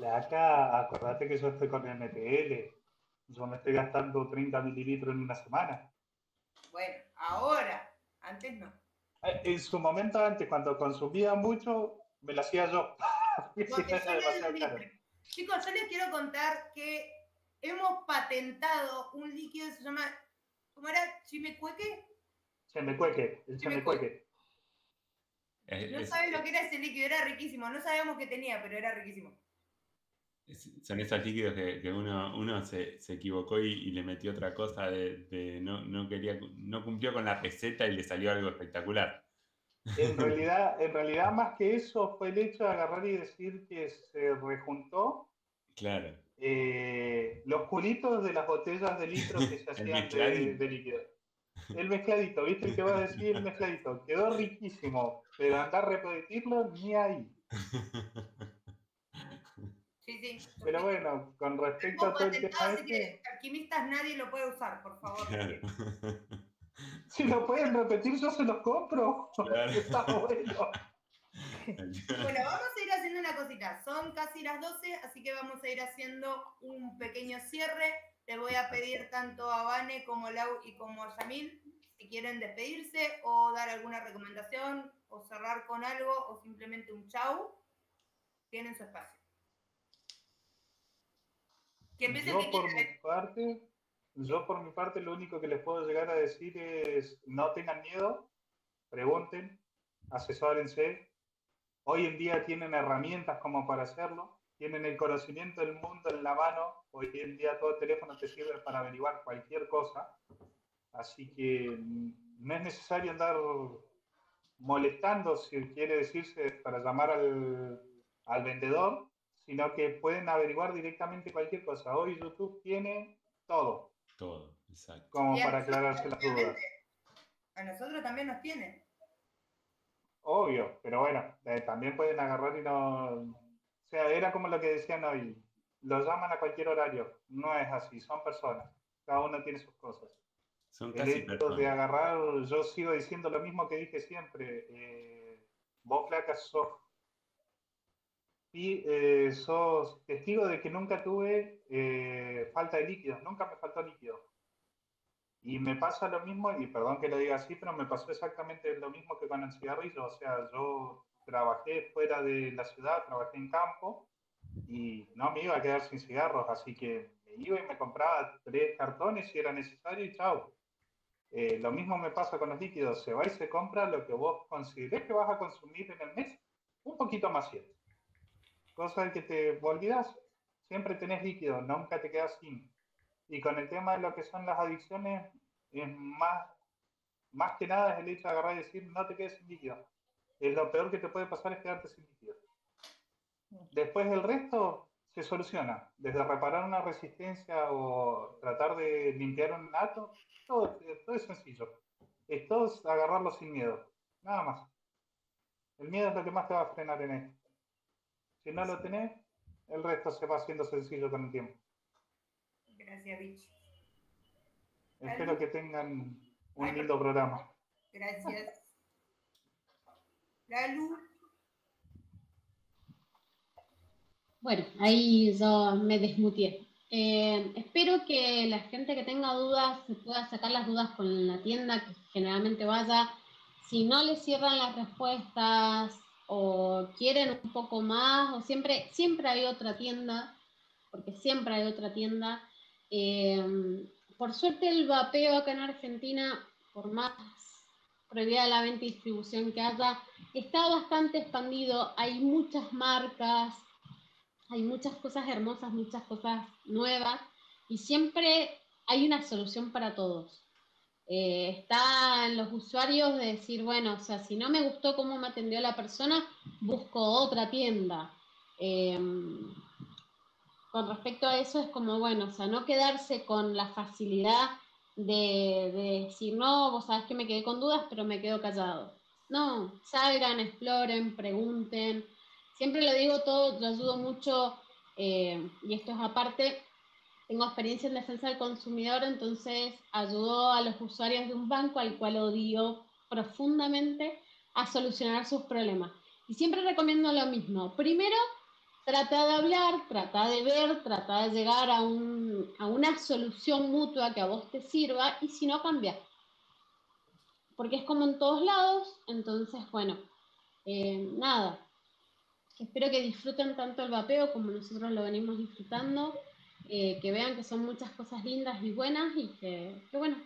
Acá, acordate que yo estoy con MTL. Yo me estoy gastando 30 mililitros en una semana. Bueno, ahora. Antes no. Eh, En su momento antes, cuando consumía mucho, me lo hacía yo. Porque yo les, chicos, yo les quiero contar que hemos patentado un líquido que se llama, ¿cómo era? ¿Chimecueque? Chimecueque, el chimecueque. No sabes lo que era ese líquido, era riquísimo. No sabíamos qué tenía, pero era riquísimo. Son esos líquidos que, uno, uno se, equivocó y, le metió otra cosa de, no, no, quería, no cumplió con la receta y le salió algo espectacular. En realidad, en realidad, más que eso, fue el hecho de agarrar y decir que se rejuntó. Claro. Eh, los culitos de las botellas de litro que se hacían de, líquido. El mezcladito, ¿viste? El que va a decir el mezcladito. Quedó riquísimo, pero andar a repetirlo ni ahí. Sí, sí. Pero bueno, con respecto a todo el tema este... alquimistas nadie lo puede usar, por favor. Si lo pueden repetir, yo se los compro. Está bueno. Bueno, vamos a ir haciendo una cosita. Son casi las 12, así que vamos a ir haciendo un pequeño cierre. Le voy a pedir tanto a Vane como Lau y como a Yamil si quieren despedirse o dar alguna recomendación o cerrar con algo o simplemente un chau. Tienen su espacio. yo por mi parte, yo por mi parte lo único que les puedo llegar a decir es no tengan miedo, pregunten, asesórense. Hoy en día tienen herramientas como para hacerlo, tienen el conocimiento del mundo en la mano. Hoy en día todo teléfono te sirve para averiguar cualquier cosa. Así que no es necesario andar molestando, si quiere decirse, para llamar al, al vendedor, sino que pueden averiguar directamente cualquier cosa. Hoy YouTube tiene todo. Todo, exacto. Como para aclararse las dudas. A nosotros también nos tiene. Obvio, pero bueno, eh, también pueden agarrar y no... Sea, era como lo que decían hoy. Los llaman a cualquier horario. No es así, son personas. Cada uno tiene sus cosas. Son casi El de agarrar, yo sigo diciendo lo mismo que dije siempre. Eh, vos, flacas, sos y eh, sos testigo de que nunca tuve eh, falta de líquidos, nunca me faltó líquido. Y me pasa lo mismo, y perdón que lo diga así, pero me pasó exactamente lo mismo que con el cigarrillo. O sea, yo trabajé fuera de la ciudad, trabajé en campo, y no me iba a quedar sin cigarros, así que me iba y me compraba tres cartones si era necesario y chao. Eh, lo mismo me pasa con los líquidos, se va y se compra lo que vos considerés que vas a consumir en el mes, un poquito más cierto cosa que te olvidas, siempre tenés líquido, nunca te quedas sin. Y con el tema de lo que son las adicciones, es más, más que nada es el hecho de agarrar y decir, no te quedes sin líquido. Es lo peor que te puede pasar es quedarte sin líquido. Después el resto se soluciona. Desde reparar una resistencia o tratar de limpiar un nato, todo, todo es sencillo. Es todo agarrarlo sin miedo. Nada más. El miedo es lo que más te va a frenar en esto. Si no lo tenés, el resto se va haciendo sencillo con el tiempo. Gracias, Rich. Espero que tengan un lindo programa. Gracias. Lalu. Bueno, ahí yo me desmutié. Eh, espero que la gente que tenga dudas se pueda sacar las dudas con la tienda, que generalmente vaya. Si no le cierran las respuestas, o quieren un poco más, o siempre, siempre hay otra tienda, porque siempre hay otra tienda. Eh, por suerte el vapeo acá en Argentina, por más prohibida la venta y distribución que haya, está bastante expandido, hay muchas marcas, hay muchas cosas hermosas, muchas cosas nuevas, y siempre hay una solución para todos. Eh, está en los usuarios de decir, bueno, o sea, si no me gustó cómo me atendió la persona, busco otra tienda. Em, con respecto a eso es como, bueno, o sea, no quedarse con la facilidad de, decir, no, vos sabés que me quedé con dudas, pero me quedo callado. No, salgan, exploren, pregunten. Siempre lo digo todo, yo ayudo mucho, eh, y esto es aparte, tengo experiencia en defensa del consumidor, entonces ayudó a los usuarios de un banco al cual odio profundamente a solucionar sus problemas. Y siempre recomiendo lo mismo. Primero, trata de hablar, trata de ver, trata de llegar a, una solución mutua que a vos te sirva y si no, cambia. Porque es como en todos lados, entonces, bueno, eh, nada. espero que disfruten tanto el vapeo como nosotros lo venimos disfrutando, eh, que vean que son muchas cosas lindas y buenas y que, que bueno,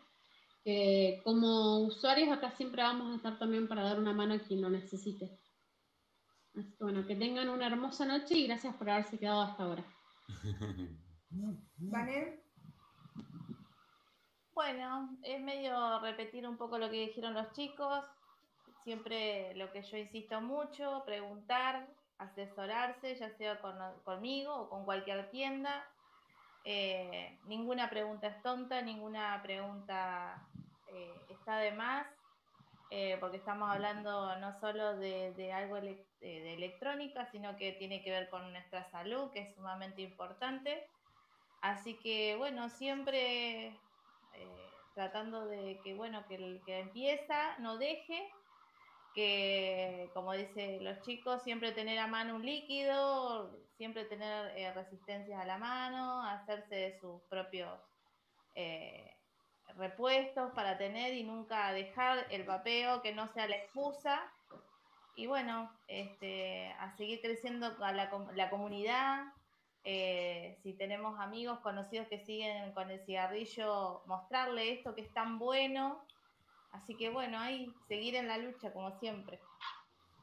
que como usuarios acá siempre vamos a estar también para dar una mano a quien lo necesite. Así que bueno, que tengan una hermosa noche y gracias por haberse quedado hasta ahora. ¿Vale? Bueno, es medio repetir un poco lo que dijeron los chicos. Siempre lo que yo insisto mucho, preguntar, asesorarse, ya sea con, conmigo o con cualquier tienda. Eh, ninguna pregunta es tonta, ninguna pregunta eh, está de más, eh, porque estamos hablando no solo de, algo de electrónica, sino que tiene que ver con nuestra salud, que es sumamente importante. Así que bueno, siempre tratando de que bueno, que el que empieza no deje, que como dicen los chicos, siempre tener a mano un líquido, siempre tener eh, resistencias a la mano, hacerse de sus propios eh, repuestos para tener y nunca dejar el vapeo, que no sea la excusa. Y bueno, este, a seguir creciendo a la, la comunidad. Eh, si tenemos amigos conocidos que siguen con el cigarrillo, mostrarle esto que es tan bueno Así que bueno, ahí seguir en la lucha como siempre.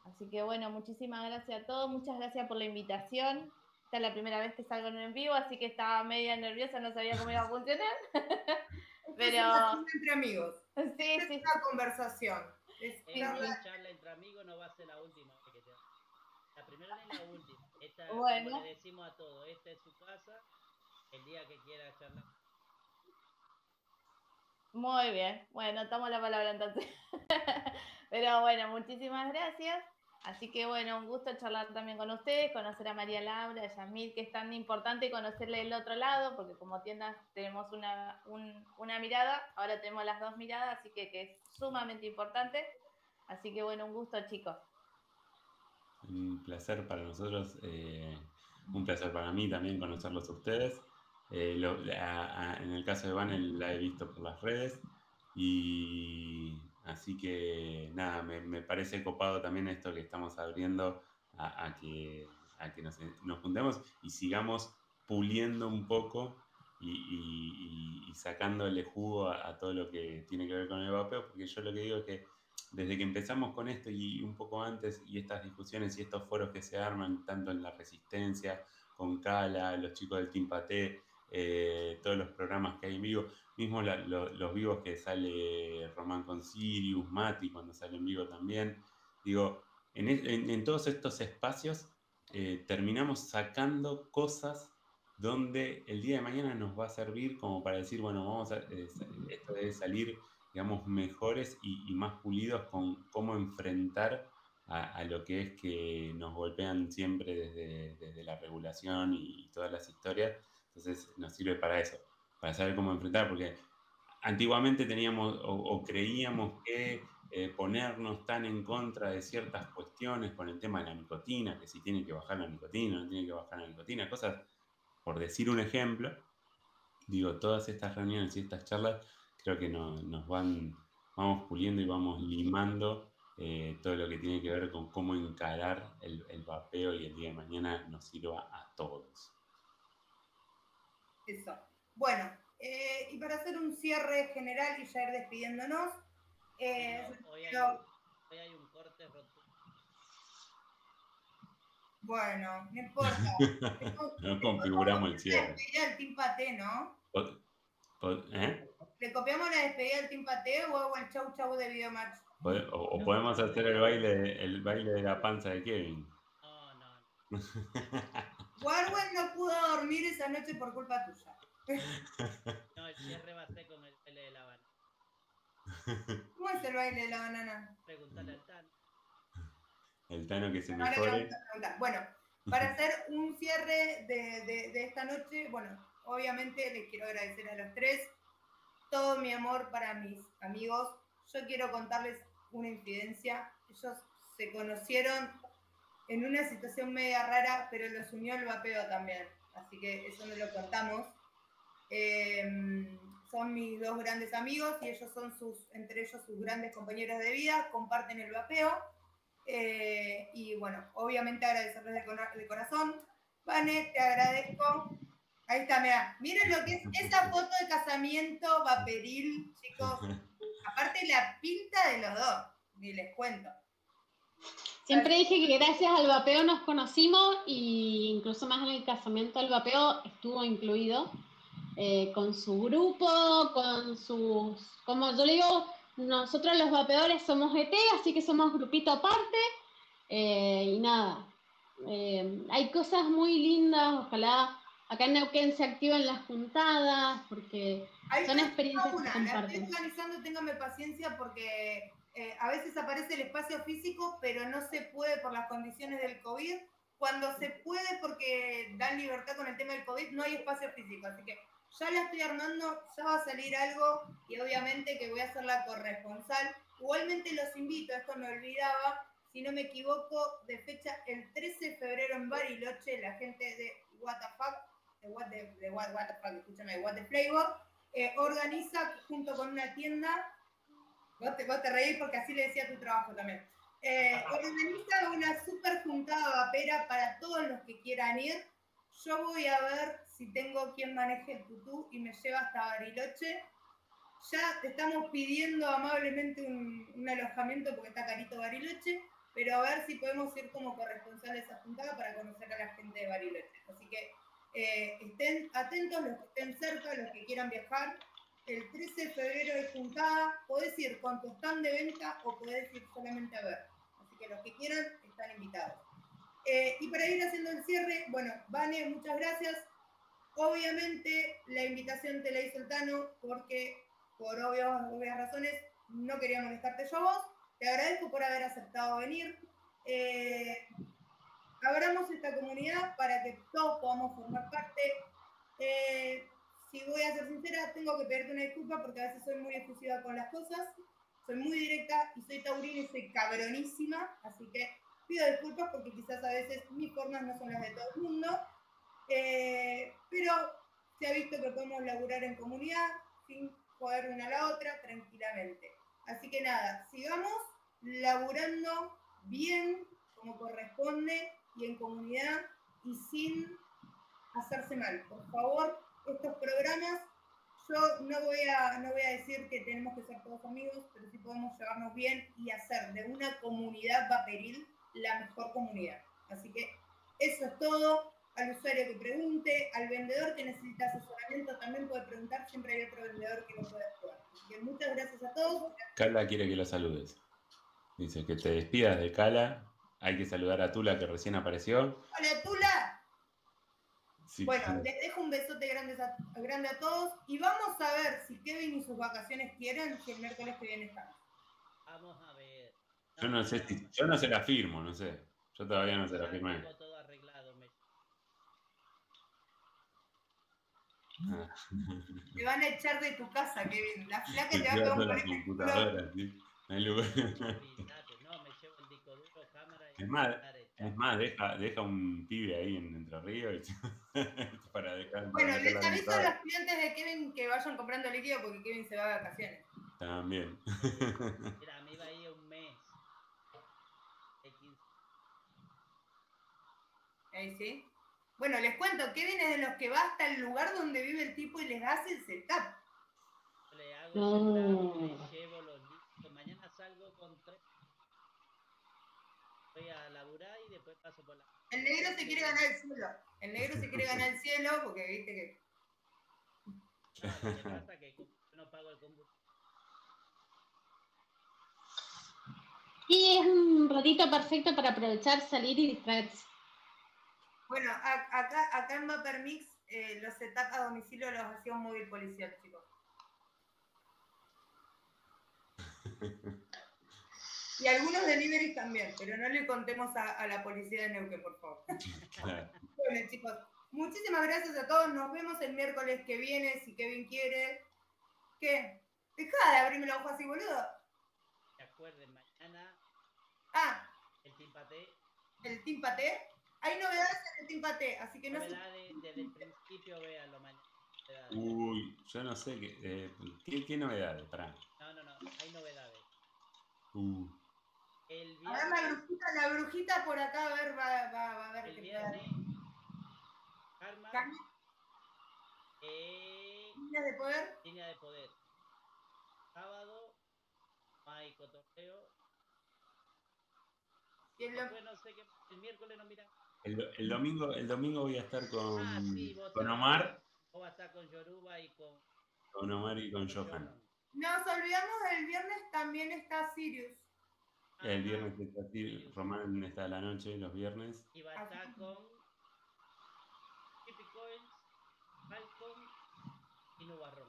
Así que bueno, muchísimas gracias a todos, muchas gracias por la invitación. Esta es la primera vez que salgo en vivo, así que estaba media nerviosa, no sabía cómo iba a funcionar. Pero entre amigos. Sí, es sí. una conversación. Es una charla entre amigos no va a ser la última. La primera es la última. Esta, bueno. como le decimos a todos, esta es su casa. El día que quiera charlar muy bien, bueno, tomo la palabra entonces. Pero bueno, muchísimas gracias. Así que bueno, un gusto charlar también con ustedes, conocer a María Laura, a Yamil, que es tan importante conocerle el otro lado, porque como tiendas tenemos una, una mirada, ahora tenemos las dos miradas, así que, que, es sumamente importante. Así que bueno, un gusto chicos. Un placer para nosotros, eh, un placer para mí también conocerlos a ustedes. Eh, en el caso de Van la he visto por las redes y así que nada, me, parece copado también esto que estamos abriendo a, que, que nos, juntemos y sigamos puliendo un poco y, sacándole jugo a, todo lo que tiene que ver con el vapeo, porque yo lo que digo es que desde que empezamos con esto y un poco antes, y estas discusiones y estos foros que se arman, tanto en la resistencia, con Cala, los chicos del Team Paté, eh, todos los programas que hay en vivo, mismo los vivos que sale Román con Sirius, Mati cuando sale en vivo también. Digo, en, todos estos espacios eh, terminamos sacando cosas donde el día de mañana nos va a servir como para decir, bueno, vamos a, eh, esto debe salir, digamos, mejores y, más pulidos con cómo enfrentar a, lo que es que nos golpean siempre desde, la regulación y todas las historias. Entonces nos sirve para eso, para saber cómo enfrentar, porque antiguamente teníamos o, creíamos que eh, ponernos tan en contra de ciertas cuestiones con el tema de la nicotina, que si tiene que bajar la nicotina, no tiene que bajar la nicotina, cosas, por decir un ejemplo, digo, todas estas reuniones y estas charlas creo que nos van, vamos puliendo y vamos limando eh, todo lo que tiene que ver con cómo encarar el, el vapeo y el día de mañana nos sirva a todos. Eso. Bueno, eh, y para hacer un cierre general y ya ir despidiéndonos. Eh, hoy, hay, un corte rotundo. Bueno, no importa. no configuramos el cierre. el Team Paté, ¿no? ¿Eh? ¿Le copiamos la despedida del Team Paté o hago el chau chau de Videomatch? O, o podemos hacer el baile, el baile de la panza de Kevin. No, no. no. Warwen no pudo dormir esa noche por culpa tuya. No, el cierre va a ser con el baile de la banana. ¿Cómo es el baile de la banana? Pregúntale al Tano. El Tano que se mejore. Bueno, para hacer un cierre de, de, de esta noche, bueno, obviamente les quiero agradecer a los tres todo mi amor para mis amigos. Yo quiero contarles una infidencia. Ellos se conocieron en una situación media rara, pero los unió el vapeo también. Así que eso no lo contamos. Em, son mis dos grandes amigos y ellos son sus, entre ellos sus grandes compañeros de vida, comparten el vapeo. Eh, y bueno, obviamente agradecerles de corazón. Vane, te agradezco. Ahí está, mira. Miren lo que es esa foto de casamiento vaporil, chicos. Aparte la pinta de los dos, ni les cuento. Siempre dije que gracias al vapeo nos conocimos y incluso más en el casamiento el vapeo estuvo incluido eh, con su grupo, con sus, como yo le digo, nosotros los vapeadores somos ET, así que somos grupito aparte eh, y nada, eh, hay cosas muy lindas, ojalá acá en Neuquén se activen las juntadas porque Ahí son experiencias una, la estoy organizando, téngame paciencia porque eh, a veces aparece el espacio físico, pero no se puede por las condiciones del COVID. Cuando se puede, porque dan libertad con el tema del COVID, no hay espacio físico. Así que ya la estoy armando, ya va a salir algo y obviamente que voy a ser la corresponsal. Igualmente los invito, esto me olvidaba, si no me equivoco, de fecha el 13 de febrero en Bariloche, la gente de Fuck, de What the, de what, what the Fuck, escúchame, What the Flavor, eh, organiza junto con una tienda, vos te, vos te reís porque así le decía tu trabajo también, eh, organiza una super juntada vapera para todos los que quieran ir. Yo voy a ver si tengo quien maneje el tutú y me lleva hasta Bariloche. Ya te estamos pidiendo amablemente un, un alojamiento porque está carito Bariloche, pero a ver si podemos ir como corresponsal de esa juntada para conocer a la gente de Bariloche. Así que eh, estén atentos los que estén cerca, los que quieran viajar. El 13 de febrero de juntada, podés ir con tu stand de venta o podés ir solamente a ver. Así que los que quieran están invitados. Eh, y para ir haciendo el cierre, bueno, Vane, muchas gracias. Obviamente la invitación te la hizo el Tano porque por obvias, obvias razones no quería molestarte yo a vos. Te agradezco por haber aceptado venir. Eh, abramos esta comunidad para que todos podamos formar parte. Eh, si voy a ser sincera, tengo que pedirte una disculpa porque a veces soy muy efusiva con las cosas, soy muy directa y soy taurina y soy cabronísima, así que pido disculpas porque quizás a veces mis formas no son las de todo el mundo, eh, pero se ha visto que podemos laburar en comunidad sin joder una a la otra tranquilamente. Así que nada, sigamos laburando bien como corresponde y en comunidad y sin hacerse mal. Por favor, estos programas, yo no voy a, no voy a decir que tenemos que ser todos amigos, pero sí podemos llevarnos bien y hacer de una comunidad vaporil la mejor comunidad. Así que eso es todo. Al usuario que pregunte, al vendedor que necesita asesoramiento también puede preguntar, siempre hay otro vendedor que lo puede ayudar. Así que muchas gracias a todos. Cala quiere que lo saludes. Dice que te despidas de Cala. Hay que saludar a Tula que recién apareció. Hola Tula, Sí, Bueno, les dejo un besote grande a, grande a todos y vamos a ver si Kevin y sus vacaciones quieren si el miércoles que viene están. Vamos a ver. yo no sé si, yo no se la firmo, no sé. Yo todavía no se la firmé. Tengo todo arreglado. me- Ah. Te van a echar de tu casa, Kevin. La flaca te va a un ¿sí? No hay lugar. Olvídate, no, me llevo el disco duro, cámara y Es más, Es más, deja, deja un pibe ahí en Entre Ríos y- para dejar. Bueno, les aviso a los clientes de Kevin que vayan comprando líquido porque Kevin se va de vacaciones. También. Mira, me iba a ir un mes. De 15. Ahí sí. Bueno, les cuento, Kevin es de los que va hasta el lugar donde vive el tipo y les hace el setup. Le hago No. setup, le llevo los listos. Mañana salgo con tres. Voy a laburar y después paso por la. El negro se quiere ganar el cielo. El negro se quiere ganar el cielo porque viste que. No, pasa que no pago el combustible. Y es un ratito perfecto para aprovechar, salir y distraerse. Bueno, acá, acá en Vapor Mix eh, los setups a domicilio los hacía un móvil policial, chicos. Y algunos deliveries también, pero no le contemos a, a la policía de Neuquén, por favor. Claro. Bueno, chicos, muchísimas gracias a todos. Nos vemos el miércoles que viene, si Kevin quiere. ¿Qué? Deja de abrirme la hoja así, boludo. Se acuerden, mañana Ah, el Team Paté. el Team Paté. Hay novedades en el Team Paté, así que no sé. Novedades desde el principio, véanlo mañana. Uy, yo no sé qué. eh, ¿qué, qué novedades? Pará. No, no, no, hay novedades. Uh, El A ver la brujita, la brujita por acá, a ver, va, va, va a ver el qué viernes, Karma, Karma. eh, Líneas de poder. línea de poder. Sábado, no hay cotorreo. Y el lo- Después no sé qué, el miércoles no miran. El, do- el domingo, el domingo voy a estar con, Ah, sí, con Omar, Vos vas a estar con Yoruba y con, con Omar y con con Johan. Nos olvidamos del viernes, también está Sirius. El viernes está así, Román está a la noche, los viernes. Y va a estar con Tippy Coins, Falcon y Nubarrón.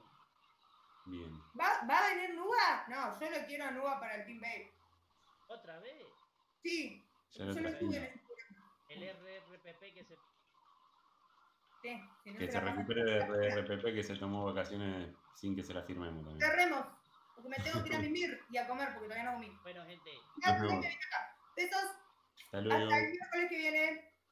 Bien. ¿Va, ¿Va a venir Nuba? No, yo lo quiero a Nuba para el Team Babe. ¿Otra vez? Sí, yo lo lo trajimos. tuve en ese El RRPP que se... Sí, si no Que se recupere de RPP que se tomó vacaciones sin que se la firmemos también. Cerremos, porque me tengo que ir a mimir y a comer porque todavía no comí. Bueno, gente, vemos. gente, ven acá. Besos, Hasta luego. hasta el miércoles que viene.